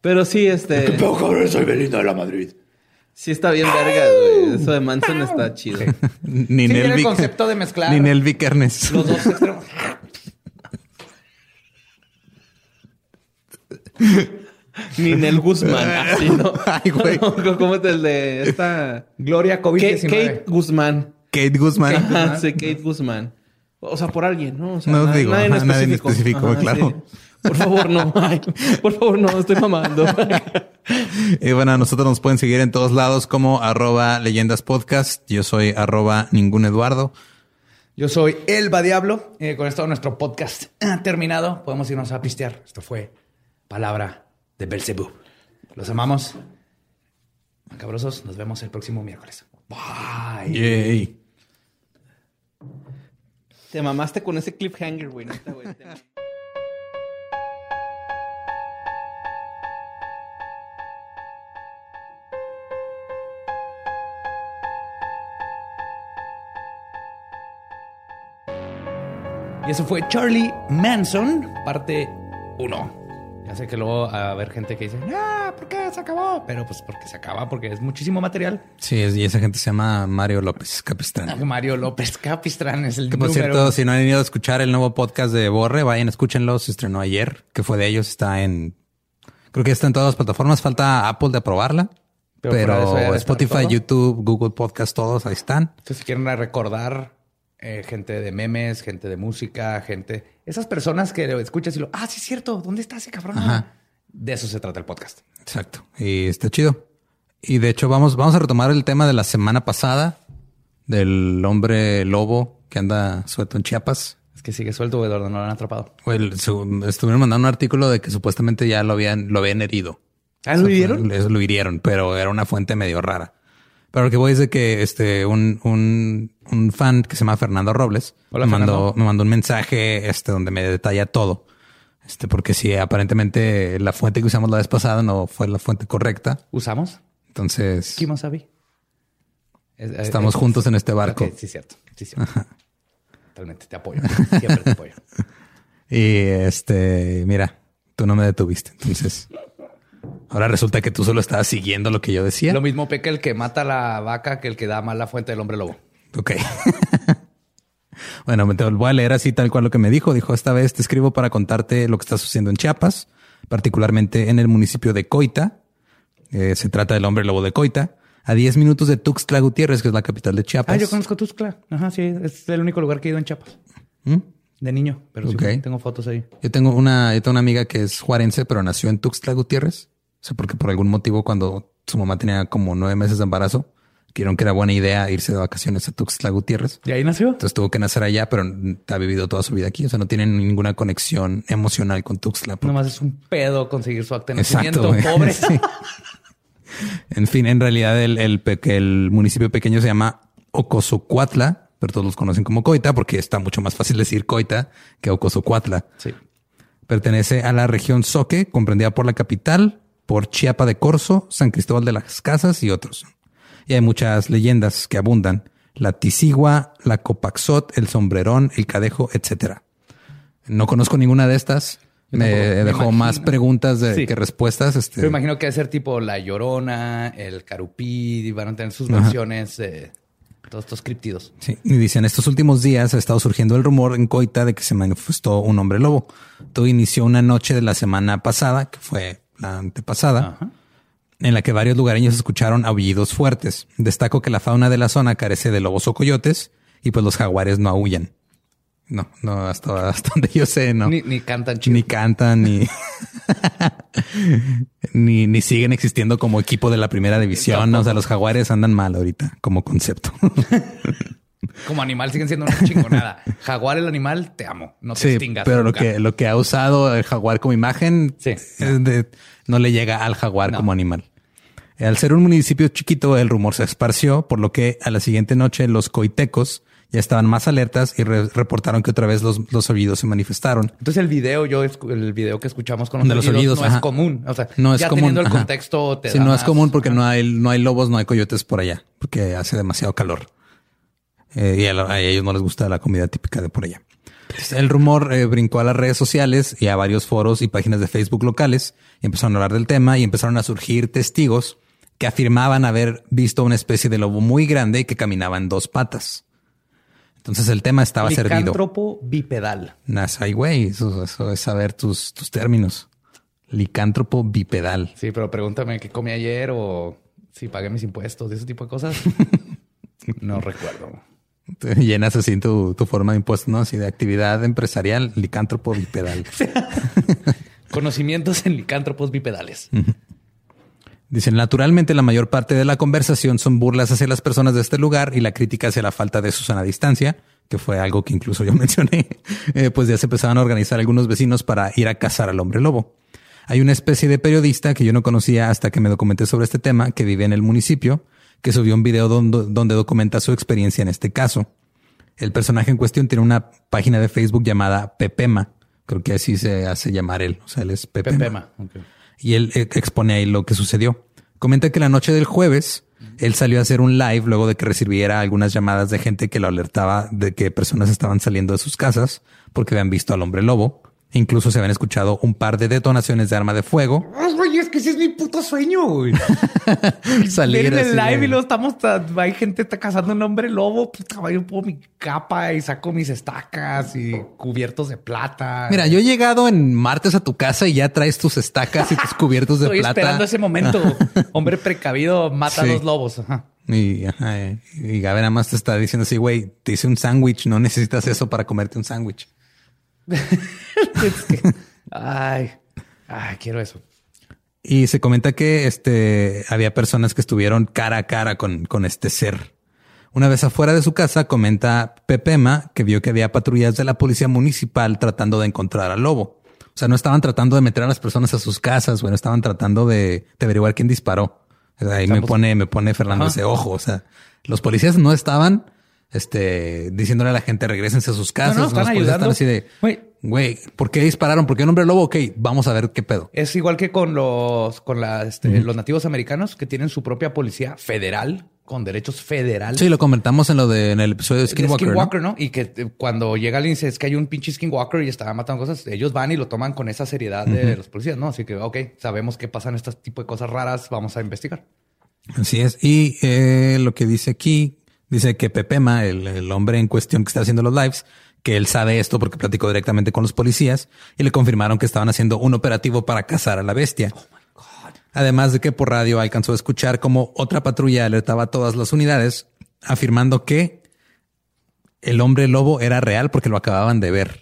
Pero sí, este. soy Belinda de la Madrid. Sí está bien vergas, güey. Eso de Manson está chido. *laughs* Ninel Sí, tiene el concepto de mezclar Ninel Vikernes. los dos *laughs* extremos. Ninel Guzmán. Así, ¿no? *laughs* Ay, güey. ¿Cómo es el de esta? Gloria Kate, COVID-19. Kate Guzmán. Kate Guzmán. Ajá, sí, Kate Guzmán. O sea, por alguien, ¿no? O sea, No digo, nadie en ajá, nadie en específico. específico, claro. sí. Por favor, no. Ay, por favor, no. Estoy mamando. *laughs* Y bueno, a nosotros nos pueden seguir en todos lados como arroba leyendas podcast. Yo soy arroba ningún Eduardo. Yo soy Elba Diablo. Eh, con esto nuestro podcast ha terminado. Podemos irnos a pistear. Esto fue Palabra de Belcebú. Los amamos. Macabrosos, nos vemos el próximo miércoles. Bye. Yay. Te mamaste con ese cliffhanger, güey. Y eso fue Charlie Manson, parte 1. Ya sé que luego va a haber gente que dice, ah, ¿por qué se acabó? Pero pues porque se acaba, porque es muchísimo material. Sí, y esa gente se llama Mario López Capistrán. *laughs* Mario López Capistrán es el Que por número cierto, si no han ido a escuchar el nuevo podcast de Borre, vayan, escúchenlo. Se estrenó ayer, que fue de ellos. Está en, creo que está en todas las plataformas. Falta Apple de aprobarla. Pero Pero, Spotify. YouTube, Google Podcast, todos ahí están. Entonces, si quieren recordar eh, gente de memes, gente de música, gente... Esas personas que lo escuchas y lo... Ah, sí es cierto. ¿Dónde está ese cabrón? Ajá. De eso se trata el podcast. Exacto. Y está chido. Y de hecho, vamos, vamos a retomar el tema de la semana pasada del hombre lobo que anda suelto en Chiapas. Es que sigue suelto, donde no lo han atrapado. Su- estuvieron mandando un artículo de que supuestamente ya lo habían, lo habían herido. ¿Ah, lo hirieron? Les- Lo hirieron, pero era una fuente medio rara. Pero lo que voy es de que este, un, un, un fan que se llama Fernando Robles Hola, me, mandó, Fernando. me mandó un mensaje este, donde me detalla todo. Este, porque si aparentemente la fuente que usamos la vez pasada no fue la fuente correcta. ¿Usamos? Entonces Kimosabi. Es- es- estamos es- juntos en este barco. Sí, cierto. Sí, cierto. Totalmente te apoyo. Siempre te apoyo. *laughs* Y este, mira, tú no me detuviste. Entonces, ahora resulta que tú solo estabas siguiendo lo que yo decía. Lo mismo peca el que mata a la vaca que el que da mal la fuente del hombre lobo. Ok. *laughs* bueno, me te voy a leer así tal cual lo que me dijo. Dijo, esta vez te escribo para contarte lo que está sucediendo en Chiapas, particularmente en el municipio de Coita. Eh, se trata del hombre lobo de Coita, a 10 minutos de Tuxtla Gutiérrez, que es la capital de Chiapas. Ah, yo conozco Tuxtla. Ajá, sí. Es el único lugar que he ido en Chiapas. ¿Mm? De niño. Pero sí, tengo fotos ahí. Yo tengo una, yo tengo una amiga que es juarense, pero nació en Tuxtla Gutiérrez. O sea, porque por algún motivo cuando su mamá tenía como nueve meses de embarazo, vieron que era buena idea irse de vacaciones a Tuxtla Gutiérrez. ¿Y ahí nació? Entonces tuvo que nacer allá, pero ha vivido toda su vida aquí. O sea, no tiene ninguna conexión emocional con Tuxtla. porque- Nomás es un pedo conseguir su acta de Exacto, nacimiento. güey. Pobre. *laughs* Sí. En fin, en realidad el, el municipio pequeño se llama Ocosocuatla, pero todos los conocen como Coita porque está mucho más fácil decir Coita que Ocosocuatla. Sí. Pertenece a la región Soque, comprendida por la capital, por Chiapa de Corzo, San Cristóbal de las Casas y otros. Y hay muchas leyendas que abundan. La Tisigua, la Copaxot, el Sombrerón, el Cadejo, etcétera. No conozco ninguna de estas. Me. Me dejó imagino. más preguntas de, Sí. que respuestas. Este, Yo imagino que debe ser tipo La Llorona, el Carupí, y van a tener sus versiones, eh, todos estos criptidos. Sí, y dicen, estos últimos días ha estado surgiendo el rumor en Coita de que se manifestó un hombre lobo. Todo inició una noche de la semana pasada, que fue la antepasada, Ajá. en la que varios lugareños escucharon aullidos fuertes. Destaco que la fauna de la zona carece de lobos o coyotes y pues los jaguares no aullan. No, no, hasta, hasta *laughs* donde yo sé, no. Ni, ni cantan chido. Ni cantan, ni, *laughs* ni, ni siguen existiendo como equipo de la primera división. ¿no? O sea, los jaguares andan mal ahorita como concepto. *laughs* Como animal siguen siendo una chingonada. *laughs* Jaguar, el animal, te amo. No te Sí, extingas. pero lo que, lo que ha usado el jaguar como imagen Sí. es de- no le llega al jaguar No. como animal. Al ser un municipio chiquito, el rumor se esparció, por lo que a la siguiente noche los coitecos ya estaban más alertas y re- reportaron que otra vez los, los oídos se manifestaron. Entonces el video, yo el video que escuchamos con los, De los oídos oídos, no ajá. es común. O sea, No es ya común. teniendo el ajá. contexto te Sí, da no es común porque no hay, no hay lobos, no hay coyotes por allá, porque hace demasiado calor. Eh, y a, la- a ellos no les gusta la comida típica de por allá. Entonces, el rumor eh, brincó a las redes sociales y a varios foros y páginas de Facebook locales y empezaron a hablar del tema y empezaron a surgir testigos que afirmaban haber visto una especie de lobo muy grande y que caminaba en dos patas. Entonces el tema estaba servido. Licántropo bipedal. Nas- ay, güey, eso, eso es saber tus, tus términos. Licántropo bipedal. Sí, pero pregúntame qué comí ayer o si pagué mis impuestos, de ese tipo de cosas. *laughs* no recuerdo. Llenas así tu, tu forma de impuesto, ¿no? Así de actividad empresarial, licántropo bipedal. *laughs* Conocimientos en licántropos bipedales. Dicen, naturalmente la mayor parte de la conversación son burlas hacia las personas de este lugar y la crítica hacia la falta de Susana distancia, que fue algo que incluso yo *laughs* mencioné, eh, pues ya se empezaban a organizar algunos vecinos para ir a cazar al hombre lobo. Hay una especie de periodista que yo no conocía hasta que me documenté sobre este tema, que vive en el municipio, que subió un video donde, donde documenta su experiencia en este caso. El personaje en cuestión tiene una página de Facebook llamada Pepema. Creo que así se hace llamar él. O sea, él es Pepema. Y él eh, expone ahí lo que sucedió. Comenta que la noche del jueves, él salió a hacer un live luego de que recibiera algunas llamadas de gente que lo alertaba de que personas estaban saliendo de sus casas porque habían visto al hombre lobo. Incluso se habían escuchado un par de detonaciones de arma de fuego. Ay, güey, es que ese es mi puto sueño, güey. *laughs* Salir en el live de- y luego estamos, ta- hay gente está cazando un hombre lobo, puta, madre, yo pongo mi capa y saco mis estacas y cubiertos de plata. Mira, yo he llegado en martes a tu casa y ya traes tus estacas y tus *laughs* cubiertos de Estoy plata. esperando ese momento. *laughs* Hombre precavido mata Sí. a los lobos. Ajá. Y, ajá, y Gabe nada más te está diciendo así, güey, te hice un sándwich, no necesitas eso para comerte un sándwich. *laughs* Es que- ay, ay, quiero eso. Y se comenta que este había personas que estuvieron cara a cara con, con este ser. Una vez afuera de su casa, comenta Pepema que vio que había patrullas de la policía municipal tratando de encontrar al lobo. O sea, no estaban tratando de meter a las personas a sus casas, bueno, estaban tratando de, de averiguar quién disparó. O sea, ahí me pone, me pone Fernando Ajá. ese ojo. O sea, los policías no estaban este, diciéndole a la gente regresense a sus casas. No, no, están así de, Güey. güey, ¿por qué dispararon? ¿Por qué un hombre lobo? Ok, vamos a ver qué pedo. Es igual que con los, con la, este, los nativos americanos que tienen su propia policía federal con derechos federales. Sí, lo comentamos en lo de en el episodio de Skinwalker. ¿no? Skinwalker, ¿no? Y que eh, cuando llega alguien y dice es que hay un pinche Skinwalker y está matando cosas, ellos van y lo toman con esa seriedad de los policías, ¿no? Así que, ok, sabemos que pasan este tipo de cosas raras, vamos a investigar. Así es. Y eh, lo que dice aquí, dice que Pepema, el, el hombre en cuestión que está haciendo los lives, que él sabe esto porque platicó directamente con los policías y le confirmaron que estaban haciendo un operativo para cazar a la bestia. Además de que por radio alcanzó a escuchar como otra patrulla alertaba a todas las unidades, afirmando que el hombre lobo era real porque lo acababan de ver.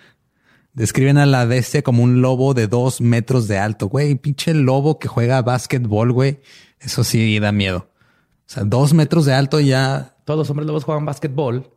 *laughs* Describen a la bestia como un lobo de dos metros de alto, güey. Pinche lobo que juega básquetbol, güey. Eso sí da miedo. O sea, dos metros de alto ya. Todos los hombres lobos juegan básquetbol,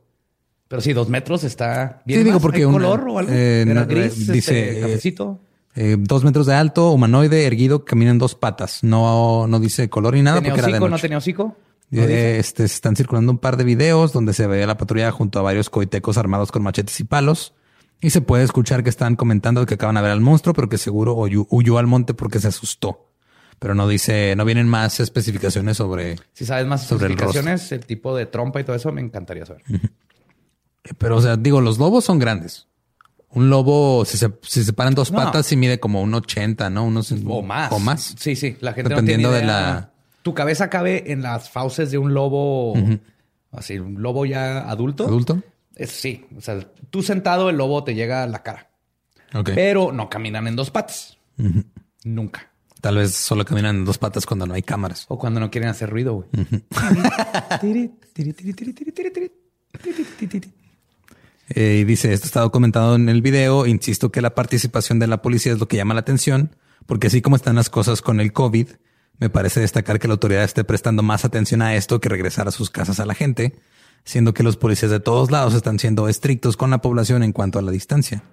pero sí, dos metros está bien. Sí, digo, más. porque ¿Hay un- color o algo? eh, Era no, gris, eh, dice, este, eh, cafecito. eh, dos metros de alto, humanoide, erguido, camina en dos patas. No, no dice color ni nada ¿Tenía porque era de hocico? ¿No noche. tenía hocico? ¿No Eh, este, se están circulando un par de videos donde se ve a la patrulla junto a varios coitecos armados con machetes y palos. Y se puede escuchar que están comentando que acaban de ver al monstruo, pero que seguro huyó, huyó al monte porque se asustó. Pero no dice, no vienen más especificaciones sobre. Si sabes más sobre el especificaciones, el, tipo de trompa y todo eso, me encantaría saber. Pero, o sea, digo, los lobos son grandes. Un lobo, si se, si se paran dos No, patas, sí mide como un 80, ¿no? Unos O más. O más. Sí, sí. La gente Dependiendo no de tiene idea. la- Tu cabeza cabe en las fauces de un lobo, así, un lobo ya adulto. ¿Adulto? Es- sí. O sea, tú sentado, el lobo te llega a la cara. Pero no caminan en dos patas. Nunca. Tal vez solo caminan en dos patas cuando no hay cámaras. O cuando no quieren hacer ruido, güey. *laughs* Eh, y dice, esto está documentado en el video. Insisto que la participación de la policía es lo que llama la atención, porque así como están las cosas con el COVID, me parece destacar que la autoridad esté prestando más atención a esto que regresar a sus casas a la gente, siendo que los policías de todos lados están siendo estrictos con la población en cuanto a la distancia.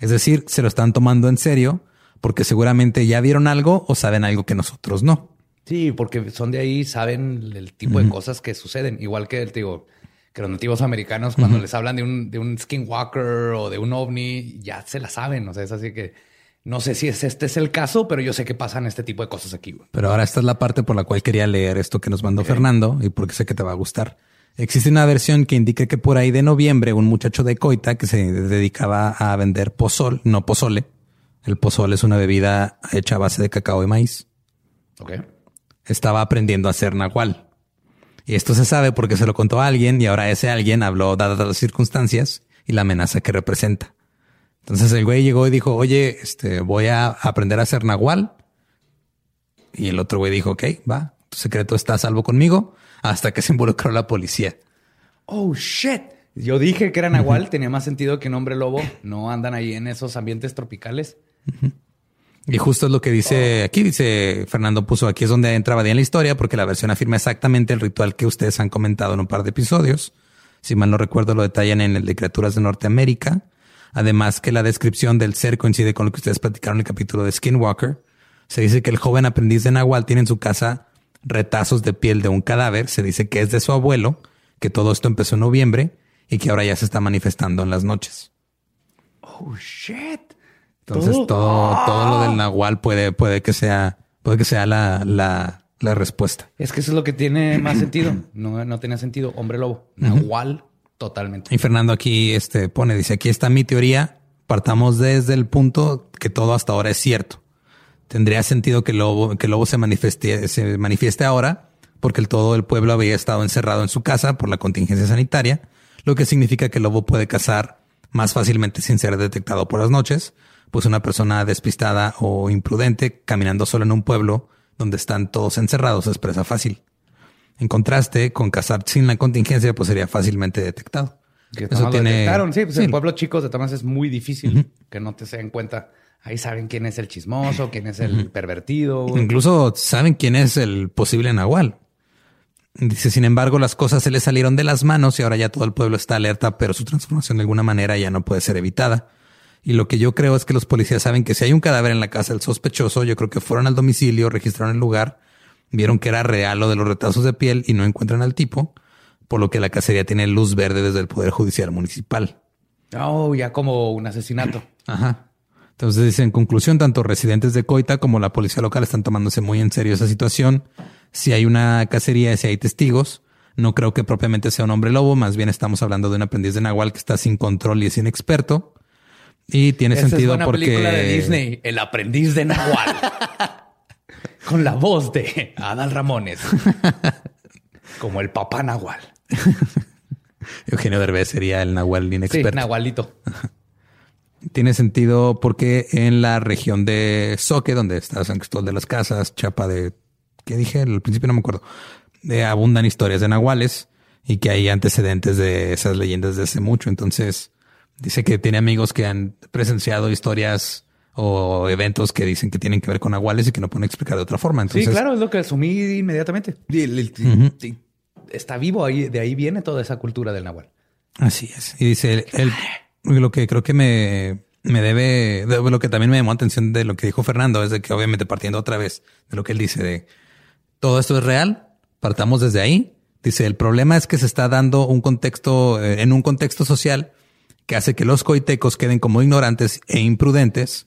Es decir, se lo están tomando en serio porque seguramente ya vieron algo o saben algo que nosotros no. Sí, porque son de ahí, saben el tipo de cosas que suceden. Igual que, te digo, que los nativos americanos, cuando les hablan de un, de un skinwalker o de un ovni, ya se la saben. O sea, es así que no sé si es, este es el caso, pero yo sé que pasan este tipo de cosas aquí. Pero ahora esta es la parte por la cual quería leer esto que nos mandó Fernando y porque sé que te va a gustar. Existe una versión que indica que por ahí de noviembre un muchacho de Coita que se dedicaba a vender pozol, no pozole. El pozole es una bebida hecha a base de cacao y maíz. Ok. Estaba aprendiendo a hacer nahual. Y esto se sabe porque se lo contó a alguien y ahora ese alguien habló dadas las circunstancias y la amenaza que representa. Entonces el güey llegó y dijo, oye, este, voy a aprender a hacer nahual. Y el otro güey dijo, ok, va, tu secreto está a salvo conmigo hasta que se involucró la policía. Oh, shit. Yo dije que era Nahual, tenía más sentido que un hombre lobo. No andan ahí en esos ambientes tropicales. Y justo es lo que dice aquí, dice Fernando puso aquí es donde entra Badía en la historia, porque la versión afirma exactamente el ritual que ustedes han comentado en un par de episodios. Si mal no recuerdo, lo detallan en el de Criaturas de Norteamérica. Además que la descripción del ser coincide con lo que ustedes platicaron en el capítulo de Skinwalker. Se dice que el joven aprendiz de Nahual tiene en su casa retazos de piel de un cadáver. Se dice que es de su abuelo, que todo esto empezó en noviembre y que ahora ya se está manifestando en las noches. Oh, shit. Entonces todo, todo lo del Nahual puede, puede que sea, puede que sea la, la, la respuesta. Es que eso es lo que tiene más sentido. *clears throat* No, no tenía sentido. Hombre lobo. Nahual, totalmente. Y Fernando aquí este, pone, dice, aquí está mi teoría. Partamos desde el punto que todo hasta ahora es cierto. Tendría sentido que el lobo, que el lobo se manifieste, se manifieste ahora porque el todo el pueblo había estado encerrado en su casa por la contingencia sanitaria, lo que significa que el lobo puede cazar más fácilmente sin ser detectado por las noches, pues una persona despistada o imprudente caminando solo en un pueblo donde están todos encerrados es presa fácil. En contraste, con cazar sin la contingencia, pues sería fácilmente detectado. Que Eso tiene- detectaron. Sí, pues sí. en pueblos chicos de maneras es muy difícil que no te se den cuenta. Ahí saben quién es el chismoso, quién es el pervertido. Incluso saben quién es el posible Nahual. Dice, sin embargo, las cosas se le salieron de las manos y ahora ya todo el pueblo está alerta, pero su transformación de alguna manera ya no puede ser evitada. Y lo que yo creo es que los policías saben que si hay un cadáver en la casa del sospechoso, yo creo que fueron al domicilio, registraron el lugar, vieron que era real lo de los retazos de piel y no encuentran al tipo, por lo que la cacería tiene luz verde desde el Poder Judicial Municipal. Oh, ya como un asesinato. *clears throat* Ajá. Entonces dice, en conclusión, tanto residentes de Coita como la policía local están tomándose muy en serio esa situación. Si hay una cacería, si hay testigos, no creo que propiamente sea un hombre lobo, más bien estamos hablando de un aprendiz de Nahual que está sin control y es inexperto. Y tiene Esa sentido es una porque... película de Disney, El aprendiz de Nahual. *laughs* Con la voz de Adal Ramones. Como el papá Nahual. *laughs* Eugenio Derbez sería el Nahual Sí, inexperto. Nahualito. *laughs* Tiene sentido porque en la región de Soque, donde está San Cristóbal de las Casas, Chapa de, ¿qué dije? Al principio no me acuerdo. De abundan historias de nahuales y que hay antecedentes de esas leyendas de hace mucho. Entonces dice que tiene amigos que han presenciado historias o eventos que dicen que tienen que ver con nahuales y que no pueden explicar de otra forma. Entonces, sí, claro, es lo que asumí inmediatamente. Está vivo ahí, de ahí viene toda esa cultura del Nahual. Así es. Y dice el- lo que creo que me, me debe, de- lo que también me llamó la atención de lo que dijo Fernando es de que obviamente partiendo otra vez de lo que él dice de todo esto es real, partamos desde ahí. Dice el problema es que se está dando un contexto eh, en un contexto social que hace que los coitecos queden como ignorantes e imprudentes,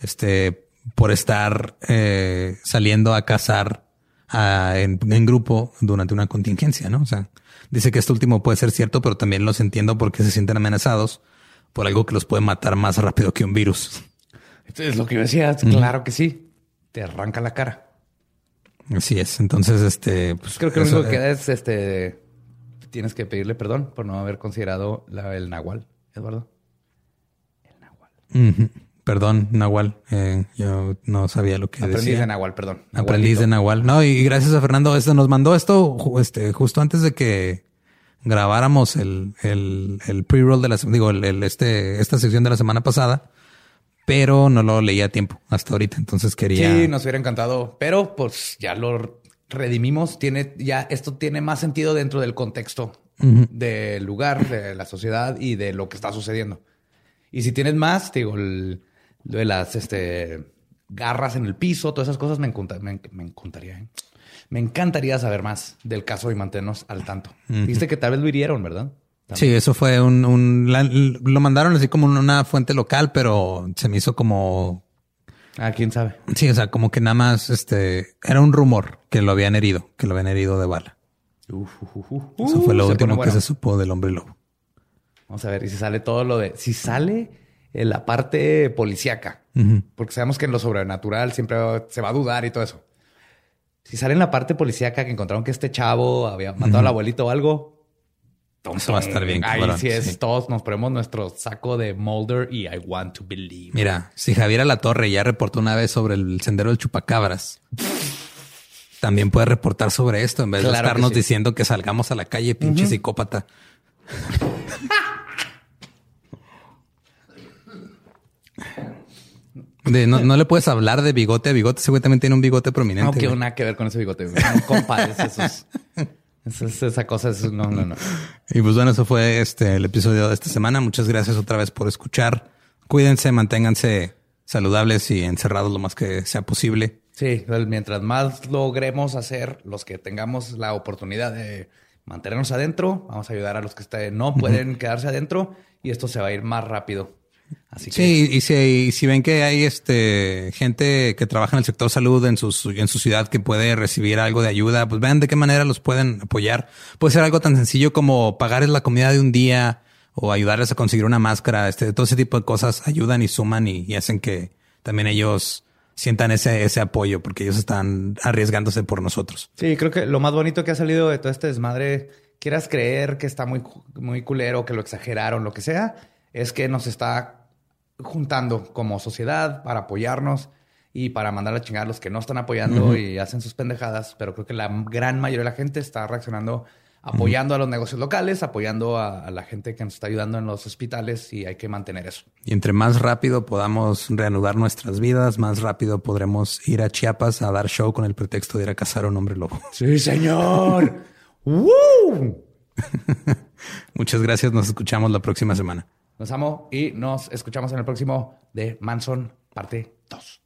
este, por estar eh, saliendo a cazar a- en, en grupo durante una contingencia, ¿no? O sea, dice que esto último puede ser cierto, pero también los entiendo porque se sienten amenazados por algo que los puede matar más rápido que un virus. Esto es lo que yo decía. Claro que sí. Te arranca la cara. Así es. Entonces, este, pues Creo que lo único que queda es este. Tienes que pedirle perdón por no haber considerado la- el Nahual, Eduardo. ujú. Perdón, Nahual. eh, yo no sabía lo que Aprendiz decía. de Nahual, perdón. Aprendiz de. Nahual. No, y gracias a Fernando, este nos mandó esto este, justo antes de que grabáramos el, el, el pre-roll de la, digo, el, el- este, esta sección de la semana pasada, pero no lo leía a tiempo hasta ahorita. Entonces quería. Sí, nos hubiera encantado, pero pues ya lo redimimos. Tiene ya esto tiene más sentido dentro del contexto del lugar, de la sociedad y de lo que está sucediendo. Y si tienes más, te digo, el- lo de las este, garras en el piso, todas esas cosas me, encanta- me, me encantaría. ¿eh? Me encantaría saber más del caso y mantenernos al tanto. Viste que tal vez lo hirieron, ¿verdad? Sí, eso fue un, un la- lo mandaron así como una fuente local, pero se me hizo como Ah, quién sabe. Sí, o sea, como que nada más este era un rumor que lo habían herido, que lo habían herido de bala. Uf, uf, uf, uf. Eso fue lo Uh, se último pone que bueno. se supo del hombre lobo. Vamos a ver, y si sale todo lo de. Si sale en la parte policíaca, porque sabemos que en lo sobrenatural siempre se va a dudar y todo eso. Si sale en la parte policíaca que encontraron que este chavo había matado al abuelito o algo. Eso va a estar bien, Ahí cabrón, sí es, sí. todos nos ponemos nuestro saco de Mulder y I want to believe. Mira, si Javier Alatorre ya reportó una vez sobre el sendero del chupacabras, también puede reportar sobre esto en vez de Claro estarnos sí. diciendo que salgamos a la calle, pinche psicópata. De, no, no le puedes hablar de bigote a bigote. También tiene un bigote prominente. No, que nada que ver con ese bigote. No compares esos. esos- esa cosa es... No, no, no. Y pues bueno, eso fue este el episodio de esta semana. Muchas gracias otra vez por escuchar. Cuídense, manténganse saludables y encerrados lo más que sea posible. Sí, pues, mientras más logremos hacer, los que tengamos la oportunidad de mantenernos adentro, vamos a ayudar a los que no pueden quedarse adentro y esto se va a ir más rápido. Así que Sí, y si, y si ven que hay este gente que trabaja en el sector salud en su, su- en su ciudad que puede recibir algo de ayuda, pues vean de qué manera los pueden apoyar. Puede ser algo tan sencillo como pagarles la comida de un día o ayudarles a conseguir una máscara. Este, todo ese tipo de cosas ayudan y suman y, y hacen que también ellos sientan ese, ese apoyo porque ellos están arriesgándose por nosotros. Sí, creo que lo más bonito que ha salido de todo este desmadre, quieras creer que está muy, muy culero, que lo exageraron, lo que sea, es que nos está juntando como sociedad para apoyarnos y para mandar a chingar a los que no están apoyando y hacen sus pendejadas. Pero creo que la gran mayoría de la gente está reaccionando apoyando a los negocios locales, apoyando a, a la gente que nos está ayudando en los hospitales y hay que mantener eso. Y entre más rápido podamos reanudar nuestras vidas, más rápido podremos ir a Chiapas a dar show con el pretexto de ir a cazar a un hombre lobo. *laughs* Sí, señor. ¡Woo! *laughs* Muchas gracias. Nos escuchamos la próxima semana. Nos amo y nos escuchamos en el próximo de Manson, parte 2.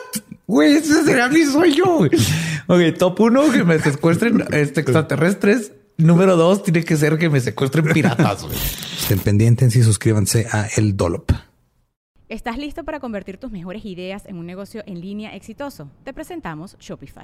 Güey, ese será mi sueño. güey. Ok, top uno, que me secuestren este, extraterrestres. Número dos, tiene que ser que me secuestren piratas. güey. Estén pendientes y suscríbanse a El Dolop. ¿Estás listo para convertir tus mejores ideas en un negocio en línea exitoso? Te presentamos Shopify.